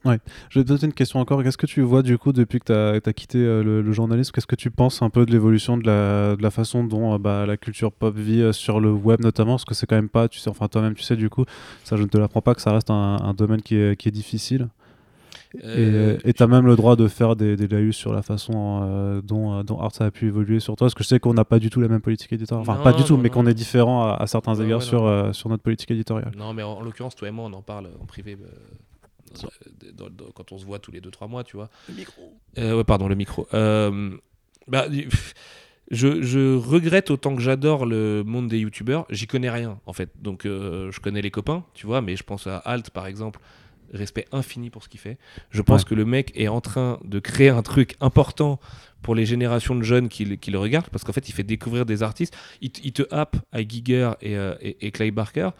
Ouais. Je vais te poser une question encore. Qu'est-ce que tu vois du coup depuis que tu as, quitté euh, le, journalisme? Qu'est-ce que tu penses un peu de l'évolution de la, de la, façon dont euh, bah, la culture pop vit euh, sur le web notamment? Parce que c'est quand même pas, tu sais, enfin toi-même tu sais du coup, ça je ne te l'apprends pas que ça reste un, un domaine qui est, qui est difficile. et tu as même le droit de faire des, des laïus sur la façon dont, dont Arts a pu évoluer sur toi. Parce que je sais qu'on n'a pas du tout la même politique éditoriale. Enfin, pas du tout, mais qu'on est différent à, certains égards sur, sur notre politique éditoriale. Non, mais en, l'occurrence, toi et moi, on en parle en privé quand on se voit tous les 2-3 mois, tu vois. Le micro. Euh, ouais, pardon, le micro. Euh, bah, je, je, regrette autant que j'adore le monde des youtubeurs, j'y connais rien en fait. Donc euh, je connais les copains, tu vois, mais je pense à Alt par exemple, respect infini pour ce qu'il fait. Je pense que le mec est en train de créer un truc important pour les générations de jeunes qui, qui le regardent, parce qu'en fait il fait découvrir des artistes. Il, te happe à Giger et, et, et Clay Barker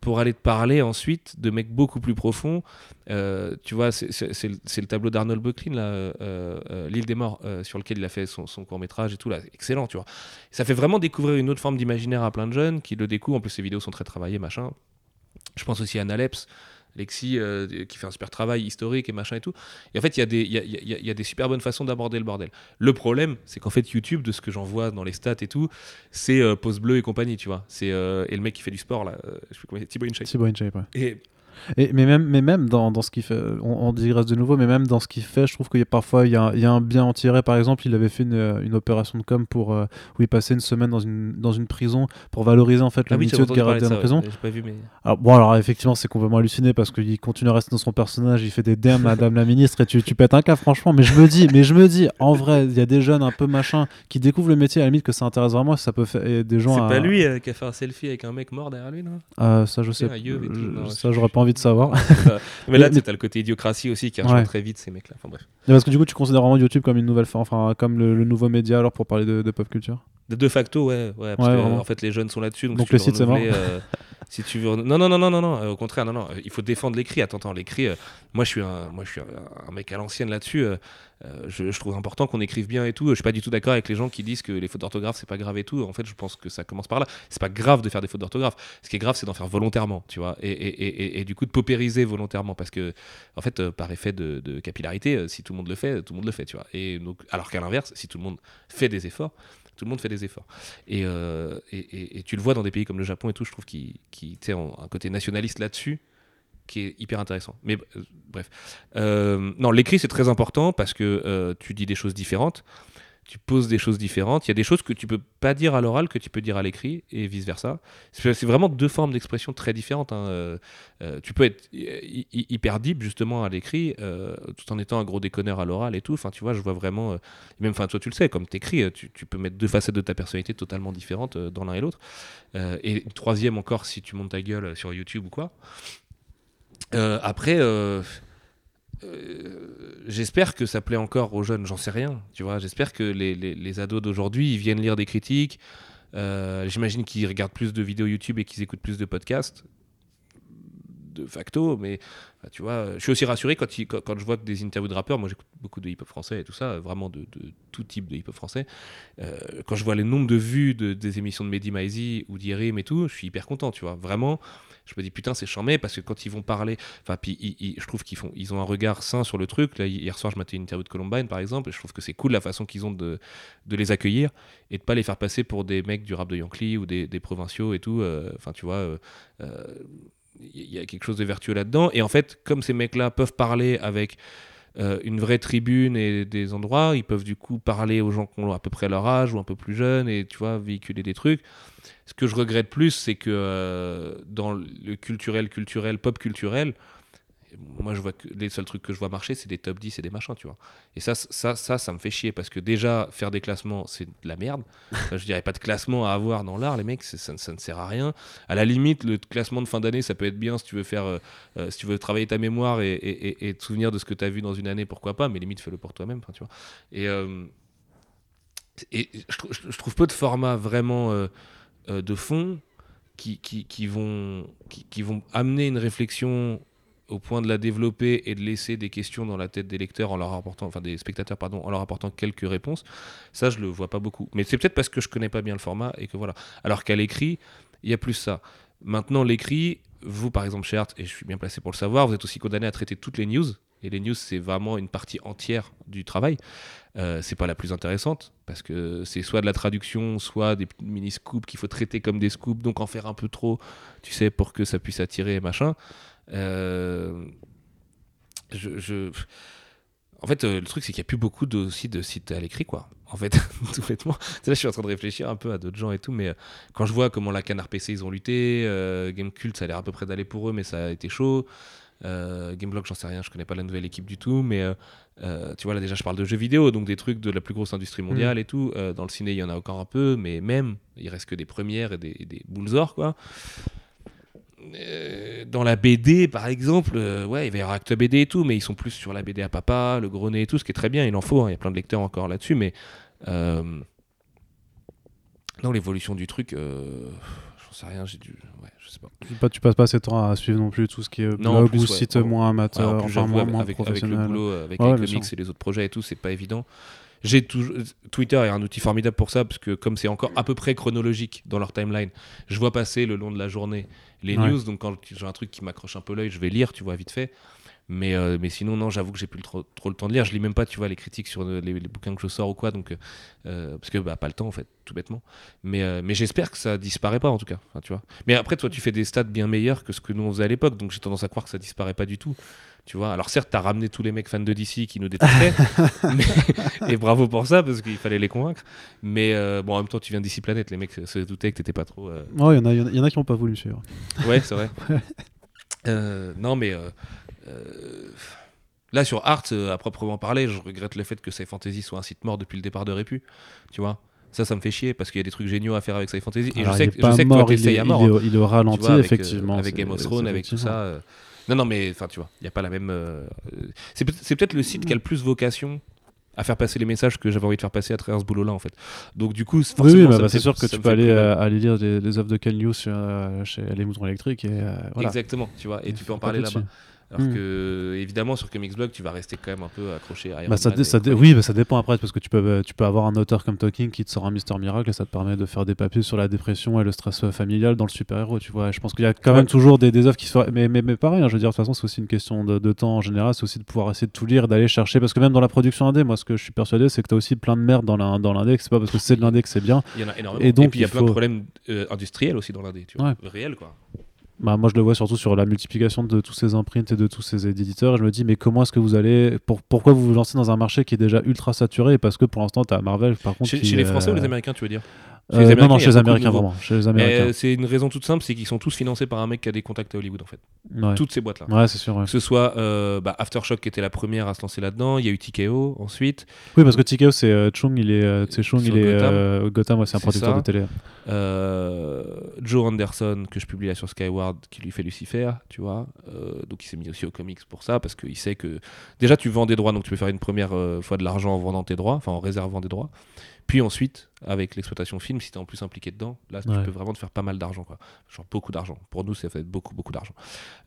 pour aller te parler ensuite de mecs beaucoup plus profonds. Euh, tu vois, c'est le tableau d'Arnold Böcklin, là, euh, euh, L'île des morts, sur lequel il a fait son, court métrage et tout, là, excellent, tu vois. Ça fait vraiment découvrir une autre forme d'imaginaire à plein de jeunes qui le découvrent. En plus, ses vidéos sont très travaillées, machin. Je pense aussi à Naleps, Lexi euh, qui fait un super travail historique et machin et tout. Et en fait, il y, a des, y, y, a des super bonnes façons d'aborder le bordel. Le problème, c'est qu'en fait, YouTube, de ce que j'en vois dans les stats et tout, c'est euh, Pose Bleu et compagnie, tu vois. C'est, euh, et le mec qui fait du sport, là, je sais plus comment Thibaut. Thibaut ouais. Et et, mais même, mais même dans, dans ce qu'il fait, on, on, digresse de nouveau, mais même dans ce qu'il fait, je trouve qu'il y a parfois il y a, il y a un bien en tirer. Par exemple, il avait fait une, une opération de com pour euh, où il passait une semaine dans une, dans une prison pour valoriser en fait ah le métier de gardien en prison. Pas vu, mais... alors, bon, alors effectivement, c'est complètement halluciné parce qu'il continue à rester dans son personnage, il fait des DM Madame la ministre et tu, tu pètes un cas, franchement. Mais je me dis, mais je me dis, en vrai, il y a des jeunes un peu machin qui découvrent le métier à la limite que ça intéresse vraiment, ça peut faire des gens. C'est pas lui euh, qui a fait un selfie avec un mec mort derrière lui, non? Euh, Ça, je sais. ça, j'aurais pas envie de savoir. mais là, tu as le côté idiocratie aussi qui rejoint très vite ces mecs-là. Enfin bref. parce que du coup, tu considères vraiment YouTube comme une nouvelle, enfin, comme le, nouveau média alors pour parler de, pop culture? De, de facto, ouais. ouais, parce que, en fait, les jeunes sont là-dessus. Donc, donc le site, c'est mort. Euh, si tu veux... Non, non, non, non, non, non. au contraire, non, non. Il faut défendre l'écrit. Attends, l'écrit. Euh, moi, je suis un, moi, je suis un, mec à l'ancienne là-dessus. Euh, je, trouve important qu'on écrive bien et tout. Je suis pas du tout d'accord avec les gens qui disent que les fautes d'orthographe c'est pas grave et tout. En fait, je pense que ça commence par là. C'est pas grave de faire des fautes d'orthographe. Ce qui est grave, c'est d'en faire volontairement, tu vois, et, et, et, et, du coup de paupériser volontairement, parce que en fait, par effet de, de, capillarité, si tout le monde le fait, tout le monde le fait, tu vois. Et donc, alors qu'à l'inverse, si tout le monde fait des efforts, tout le monde fait des efforts. Euh, et, tu le vois dans des pays comme le Japon et tout, je trouve qu'il qu a un côté nationaliste là-dessus qui est hyper intéressant. Mais euh, bref. Euh, non, l'écrit, c'est très important parce que tu dis des choses différentes tu poses des choses différentes. Il y a des choses que tu peux pas dire à l'oral que tu peux dire à l'écrit et vice versa. C'est vraiment deux formes d'expression très différentes. Hein. Euh, euh, tu peux être hyper deep justement à l'écrit euh, tout en étant un gros déconneur à l'oral et tout. Enfin, tu vois, je vois vraiment. même, enfin, toi, tu le sais, comme t'écris, tu, tu peux mettre deux facettes de ta personnalité totalement différentes dans l'un et l'autre. et troisième encore si tu montes ta gueule sur YouTube ou quoi. après euh, j'espère que ça plaît encore aux jeunes, j'en sais rien, tu vois. J'espère que les, les, ados d'aujourd'hui, viennent lire des critiques. Euh, j'imagine qu'ils regardent plus de vidéos YouTube et qu'ils écoutent plus de podcasts, de facto, mais tu vois, je suis aussi rassuré quand, quand, je vois des interviews de rappeurs, moi j'écoute beaucoup de hip-hop français et tout ça, vraiment de, tout type de hip-hop français. Euh, quand je vois les nombres de vues de, des émissions de Mehdi Maizi ou d'Irim et tout, je suis hyper content, tu vois. Vraiment, je me dis putain c'est charmé parce que quand ils vont parler enfin puis je trouve qu'ils font ils ont un regard sain sur le truc. Là hier soir je m'étais une interview de Columbine par exemple et je trouve que c'est cool la façon qu'ils ont de, les accueillir et de pas les faire passer pour des mecs du rap de Yankee ou des, des provinciaux et tout. Euh, enfin tu vois euh, euh, il y a quelque chose de vertueux là-dedans. Et en fait comme ces mecs là peuvent parler avec euh, une vraie tribune et des endroits. Ils peuvent du coup parler aux gens qui ont à peu près leur âge ou un peu plus jeunes et tu vois véhiculer des trucs. Ce que je regrette plus, c'est que euh, dans le culturel, culturel, pop culturel, moi je vois que les seuls trucs que je vois marcher c'est des top 10 et des machins tu vois. Et ça ça ça ça me fait chier parce que déjà faire des classements c'est de la merde. Je dirais pas de classement à avoir dans l'art les mecs ça, ça ne sert à rien. À la limite le classement de fin d'année ça peut être bien si tu veux faire euh, euh, si tu veux travailler ta mémoire et, te souvenir de ce que tu as vu dans une année pourquoi pas mais limite fais-le pour toi-même tu vois. Et euh, et je, trou- je- je trouve peu de formats vraiment de fond qui, qui, qui vont, qui vont amener une réflexion au point de la développer et de laisser des questions dans la tête des lecteurs en leur apportant, enfin des spectateurs pardon, en leur apportant quelques réponses. Ça, je le vois pas beaucoup. Mais c'est peut-être parce que je connais pas bien le format et que voilà. Alors qu'à l'écrit, il y a plus ça. Maintenant, l'écrit, vous par exemple chez Art, et je suis bien placé pour le savoir, vous êtes aussi condamné à traiter toutes les news. Et les news, c'est vraiment une partie entière du travail. Euh, c'est pas la plus intéressante parce que c'est soit de la traduction, soit des mini scoops qu'il faut traiter comme des scoops, donc en faire un peu trop, tu sais, pour que ça puisse attirer machin. Euh, je, je- En fait, euh, le truc, c'est qu'il n'y a plus beaucoup de, aussi de sites à l'écrit, quoi. En fait, tout bêtement. Là, je suis en train de réfléchir un peu à d'autres gens et tout, mais euh, quand je vois comment la Canard PC, ils ont lutté, euh, Gamecult, ça a l'air à peu près d'aller pour eux, mais ça a été chaud. Euh, Gameblog, j'en sais rien, je connais pas la nouvelle équipe du tout, mais euh, euh, tu vois, là déjà, je parle de jeux vidéo, donc des trucs de la plus grosse industrie mondiale et tout. Dans le ciné, il y en a encore un peu, mais même, il reste que des premières et des, et des boules or, quoi. Euh, dans la BD, par exemple, euh, ouais, il va y avoir Acte BD et tout, mais ils sont plus sur la BD à papa, le gros nez et tout, ce qui est très bien, il en faut, hein, il y a plein de lecteurs encore là-dessus, mais euh, non, l'évolution du truc, j'en sais rien, j'ai dû, ouais, je sais pas. Pas- tu passes pas assez de temps à suivre non plus tout ce qui est Non, blog plus, ou ouais. site Ouais. moins amateur, enfin moins, avec, moins avec, avec le professionnel. boulot, avec bien comics sûr. et les autres projets et tout, c'est pas évident. J'ai toujours Twitter est un outil formidable pour ça parce que comme c'est encore à peu près chronologique dans leur timeline, je vois passer le long de la journée les Ouais. news. Donc quand j'ai un truc qui m'accroche un peu l'œil, je vais lire, tu vois, vite fait. Mais, euh, mais sinon, non, j'avoue que j'ai plus trop, trop le temps de lire. Je lis même pas, tu vois, les critiques sur euh, les, les bouquins que je sors ou quoi. Donc, euh, parce que bah, pas le temps, en fait, tout bêtement. Mais, euh, mais j'espère que ça disparaît pas, en tout cas. Enfin, tu vois. Mais après, toi, tu fais des stats bien meilleurs que ce que nous on faisait à l'époque. Donc, j'ai tendance à croire que ça disparaît pas du tout. Tu vois. Alors, certes, t'as ramené tous les mecs fans de DC qui nous détestaient. mais- et bravo pour ça, parce qu'il fallait les convaincre. Mais euh, bon, en même temps, tu viens d'ici Planète. Les mecs se doutaient que t'étais pas trop. euh, Ouais, il y en a, il y y en a qui n'ont pas voulu suivre. Ouais, c'est vrai. Euh, non, mais euh, là, sur Art, à proprement parler, je regrette le fait que Sci Fantasy soit un site mort depuis le départ de Répu. Tu vois ça, ça me fait chier parce qu'il y a des trucs géniaux à faire avec Sci Fantasy. Et Alors, je sais il que, je sais que toi, mort, il est, à mort. il est hein, il est au tu ralenti, vois, avec, euh, effectivement. avec Game of Thrones, avec tout ça. euh. Non, non, mais enfin, tu vois, il n'y a pas la même. euh, C'est peut- c'est peut-être le site qui a le plus vocation à faire passer les messages que j'avais envie de faire passer à travers ce boulot-là, en fait. Donc, du coup, Oui, forcément, oui, bah, ça me bah, c'est sûr que tu peux aller, euh, aller lire des, des œuvres de Ken Liu sur, euh, chez Les Moutons Électriques et euh, voilà. Exactement, tu vois, et tu peux en parler là-bas. Alors Hmm. que, évidemment, sur Comics Blog, tu vas rester quand même un peu accroché à Iron Bah, ça Man oui, bah, ça dépend après, parce que tu peux, tu peux avoir un auteur comme Talking qui te sort un Mister Miracle et ça te permet de faire des papiers sur la dépression et le stress euh, familial dans le super-héros, tu vois. Je pense qu'il y a quand Ouais. même toujours des, des œuvres qui se font. Mais, mais, mais pareil, hein, je veux dire, de toute façon, c'est aussi une question de, de temps en général, c'est aussi de pouvoir essayer de tout lire, d'aller chercher, parce que même dans la production indé, moi, ce que je suis persuadé, c'est que tu as aussi plein de merde dans l'in- dans l'index, c'est pas parce que c'est de l'index que c'est bien. Il y en a énormément. Et Et, donc, puis il y a plein de problèmes euh, industriels aussi dans l'indé, tu vois. Réels, quoi. Bah, moi, je le vois surtout sur la multiplication de tous ces imprints et de tous ces éditeurs. Et je me dis, mais comment est-ce que vous allez. Pour, pourquoi vous vous lancez dans un marché qui est déjà ultra saturé? Parce que pour l'instant, tu as Marvel, par contre. Chez, qui, chez les euh, Français ou les Américains, tu veux dire? Euh, Non, non, chez les de Américains, vraiment. Chez les Mais, Américains. euh, C'est une raison toute simple, c'est qu'ils sont tous financés par un mec qui a des contacts à Hollywood, en fait. Ouais, Toutes ces boîtes-là. Ouais, c'est sûr. ouais. Que ce soit euh, bah, Aftershock qui était la première à se lancer là-dedans, il y a eu TKO ensuite, Oui, parce que TKO, c'est euh, Chung, il est, euh, c'est Chung, il est Gotham. euh, c'est un producteur ça. de télé. euh, Joe Anderson que je publie là sur Skyward qui lui fait Lucifer, tu vois. Euh, donc il s'est mis aussi aux comics pour ça parce qu'il sait que déjà tu vends des droits donc tu peux faire une première euh, fois de l'argent en vendant tes droits, enfin en réservant des droits. Puis ensuite avec l'exploitation film, si tu es en plus impliqué dedans, là Ouais. tu peux vraiment te faire pas mal d'argent quoi. Genre beaucoup d'argent. Pour nous ça fait beaucoup beaucoup d'argent.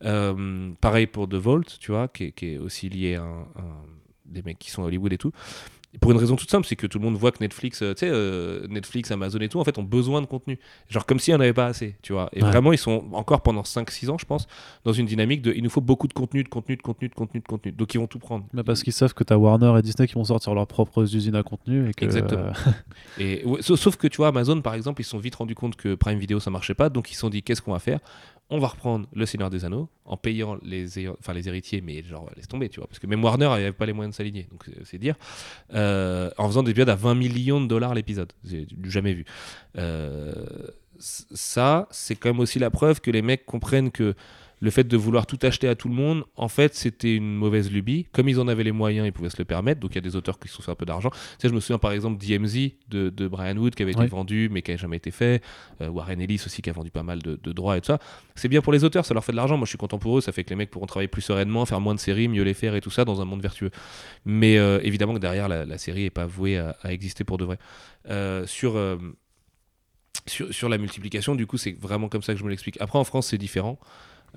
Euh, pareil pour The Vault, tu vois, qui est, qui est aussi lié à, un- un- des mecs qui sont à Hollywood et tout. Pour une raison toute simple, c'est que tout le monde voit que Netflix, euh, tu sais, euh, Netflix, Amazon et tout, en fait, ont besoin de contenu. Genre comme s'il n'y en avait pas assez, tu vois. Et Ouais. vraiment, ils sont encore pendant 5-6 ans, je pense, dans une dynamique de il nous faut beaucoup de contenu, de contenu, de contenu, de contenu, de contenu. Donc ils vont tout prendre. Bah, parce qu'ils savent que tu as Warner et Disney qui vont sortir leurs propres usines à contenu. Et que, Exactement. euh, Et, ouais, sauf, que tu vois, Amazon, par exemple, ils se sont vite rendus compte que Prime Video, ça marchait pas. Donc ils se sont dit qu'est-ce qu'on va faire? On va reprendre Le Seigneur des Anneaux en payant les, enfin, les héritiers, mais genre laisse tomber, tu vois, parce que même Warner n'avait pas les moyens de s'aligner, donc c'est dire, euh, en faisant des épisodes à 20 millions de dollars l'épisode, jamais vu. Euh, ça, c'est quand même aussi la preuve que les mecs comprennent que le fait de vouloir tout acheter à tout le monde, en fait, c'était une mauvaise lubie. Comme ils en avaient les moyens, ils pouvaient se le permettre. Donc il y a des auteurs qui se sont fait un peu d'argent. Tu sais, je me souviens par exemple d'IMZ de, de Brian Wood qui avait été vendu mais qui n'a jamais été fait. Euh, Warren Ellis aussi qui a vendu pas mal de, droits et tout ça. C'est bien pour les auteurs, ça leur fait de l'argent. Moi je suis content pour eux, ça fait que les mecs pourront travailler plus sereinement, faire moins de séries, mieux les faire et tout ça dans un monde vertueux. Mais euh, évidemment que derrière la, série n'est pas vouée à, exister pour de vrai. Euh, sur. Sur, sur, la multiplication, du coup, c'est vraiment comme ça que je me l'explique. Après, en France, c'est différent.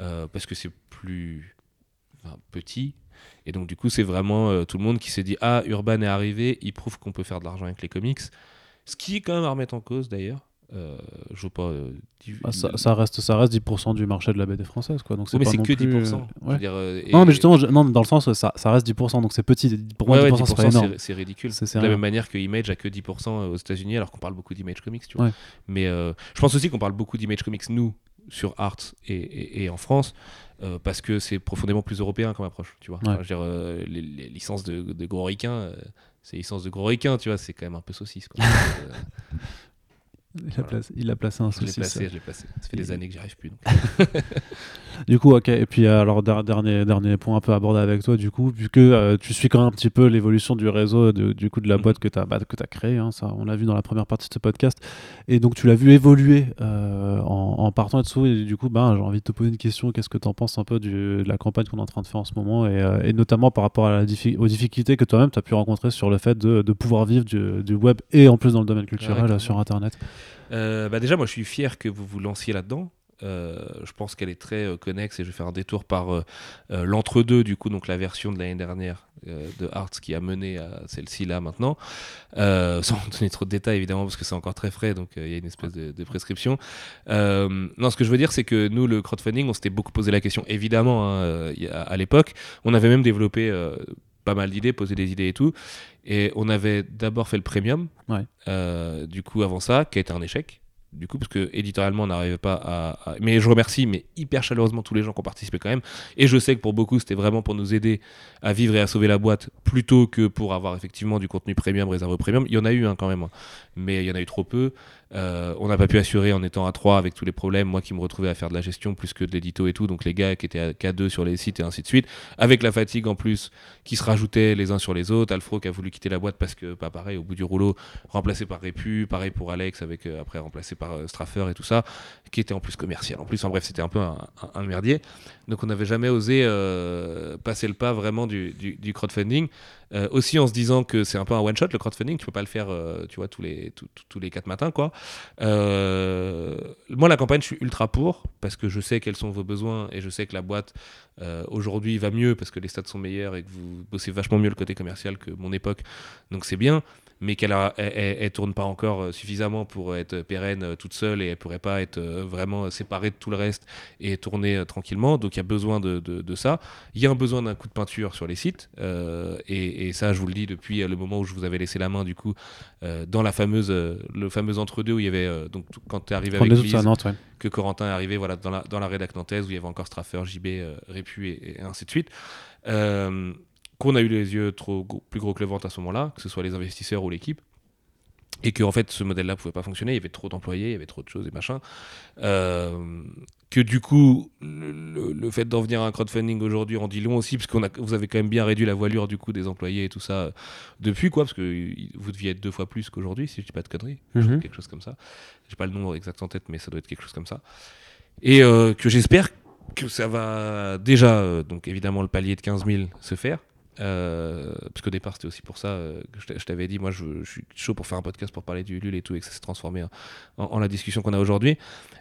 Euh, parce que c'est plus petit. Et donc, du coup, c'est vraiment euh, tout le monde qui s'est dit Ah, Urban est arrivé, il prouve qu'on peut faire de l'argent avec les comics. Ce qui est quand même à remettre en cause d'ailleurs. Euh, je veux pas. Ah, ça, reste, ça reste 10% du marché de la BD française, quoi. Donc c'est mais c'est que 10%. non, mais justement, non, dans le sens, ça, ça reste 10%, donc c'est petit. Pour moi, 10%, c'est ridicule. C'est de la même manière que Image a que 10% aux États-Unis, alors qu'on parle beaucoup d'Image Comics, tu vois. Mais je pense aussi qu'on parle beaucoup d'Image Comics, nous, sur Art et, en France euh, parce que c'est profondément plus européen comme approche tu vois je veux dire, euh, les, licences de, gros ricains euh, c'est licences de gros ricains tu vois c'est quand même un peu saucisse quoi. Il, a placé, il, a placé, un souci. Je l'ai placé, je l'ai placé. Ça fait des années que j'y arrive plus. du coup, ok. Et puis, alors, dernier, dernier point un peu abordé avec toi, du coup, vu que euh, tu suis quand même un petit peu l'évolution du réseau, de, du coup, de la mm. boîte que tu as, bah, as créé, hein, ça, on l'a vu dans la première partie de ce podcast. Et donc, tu l'as vu évoluer euh, en, partant de dessous. Et du coup, bah, j'ai envie de te poser une question. Qu'est-ce que tu en penses un peu de la campagne qu'on est en train de faire en ce moment et, euh, notamment par rapport à la aux difficultés que toi-même tu as pu rencontrer sur le fait de, de pouvoir vivre du, du, web et en plus dans le domaine culturel sur Internet euh, bah déjà, moi, je suis fier que vous vous lanciez là-dedans. Euh, je pense qu'elle est très euh, connexe et je vais faire un détour par l'entre-deux, du coup, donc la version de l'année dernière de Arts qui a mené à celle-ci là maintenant. sans donner trop de détails évidemment parce que c'est encore très frais, donc il y a une espèce de, prescription. non, ce que je veux dire, c'est que nous, le crowdfunding, on s'était beaucoup posé la question, évidemment, hein, à l'époque. On avait même développé pas mal d'idées, poser des idées et tout. Et on avait d'abord fait le premium, euh, du coup, avant ça, qui a été un échec. Du coup, parce que éditorialement, on n'arrivait pas à, Mais je remercie, mais hyper chaleureusement, tous les gens qui ont participé quand même. Et je sais que pour beaucoup, c'était vraiment pour nous aider à vivre et à sauver la boîte, plutôt que pour avoir effectivement du contenu premium réservé au premium. Il y en a eu un hein, quand même, hein. mais il y en a eu trop peu. Euh, on n'a pas pu assurer en étant à 3 avec tous les problèmes, moi qui me retrouvais à faire de la gestion plus que de l'édito et tout, donc les gars qui étaient à K2 sur les sites et ainsi de suite, avec la fatigue en plus qui se rajoutait les uns sur les autres, Alfro qui a voulu quitter la boîte parce que, pas pareil, au bout du rouleau, remplacé par Répu, pareil pour Alex, avec euh, après remplacé par euh, Straffer et tout ça, qui était en plus commercial. En plus, en bref, c'était un peu un, merdier. Donc on n'avait jamais osé passer le pas vraiment du crowdfunding. Euh, aussi en se disant que c'est un peu un one shot le crowdfunding, tu peux pas le faire, euh, tu vois, tous les tous les quatre matins quoi. Euh, moi la campagne je suis ultra pour parce que je sais quels sont vos besoins et je sais que la boîte aujourd'hui va mieux parce que les stats sont meilleurs et que vous bossez vachement mieux le côté commercial que mon époque, donc c'est bien mais qu'elle elle, tourne pas encore euh, suffisamment pour être pérenne euh, toute seule et elle pourrait pas être euh, vraiment séparée de tout le reste et tourner tranquillement. Donc il y a besoin de, de, ça. Il y a un besoin d'un coup de peinture sur les sites et, et, ça, je vous le dis depuis le moment où je vous avais laissé la main du coup dans la fameuse le fameux entre deux où il y avait donc quand tu es arrivé avec Lise, que Corentin est arrivé voilà dans la dans la rédac nantaise où il y avait encore Straffer, JB, Et, et, ainsi de suite qu'on a eu les yeux trop plus gros que le ventre à ce moment-là, que ce soit les investisseurs ou l'équipe, et que en fait ce modèle-là pouvait pas fonctionner, il y avait trop d'employés, il y avait trop de choses et machin, euh, que du coup le, fait d'en venir à un crowdfunding aujourd'hui en dit long aussi, parce qu'on a, vous avez quand même bien réduit la voilure du coup des employés et tout ça euh, depuis quoi, parce que vous deviez être deux fois plus qu'aujourd'hui, si je dis pas de conneries, mhm. quelque chose comme ça. J'ai pas le nombre exact en tête, mais ça doit être quelque chose comme ça. Et euh, que j'espère que ça va déjà, donc évidemment le palier de 15 000 se faire, euh, parce qu'au départ, c'était aussi pour ça euh, que je t'avais dit, moi, je, suis chaud pour faire un podcast pour parler du LUL et tout, et que ça s'est transformé en, la discussion qu'on a aujourd'hui.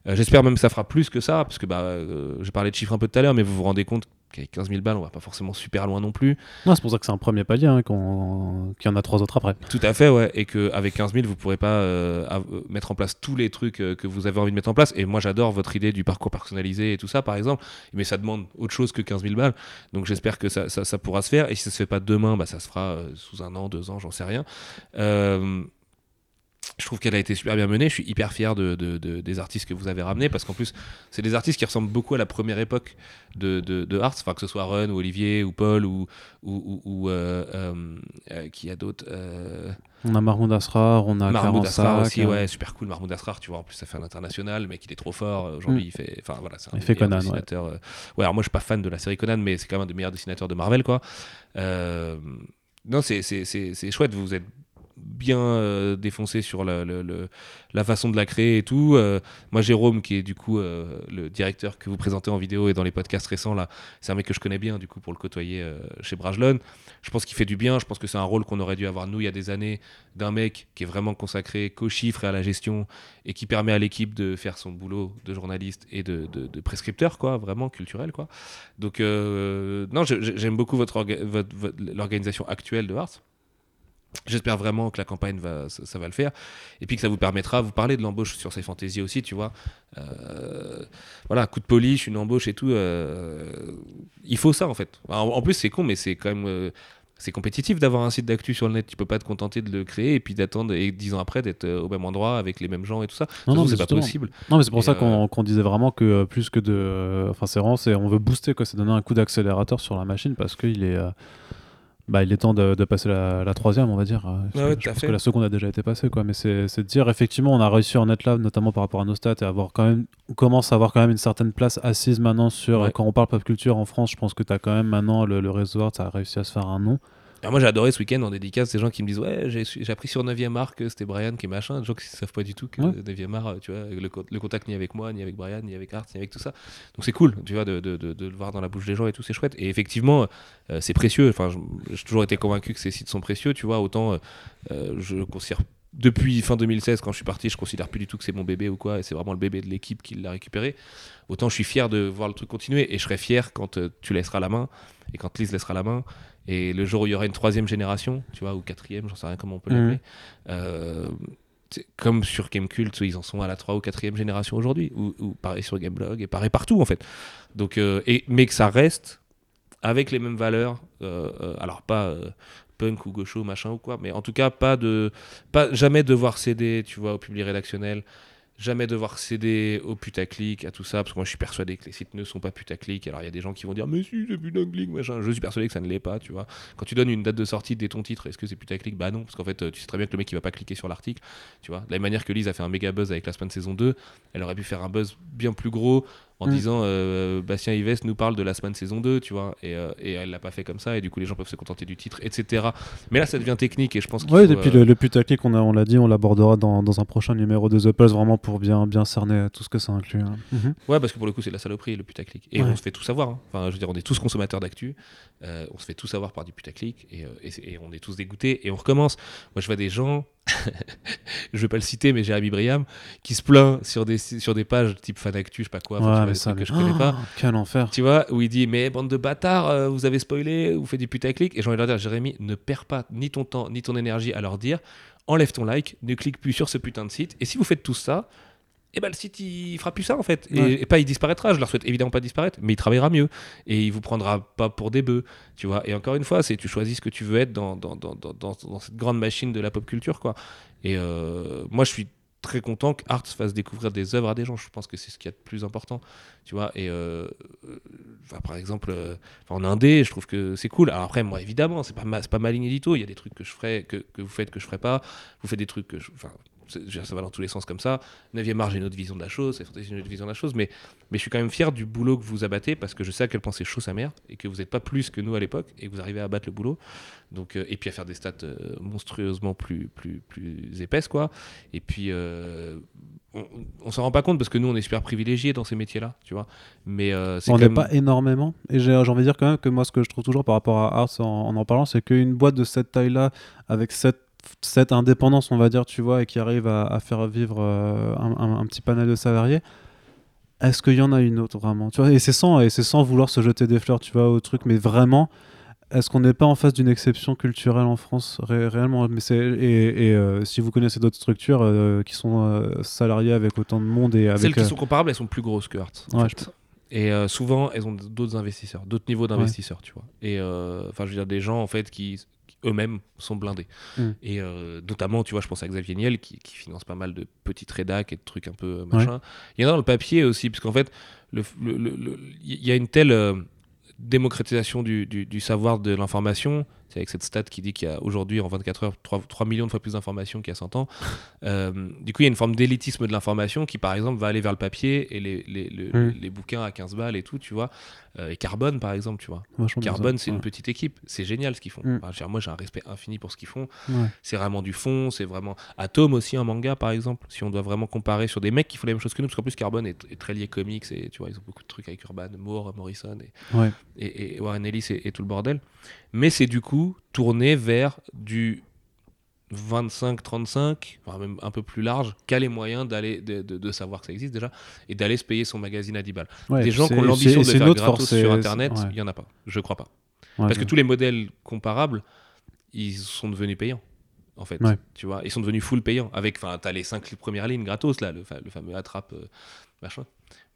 Euh, j'espère même que ça fera plus que ça, parce que bah, j'ai parlé de chiffres un peu tout à l'heure, mais vous vous rendez compte 15 000 balles, on va pas forcément super loin non plus. c'est pour ça que c'est un premier palier, hein, qu'il y en a trois autres après. Tout à fait, ouais, et qu'avec 15 000, vous pourrez pas mettre en place tous les trucs que vous avez envie de mettre en place. Et moi, j'adore votre idée du parcours personnalisé et tout ça, par exemple, mais ça demande autre chose que 15 000 balles. Donc j'espère que ça, ça, ça, pourra se faire. Et ça se fait pas demain, bah, ça se fera euh, sous un an, deux ans, j'en sais rien. Euh, je trouve qu'elle a été super bien menée. Je suis hyper fier de, de- de- des artistes que vous avez ramenés parce qu'en plus, c'est des artistes qui ressemblent beaucoup à la première époque de, de, de enfin que ce soit Run ou Olivier ou Paul ou, ou, ou- euh, euh, euh, qui a d'autres. euh, On a Mahmoud Asrar, on a Mahmoud Asrar aussi, ouais, super cool. Mahmoud Asrar, tu vois, en plus ça fait un international, mais il est trop fort. Aujourd'hui, Mm. il fait, enfin voilà, c'est un Il fait Conan, ouais. euh. Ouais, alors moi je suis pas fan de la série Conan, mais c'est quand même un des meilleurs dessinateurs de Marvel, quoi. Non, c'est chouette. Vous êtes bien euh, défoncé sur la, façon de la créer et tout. Euh, moi, Jérôme, qui est du coup euh, le directeur que vous présentez en vidéo et dans les podcasts récents, c'est un mec que je connais bien, du coup, pour le côtoyer chez Brajlon. Je pense qu'il fait du bien. Je pense que c'est un rôle qu'on aurait dû avoir, nous, il y a des années, d'un mec qui est vraiment consacré qu'aux chiffres et à la gestion et qui permet à l'équipe de faire son boulot de journaliste et de, prescripteur, quoi, vraiment culturel, quoi. Donc, non, j'aime beaucoup votre, orga- votre- votre- l'organisation actuelle de Ars. J'espère vraiment que la campagne va, ça, ça va le faire. Et puis que ça vous permettra, vous parlez de l'embauche sur ces fantaisies aussi, tu vois. Euh, voilà, coup de polish, une embauche et tout. euh, il faut ça en fait. En, en plus, c'est con, mais c'est quand même. euh, c'est compétitif d'avoir un site d'actu sur le net. Tu peux pas te contenter de le créer et puis d'attendre et dix ans après d'être euh, au même endroit avec les mêmes gens et tout ça. Non, non, c'est pas possible. Non, mais c'est pour Et, ça qu'on disait vraiment que plus que de. Enfin, c'est vraiment. c'est- On veut booster, quoi. C'est donner un coup d'accélérateur sur la machine parce qu'il est. Bah, il est temps de, de passer la, la troisième, on va dire. euh, Ouais, je à pense fait. que la seconde a déjà été passée, quoi. Mais c'est de dire, effectivement, on a réussi en être là, notamment par rapport à nos stats, et avoir quand même, on commence à avoir quand même une certaine place assise maintenant sur. Ouais. Quand on parle pop culture en France, je pense que tu as quand même maintenant le, le réseau ça a réussi à se faire un nom. Alors moi j'ai adoré ce week-end en dédicace ces gens qui me disent ouais j'ai appris sur 9e art que c'était Brian qui est machin. Des gens qui ne savent pas du tout que Ouais. 9e art tu vois le, co- le contact ni avec moi ni avec Brian ni avec Art ni avec tout ça. Donc c'est cool tu vois de, de- de- de le voir dans la bouche des gens et tout c'est chouette. Et effectivement euh, c'est précieux. Enfin j'ai toujours été convaincu que ces sites sont précieux tu vois. Autant euh, euh, je considère depuis fin 2016 quand je suis parti je considère plus du tout que c'est mon bébé ou quoi et c'est vraiment le bébé de l'équipe qui l'a récupéré. Autant je suis fier de voir le truc continuer et je serai fier quand euh, tu laisseras la main et quand Lise laissera la main et le jour où il y aura une troisième génération, tu vois, ou quatrième, j'en sais rien comment on peut Mhm. l'appeler, euh, comme sur Gamecult, ils en sont à la 3 ou 4 génération aujourd'hui, ou, ou pareil sur Gameblog, et pareil partout en fait. Donc, euh, et, mais que ça reste avec les mêmes valeurs, euh, euh, alors pas euh, punk ou gaucho, machin ou quoi, mais en tout cas pas de, pas jamais devoir céder, tu vois, au public rédactionnel, jamais devoir céder au putaclic, à tout ça, parce que moi je suis persuadé que les sites ne sont pas putaclic. Alors il y a des gens qui vont dire, mais si, c'est putaclic, machin. Je suis persuadé que ça ne l'est pas, tu vois. Quand tu donnes une date de sortie dès ton titre, est-ce que c'est putaclic? Bah non, parce qu'en fait, euh, tu sais très bien que le mec il va pas cliquer sur l'article, tu vois. De la même manière que Lise a fait un méga buzz avec la semaine saison 2, elle aurait pu faire un buzz bien plus gros en Mm. disant euh, Bastien Yves nous parle de la semaine saison 2, tu vois, et, euh, et elle l'a pas fait comme ça, et du coup les gens peuvent se contenter du titre, etc. Mais là ça devient technique, et je pense qu'il Ouais, faut, et puis euh, le, le putaclic, on, a- on l'a dit, on l'abordera dans, dans un prochain numéro de The Pulse, vraiment pour bien, bien cerner tout ce que ça inclut. hein. Mhm. Ouais, parce que pour le coup, c'est de la saloperie, le putaclic. Et Ouais. on se fait tout savoir. hein. Enfin, je veux dire, on est tous consommateurs d'actu. euh, on se fait tout savoir par du putaclic. Et, euh, et, et on est tous dégoûtés. Et on recommence. Moi, je vois des gens, je vais pas le citer, mais Jérémy Briam, qui se plaint sur des, sur des pages type fan actu, je sais pas quoi, ouais, vois, des ça, trucs que je connais pas. Ah, Quel enfer. Tu vois, où il dit Mais bande de bâtards, euh, vous avez spoilé, vous faites du putaclic. Et j'ai envie de leur dire Jérémy, ne perds pas ni ton temps, ni ton énergie à leur dire Enlève ton like, ne clique plus sur ce putain de site. Et si vous faites tout ça, eh ben le site il fera plus ça en fait. Et, Ouais. et pas il disparaîtra, je leur souhaite évidemment pas disparaître, mais il travaillera mieux. Et il vous prendra pas pour des bœufs, tu vois. Et encore une fois, c'est tu choisis ce que tu veux être dans, dans, dans, dans, cette grande machine de la pop culture, quoi. Et euh, moi je suis très content que Arts fasse découvrir des œuvres à des gens. Je pense que c'est ce qu'il y a de plus important, tu vois. Et euh, enfin, par exemple, euh, en indé, je trouve que c'est cool. Alors après, moi évidemment, c'est pas ma, pas ma ligne édito. Il y a des trucs que je ferai, que, que vous faites que je ferai pas. Vous faites des trucs que je, enfin, ça va dans tous les sens comme ça. 9e art, j'ai une autre vision de la chose, c'est une autre vision de la chose, mais, mais je suis quand même fier du boulot que vous abattez parce que je sais à quel point c'est chaud sa mère et que vous n'êtes pas plus que nous à l'époque et que vous arrivez à abattre le boulot. Donc, euh, et puis à faire des stats euh, monstrueusement plus, plus, plus épaisses, quoi. Et puis, euh, on, on s'en rend pas compte parce que nous, on est super privilégiés dans ces métiers-là, tu vois. Mais c'est On n'est même- pas énormément. Et j'ai envie de dire quand même que moi, ce que je trouve toujours par rapport à Ars en en, en parlant, c'est qu'une boîte de cette taille-là, avec cette, cette indépendance, on va dire, tu vois, et qui arrive à, à faire vivre euh, un, un- un petit panel de salariés, est-ce qu'il y en a une autre vraiment tu vois? Et c'est sans, et c'est sans vouloir se jeter des fleurs, tu vois, au truc, mais vraiment. Est-ce qu'on n'est pas en face d'une exception culturelle en France ré- réellement? Mais c'est et, et, euh, si vous connaissez d'autres structures euh, qui sont salariées avec autant de monde et avec Celles qui sont comparables, elles sont plus grosses que en Ouais. Et souvent, elles ont d'autres investisseurs, d'autres niveaux d'investisseurs, tu vois. Et enfin, je veux dire, des gens en fait qui, eux-mêmes sont blindés. Mm. Et euh, notamment, tu vois, je pense à Xavier Niel qui, qui finance pas mal de petites rédacs et de trucs un peu euh, machin. Il y en a dans le papier aussi, parce qu'en fait, le- le- le- le- il y a une telle euh, démocratisation du, du- du savoir de l'information. C'est avec cette stat qui dit qu'il y a aujourd'hui, en 24 heures, 3, 3 millions de fois plus d'informations qu'il y a 100 ans. Euh, du coup, il y a une forme d'élitisme de l'information qui, par exemple, va aller vers le papier et les, les, le- les bouquins à 15 balles et tout, tu vois. Euh, et Carbone, par exemple, tu vois. Vachement Carbone, c'est une petite équipe. C'est génial ce qu'ils font. Mm. Enfin, moi, j'ai un respect infini pour ce qu'ils font. Ouais. C'est vraiment du fond. C'est vraiment. Atom aussi, un manga, par exemple. Si on doit vraiment comparer sur des mecs qui font les mêmes choses que nous, parce qu'en plus, Carbone est, est très lié comics et tu vois, ils ont beaucoup de trucs avec Urban, Moore, Morrison et, Ouais. et, et Warren Ellis et, et tout le bordel. Mais c'est du coup tourné vers du 25-35, voire même un peu plus large, qu'a les moyens d'aller de, de- de savoir que ça existe déjà et d'aller se payer son magazine à 10 balles. Ouais, Des gens qui ont l'ambition de faire gratos force, sur Internet, il ouais. y en a pas. Je crois pas. Ouais, Parce que tous les modèles comparables, ils sont devenus payants. En fait, Ouais. tu vois, ils sont devenus full payants. Avec, enfin, t'as les 5 premières lignes gratos là, le, fa- le fameux attrape euh, machin.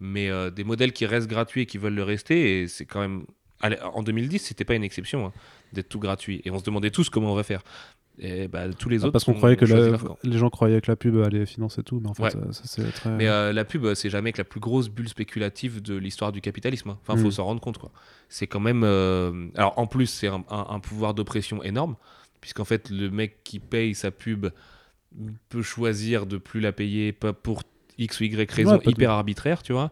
Mais euh, des modèles qui restent gratuits et qui veulent le rester, et c'est quand même. En 2010, c'était pas une exception hein, d'être tout gratuit. Et on se demandait tous comment on va faire. Et bah, tous les Ah, autres. parce qu'on croyait que la- les gens croyaient que la pub allait financer tout, mais en fait, Ouais. ça, ça, c'est très. Mais euh, la pub, c'est jamais que la plus grosse bulle spéculative de l'histoire du capitalisme. hein. Enfin, faut Mm. s'en rendre compte, quoi. C'est quand même. euh, Alors, en plus, c'est un, un- un pouvoir d'oppression énorme, puisqu'en fait, le mec qui paye sa pub peut choisir de plus la payer, pas pour X ou Y raison Ouais, pas de- hyper arbitraire, tu vois.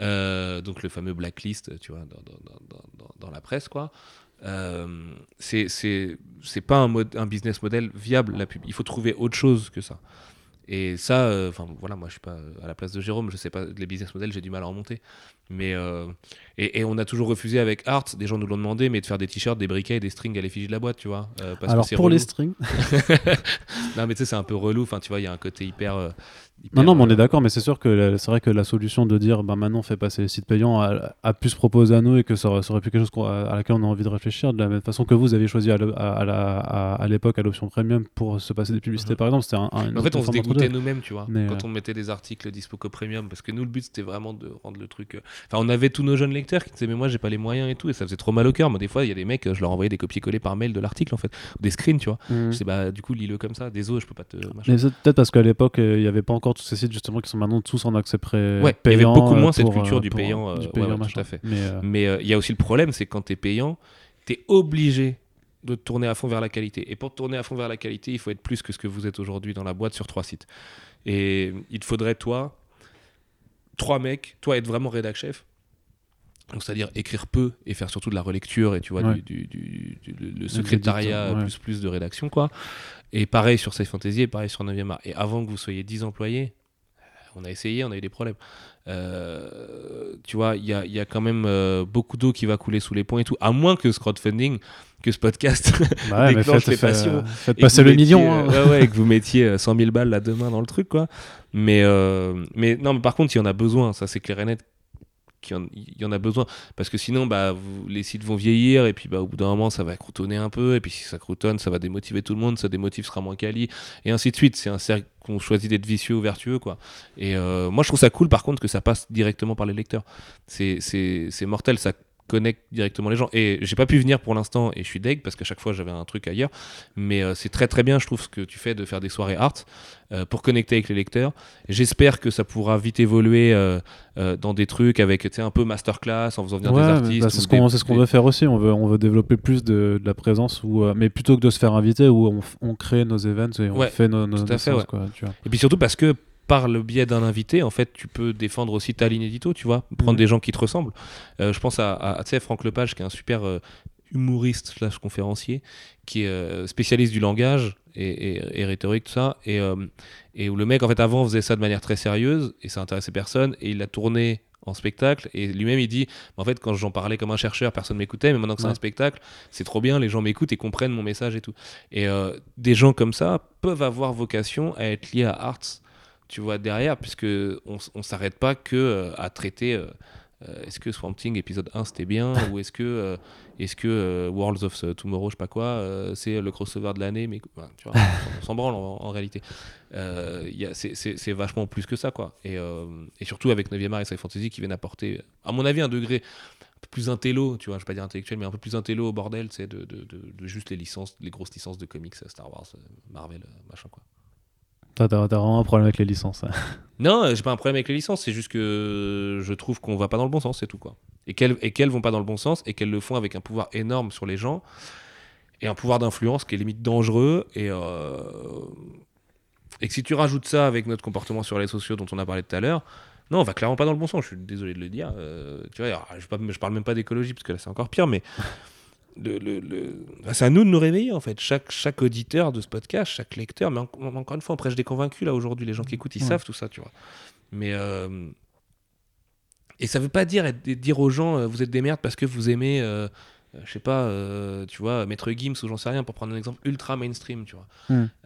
Euh, donc, le fameux blacklist, tu vois, dans, dans- dans- dans- la presse, quoi. Euh, c'est pas un, mode, un business model viable la pub. Il faut trouver autre chose que ça. Et ça, euh, enfin voilà, moi je suis pas à la place de Jérôme, je sais pas les business models, j'ai du mal à remonter. Mais euh, et, et on a toujours refusé avec Art, des gens nous l'ont demandé, mais de faire des t-shirts, des briquets et des strings à l'effigie de la boîte, tu vois. euh, parce Alors que pour les strings. non mais tu sais c'est un peu relou. Enfin tu vois, il y a un côté hyper. euh, Non, hyper, non, mais on euh, est d'accord, mais c'est sûr que c'est vrai que la solution de dire bah, maintenant on fait passer les sites payants a, a pu se proposer à nous et que ça aurait, ça aurait pu quelque chose à laquelle on a envie de réfléchir, de la même façon que vous aviez choisi à, l'époque à l'option premium pour se passer des publicités Mhm. par exemple. C'était un, un- une En fait, on se dégoûtait nous-mêmes, tu vois, Mais, quand on mettait des articles dispo premium, parce que nous, le but, c'était vraiment de rendre le truc. Euh, Enfin, on avait tous nos jeunes lecteurs qui disaient, mais moi, j'ai pas les moyens et tout, et ça faisait trop mal au cœur. Moi, des fois, il y a des mecs, euh, je leur envoyais des copier-coller par mail de l'article, en fait, ou des screens, tu vois. Mhm. Je sais, bah, du coup, lis-le comme ça, désolé, je peux pas te. machin. Mais c'est peut-être parce qu'à l'époque, euh, il n'y avait pas encore tous ces sites justement qui sont maintenant tous en accès pré Ouais, il y avait beaucoup euh, moins cette pour, culture euh, du payant, euh, euh, du payant, ouais, tout à fait. Mais, euh, Mais euh, il y a aussi le problème, c'est que quand tu es payant, tu es obligé de tourner à fond vers la qualité. Et pour tourner à fond vers la qualité, il faut être plus que ce que vous êtes aujourd'hui dans la boîte sur trois sites. Et il te faudrait, toi, trois mecs, toi être vraiment rédac chef. Donc, c'est-à-dire écrire peu et faire surtout de la relecture et tu vois Ouais. du, du- du- du- le- secrétariat ouais. plus plus de rédaction quoi. Et pareil sur Safe Fantasy et pareil sur 9e art. Et avant que vous soyez 10 employés, on a essayé, on a eu des problèmes. Euh, tu vois, il y a, il y a quand même euh, beaucoup d'eau qui va couler sous les ponts et tout, à moins que ce crowdfunding, que ce podcast bah ouais, déclenche faites, les passions faites passer le mettiez, million. euh, hein. ouais, ouais, et que vous mettiez euh, 100 000 balles là demain dans le truc, quoi. Mais, euh, mais non, mais par contre, il y en a besoin, ça c'est clair et net. Qu'il y en- Il y en a besoin. Parce que sinon bah les sites vont vieillir et puis bah au bout d'un moment ça va croutonner un peu. Et puis si ça croutonne ça va démotiver tout le monde ça démotive sera moins quali. Et ainsi de suite. C'est un cercle qu'on choisit d'être vicieux ou vertueux quoi. Et euh, moi je trouve ça cool par contre que ça passe directement par les lecteurs. C'est mortel. Ça connecte directement les gens et j'ai pas pu venir pour l'instant et je suis deg parce qu'à chaque fois j'avais un truc ailleurs mais euh, c'est très très bien je trouve ce que tu fais de faire des soirées art euh, pour connecter avec les lecteurs j'espère que ça pourra vite évoluer euh, dans des trucs avec un peu masterclass en faisant venir Ouais, des artistes bah, c'est ce qu'on des- ce veut faire aussi. On veut, on veut développer plus de, de la présence, où, mais plutôt que de se faire inviter, où on, crée nos events et on Ouais, fait nos, nos, tout à nos fait, séances, ouais. quoi, tu vois. Et puis surtout parce que par le biais d'un invité, en fait, tu peux défendre aussi ta ligne édito, tu vois, prendre Mhm. des gens qui te ressemblent. Euh, je pense à, à, tu sais, Franck Lepage, qui est un super euh, humoriste slash conférencier, qui est euh, spécialiste du langage et, et- et rhétorique, tout ça, et, et où le mec, en fait, avant, faisait ça de manière très sérieuse, et ça intéressait personne, et il l'a tourné en spectacle et lui-même il dit en fait quand j'en parlais comme un chercheur personne m'écoutait mais maintenant que c'est un spectacle c'est trop bien les gens m'écoutent et comprennent mon message et tout et euh, des gens comme ça peuvent avoir vocation à être liés à Arts tu vois derrière puisque on, on s'arrête pas que euh, à traiter euh, euh, est-ce que Swamp Thing épisode 1 c'était bien ou est-ce que est-ce que Worlds of Tomorrow je sais pas quoi c'est le crossover de l'année mais tu vois on s'en branle en, en réalité il y a- c'est- c'est c'est vachement plus que ça quoi et, et surtout avec 9e art et Sci Fantasy qui viennent apporter à mon avis un degré plus intello, tu vois, je vais pas dire intellectuel, mais un peu plus intello au bordel, c'est de, de, de, de juste les licences, les grosses licences de comics, Star Wars, Marvel, machin quoi. T'as vraiment un problème avec les licences. hein. Non, euh, j'ai pas un problème avec les licences, c'est juste que je trouve qu'on va pas dans le bon sens, c'est tout quoi. Et qu'elles vont pas dans le bon sens et qu'elles le font avec un pouvoir énorme sur les gens et un pouvoir d'influence qui est limite dangereux et euh, et que si tu rajoutes ça avec notre comportement sur les sociaux dont on a parlé tout à l'heure, non, on va clairement pas dans le bon sens. Je suis désolé de le dire. euh, tu vois, je, je parle même pas d'écologie parce que là c'est encore pire, mais le- le- le- c'est à nous de nous réveiller en fait. Chaque, chaque auditeur de ce podcast, chaque lecteur, mais en- en- encore une fois, on prêche des convaincus là aujourd'hui. Les gens qui écoutent, ils Ouais. savent tout ça, tu vois. Mais euh, et ça veut pas dire dire aux gens euh, vous êtes des merdes parce que vous aimez, euh, je sais pas, euh, tu vois, Maître Gims ou j'en sais rien pour prendre un exemple ultra mainstream, tu vois.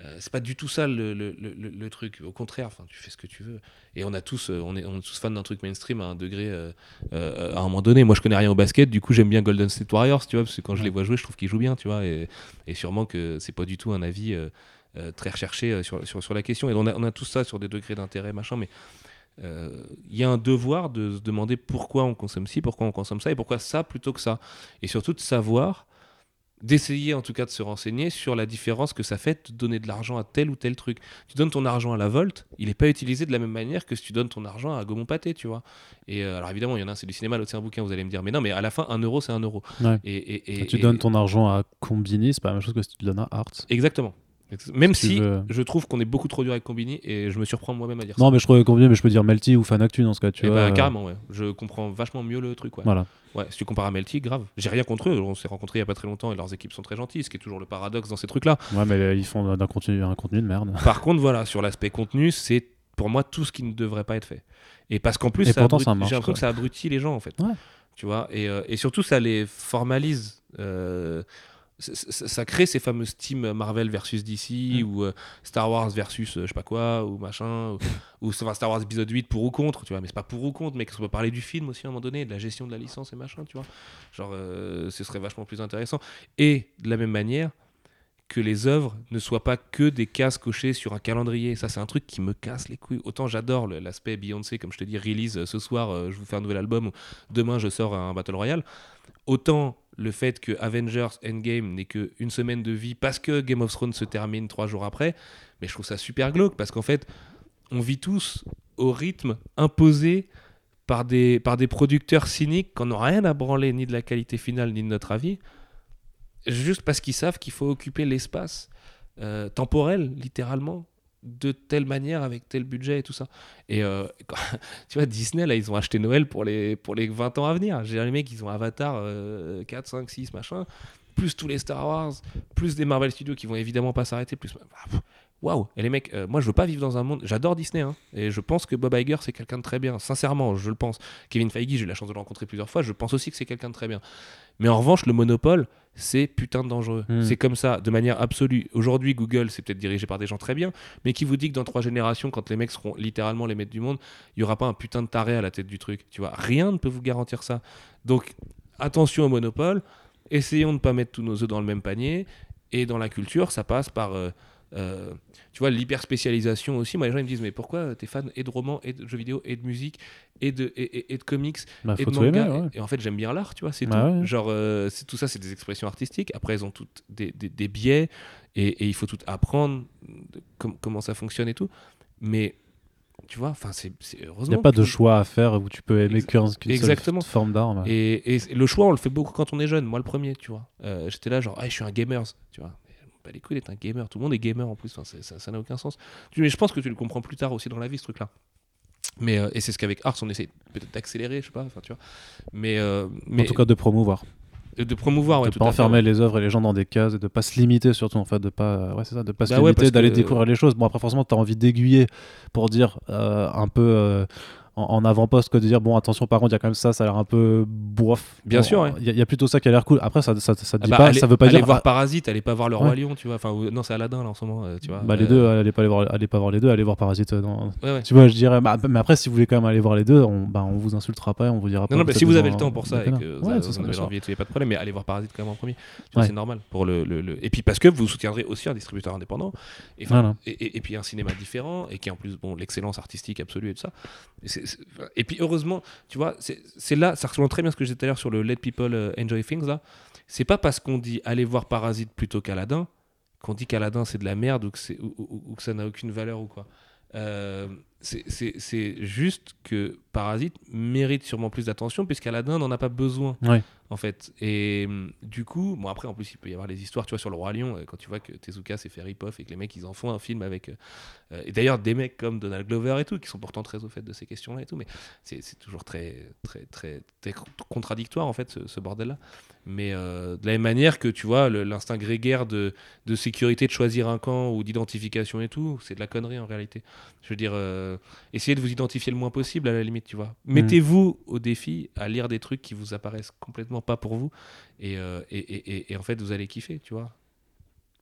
Euh, c'est pas du tout ça le, le- le- truc. Au contraire, tu fais ce que tu veux. Et on a tous, euh, on est, on est tous fans d'un truc mainstream à un degré, euh, euh, à un moment donné. Moi, je connais rien au basket, du coup, j'aime bien Golden State Warriors, tu vois, parce que quand je les vois jouer, je trouve qu'ils jouent bien, tu vois. Et, et sûrement que c'est pas du tout un avis euh, euh, très recherché euh, sur, sur, sur la question. Et on a, on a tout ça sur des degrés d'intérêt, machin, mais euh, il y a un devoir de se demander pourquoi on consomme ci, pourquoi on consomme ça, et pourquoi ça plutôt que ça. Et surtout de savoir, d'essayer en tout cas de se renseigner sur la différence que ça fait de donner de l'argent à tel ou tel truc. Tu donnes ton argent à la Volt, il n'est pas utilisé de la même manière que si tu donnes ton argent à Gaumont Pâté, tu vois. Et euh, alors évidemment, il y en a un, c'est du cinéma, l'autre c'est un bouquin, vous allez me dire, mais non, mais à la fin, un euro, c'est un euro. Ouais. Et, et- et- tu donnes ton argent à Combini, c'est pas la même chose que si tu le donnes à Arts. Exactement. Même Si tu si veux. je trouve qu'on est beaucoup trop dur avec Combini et je me surprends moi-même à dire ça. Non, mais je trouve Combini, mais je peux dire Melty ou Fanactu dans ce cas, tu Eh vois. bah, euh, carrément, ouais. Je comprends vachement mieux le truc, ouais. Voilà. Ouais, si tu compares à Melty, grave. J'ai rien contre eux, on s'est rencontrés il y a pas très longtemps et leurs équipes sont très gentilles, ce qui est toujours le paradoxe dans ces trucs-là. Ouais, mais ils font d'un contenu, un contenu de merde. Par contre, voilà, sur l'aspect contenu, c'est pour moi tout ce qui ne devrait pas être fait. Et parce qu'en plus, Et j'ai l'impression que ça abrutit les gens, en fait. Ouais. Tu vois, et, euh, et surtout, ça les formalise. Euh, ça, crée ces fameuses teams Marvel versus DC Mm. ou euh, Star Wars versus euh, je sais pas quoi ou machin ou, ou enfin, Star Wars épisode 8 pour ou contre tu vois mais c'est pas pour ou contre mais qu'on peut parler du film aussi à un moment donné de la gestion de la licence et machin tu vois genre euh, ce serait vachement plus intéressant et de la même manière que les œuvres ne soient pas que des cases cochées sur un calendrier. Ça, c'est un truc qui me casse les couilles. Autant j'adore l'aspect Beyoncé, comme je te dis, release ce soir, je vous fais un nouvel album, ou demain je sors un Battle Royale. Autant le fait que Avengers Endgame n'ait que une semaine de vie parce que Game of Thrones se termine trois jours après, mais je trouve ça super glauque parce qu'en fait, on vit tous au rythme imposé par des, par des producteurs cyniques qui n'ont rien à branler ni de la qualité finale ni de notre avis, juste parce qu'ils savent qu'il faut occuper l'espace euh, temporel, littéralement, de telle manière, avec tel budget et tout ça. Et euh, tu vois, Disney, là, ils ont acheté Noël pour les, pour les 20 ans à venir. J'ai les mecs, ils ont Avatar euh, 4, 5, 6, machin, plus tous les Star Wars, plus des Marvel Studios qui vont évidemment pas s'arrêter, plus... Ah, pff, Waouh Et les mecs, euh, moi je veux pas vivre dans un monde... J'adore Disney, hein, et je pense que Bob Iger c'est quelqu'un de très bien, sincèrement, je le pense. Kevin Feige, j'ai eu la chance de le rencontrer plusieurs fois, je pense aussi que c'est quelqu'un de très bien. Mais en revanche, le monopole, c'est putain de dangereux. Hmm. C'est comme ça, de manière absolue. Aujourd'hui, Google, c'est peut-être dirigé par des gens très bien, mais qui vous dit que dans trois générations, quand les mecs seront littéralement les maîtres du monde, il y aura pas un putain de taré à la tête du truc. Tu vois, rien ne peut vous garantir ça. Donc, attention au monopole. Essayons de ne pas mettre tous nos œufs dans le même panier. Et dans la culture, ça passe par, euh, euh, tu vois, l'hyper spécialisation aussi. Moi, les gens ils me disent, mais pourquoi t'es fan et de romans, et de jeux vidéo, et de musique, et de, et, et- et de comics Bah, et de aimer, manga. ouais. Et, et en fait, j'aime bien l'art, tu vois, c'est Bah tout. ouais. Genre, euh, tout ça, c'est des expressions artistiques. Après, elles ont toutes des, des- des biais et, il faut tout apprendre de com- comment ça fonctionne et tout. Mais tu vois, enfin, c'est c'est- Il n'y heureusement. a pas de choix à faire où tu peux aimer qu'une seule forme d'art. Et, et le choix, on le fait beaucoup quand on est jeune. Moi, le premier, tu vois. Euh, J'étais là, genre, ah, je suis un gamer, tu vois. Bah, les couilles d'être un gamer. Tout le monde est gamer en plus. Enfin, ça n'a aucun sens. Mais je pense que tu le comprends plus tard aussi dans la vie, ce truc-là. Mais, euh, et c'est ce qu'avec Arts, on essaie peut-être d'accélérer, je sais pas. Tu vois. Mais, euh, mais En tout cas, de promouvoir. de, de promouvoir, ouais, de tout pas à enfermer les œuvres et les gens dans des cases et de pas se limiter surtout en fait de pas ouais c'est ça de pas se Bah ouais, limiter d'aller que- découvrir les choses bon après forcément tu as envie d'aiguiller pour dire euh, un peu euh, en, avant-poste que de dire bon attention par contre il y a quand même ça ça a l'air un peu bof Bien Bon, sûr, ouais. il y, a- il y a plutôt ça qui a l'air cool après ça ça, ça te Ah dit bah, pas allez- ça veut pas allez dire voir ah, Parasite, allez pas voir le Ouais. Roi Lion, tu vois. Enfin, non, c'est Aladdin là en ce moment, euh, tu vois. bah, les Euh, deux allez pas les voir allez pas voir les deux allez voir Parasite euh. Ouais, ouais. tu vois je dirais bah, mais après si vous voulez quand même aller voir les deux on bah on vous insultera pas et on vous dira pas Non, non, bah, si vous avez le temps pour ça et que vous, Ouais, avez sûr. l'envie et pas de problème, mais allez voir Parasite quand même en premier. Ouais. C'est normal. Pour le, Et puis parce que vous soutiendrez aussi un distributeur indépendant. Et, puis un cinéma différent et qui est en plus bon l'excellence artistique absolue et tout ça. Et puis heureusement, tu vois, c'est là, ça rejoint très bien ce que j'ai dit tout à l'heure sur le Let People euh, Enjoy Things là. C'est pas parce qu'on dit allez voir Parasite plutôt qu'Aladin qu'on dit qu'Aladin c'est de la merde ou que, ou, ou, que ça n'a aucune valeur ou quoi. Euh, c'est juste que Parasite mérite sûrement plus d'attention puisqu'Aladin n'en a pas besoin. Ouais en fait. Et hum, du coup, bon après en plus il peut y avoir les histoires, tu vois, sur le roi lion, euh, quand tu vois que Tezuka s'est fait rip-off et que les mecs ils en font un film avec, euh, euh, et d'ailleurs des mecs comme Donald Glover et tout, qui sont pourtant très au fait de ces questions-là et tout, mais c'est toujours très, très, très, contradictoire en fait ce, bordel-là. Mais de la même manière que tu vois l'instinct grégaire de, de, sécurité de choisir un camp ou d'identification et tout, c'est de la connerie en réalité. Je veux dire, essayez de vous identifier le moins possible à la limite, tu vois. Mm. Mettez-vous au défi à lire des trucs qui vous apparaissent complètement pas pour vous. Euh, et, et, et, et, en fait, vous allez kiffer, tu vois.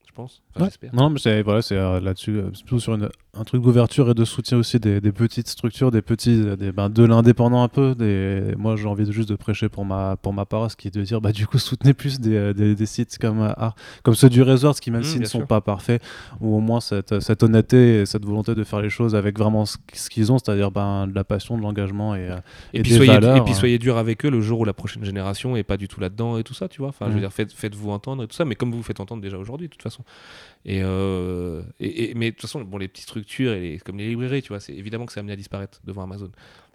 Je pense. j'espère. Non, mais c'est voilà, c'est euh, là-dessus, euh, plutôt sur une, un truc d'ouverture et de soutien aussi des, des petites structures, des petits, des, ben, de l'indépendant un peu. Des... Moi, j'ai envie de, juste de prêcher pour ma, pour ma part, ce qui est de dire, bah, du coup, soutenez plus des, des, sites comme, ah, comme ceux du Resort, qui même mmh, s'ils ne sont pas parfaits, ou au moins cette, cette, honnêteté et cette volonté de faire les choses avec vraiment ce, qu'ils ont, c'est-à-dire ben, de la passion, de l'engagement et, et, puis des soyez, valeurs. Et puis soyez dur avec eux le jour où la prochaine génération est pas du tout là-dedans et tout ça, tu vois. Enfin, je veux mmh. dire, faites, faites-vous entendre et tout ça, mais comme vous vous faites entendre déjà aujourd'hui, de toute façon. Et, euh, et, mais de toute façon, bon, les petites structures, et les, comme les librairies, tu vois, c'est évidemment que c'est amené à disparaître devant Amazon.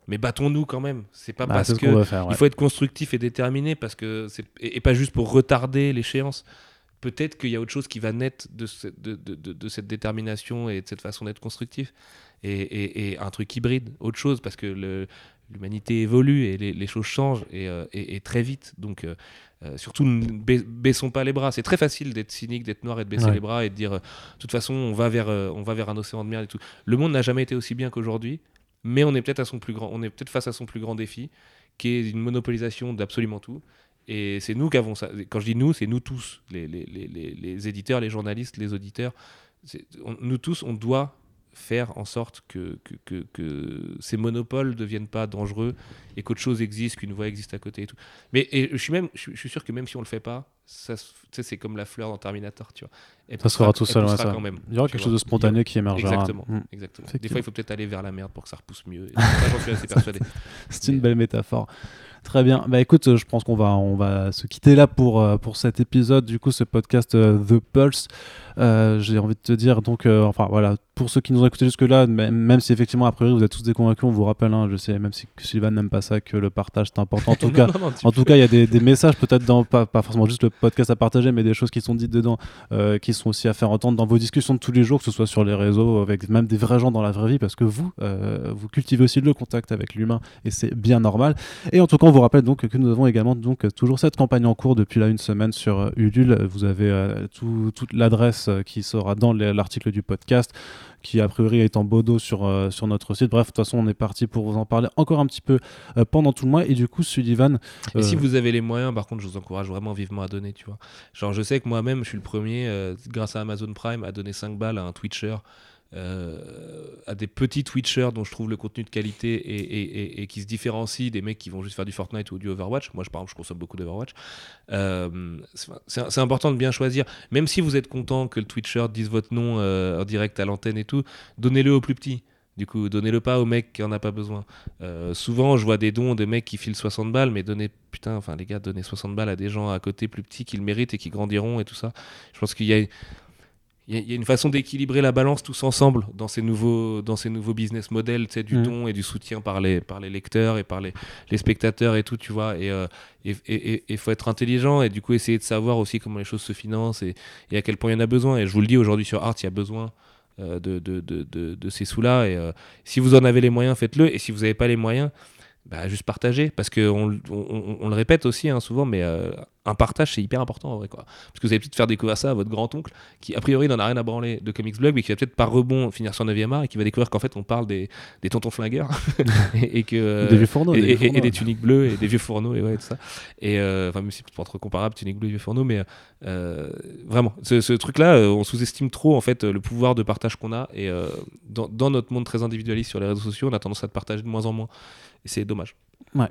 Mais battons-nous quand même. C'est pas bah, parce que il faut être constructif et déterminé parce que et, pas juste pour retarder l'échéance. Peut-être qu'il y a autre chose qui va naître de, de, de, de, cette détermination et de cette façon d'être constructif. Et, et, un truc hybride, autre chose, parce que l'humanité évolue et les, les, choses changent et, euh, très vite. Donc, euh, euh, surtout, ne baissons pas les bras. C'est très facile d'être cynique, d'être noir et de baisser les bras et de dire, euh, de toute façon, on va vers, on va vers un océan de merde et tout. Le monde n'a jamais été aussi bien qu'aujourd'hui, mais on est peut-être peut-être face à son plus grand défi, qui est une monopolisation d'absolument tout. Et c'est nous qui avons ça. Quand je dis nous, c'est nous tous, les, les, les, les, éditeurs, les journalistes, les auditeurs. nous tous, on doit faire en sorte que, que, que, ces monopoles ne deviennent pas dangereux et qu'autre chose existe, qu'une voie existe à côté et tout. Mais et je, suis même, je, suis sûr que même si on le fait pas, ça, c'est comme la fleur dans Terminator, tu vois. ça sera tout seul, ça. Quand même, Il y aura quelque chose de spontané qui émergera. Exactement. Hmm. exactement. Des fois, il faut peut-être aller vers la merde pour que ça repousse mieux. C'est une belle métaphore. Très bien. Bah écoute, je pense qu'on va, on va se quitter là pour, euh, pour cet épisode, du coup, ce podcast euh, The Pulse. Euh, j'ai envie de te dire, donc, enfin voilà, pour ceux qui nous ont écoutés jusque-là, même, si effectivement, a priori, vous êtes tous déconvaincus, on vous rappelle, hein, je sais, même si Sylvain n'aime pas ça, que le partage c'est important. En tout cas, en tout cas, il y a des, des messages peut-être dans, pas, pas, forcément juste le podcast à partager, mais des choses qui sont dites dedans, qui sont aussi à faire entendre dans vos discussions de tous les jours, que ce soit sur les réseaux, avec même des vrais gens dans la vraie vie, parce que vous, vous cultivez aussi le contact avec l'humain, et c'est bien normal. Et en tout cas, on vous rappelle donc que nous avons également donc toujours cette campagne en cours depuis là une semaine sur euh, Ulule. Vous avez euh, toute l'adresse euh, qui sera dans l'article du podcast qui a priori est en bodo sur, sur notre site. Bref, de toute façon, on est parti pour vous en parler encore un petit peu pendant tout le mois. Et du coup, Sullivan. Et si vous avez les moyens, par contre, je vous encourage vraiment vivement à donner, tu vois. Genre, je sais que moi-même, je suis le premier, grâce à Amazon Prime, à donner 5 balles à un Twitcher euh, à des petits Twitchers dont je trouve le contenu de qualité et, qui se différencient des mecs qui vont juste faire du Fortnite ou du Overwatch. Moi, je, par exemple, je consomme beaucoup d'Overwatch. Euh, c'est important de bien choisir. Même si vous êtes content que le Twitcher dise votre nom euh, en direct à l'antenne et tout, donnez-le au plus petit. Du coup, donnez-le pas au mec qui en a pas besoin. souvent, je vois des dons de mecs qui filent 60 balles, mais donnez, putain, enfin, les gars, donnez 60 balles à des gens à côté plus petits qui le méritent et qui grandiront et tout ça. Je pense qu'il y a il y, a une façon d'équilibrer la balance tous ensemble dans ces nouveaux, dans ces nouveaux business models, tu sais, du mmh. don et du soutien par les, par les lecteurs et par les, les spectateurs et tout, tu vois. Et il euh, et, faut être intelligent et du coup essayer de savoir aussi comment les choses se financent et, et à quel point il y en a besoin. Et je vous le dis aujourd'hui sur Art, il y a besoin euh, de, de, de, de, ces sous-là. Et euh, si vous en avez les moyens, faites-le. Et si vous n'avez pas les moyens, bah, juste partager parce qu'on on, on, le répète aussi hein, souvent mais euh, un partage c'est hyper important en vrai quoi. Parce que vous allez peut-être faire découvrir ça à votre grand oncle qui a priori n'en a rien à branler de comics blog mais qui va peut-être par rebond finir sur 9 art et qui va découvrir qu'en fait on parle des, des tontons flingueurs et, que des vieux fourneaux et, des, des, tuniques bleues et des vieux fourneaux et ouais tout ça. Et euh, enfin même si c'est pas trop comparable tuniques bleues et vieux fourneaux mais euh, vraiment ce, ce, truc là on sous-estime trop en fait le pouvoir de partage qu'on a et dans, dans notre monde très individualiste sur les réseaux sociaux on a tendance à te partager de moins en moins et c'est dommage. Ouais.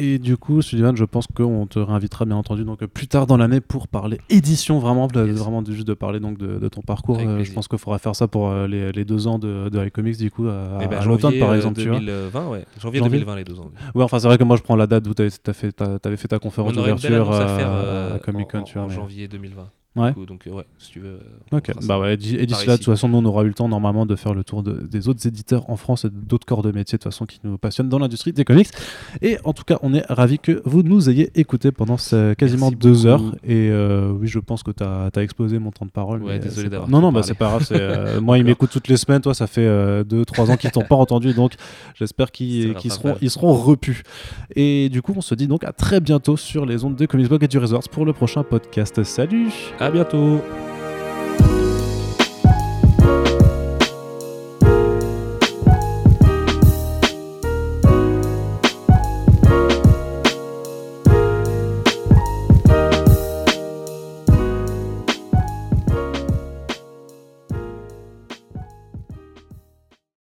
Et du coup, Sullivan, je pense qu'on te réinvitera bien entendu donc plus tard dans l'année pour parler édition vraiment, Yes. vraiment juste de parler donc de, de ton parcours. Euh, je pense qu'il faudra faire ça pour euh, les, les deux ans de, de iComics du coup à, Eh ben, à l'automne janvier, par euh, exemple. tu vois. 2020, ouais. Janvier, Janvier 2020, les deux ans. Ouais, enfin c'est vrai que moi je prends la date où t'avais as fait, ta- conférence d'ouverture à euh, Comic Con, en, tu vois. en mais- janvier 2020. Ouais. Coup, donc, euh, ouais, si tu veux. euh, Ok, bah ouais, et d'ici là, de toute façon, nous on aura eu le temps normalement de faire le tour de- des autres éditeurs en France et d'autres corps de métier de toute façon qui nous passionnent dans l'industrie des comics. Et en tout cas, on est ravis que vous nous ayez écoutés pendant ce- quasiment Merci deux beaucoup. heures. Et euh, oui, je pense que tu as, explosé mon temps de parole. Ouais, désolé d'avoir Non, non, bah, c'est pas grave. euh, moi, ils m'écoutent toutes les semaines. Toi, ça fait euh, deux, trois ans qu'ils t'ont pas entendu. Donc, j'espère qu'ils ils seront repus. Et du coup, on se dit donc à très bientôt sur les ondes de Comics Blog et du Resorts pour le prochain podcast. Salut À bientôt.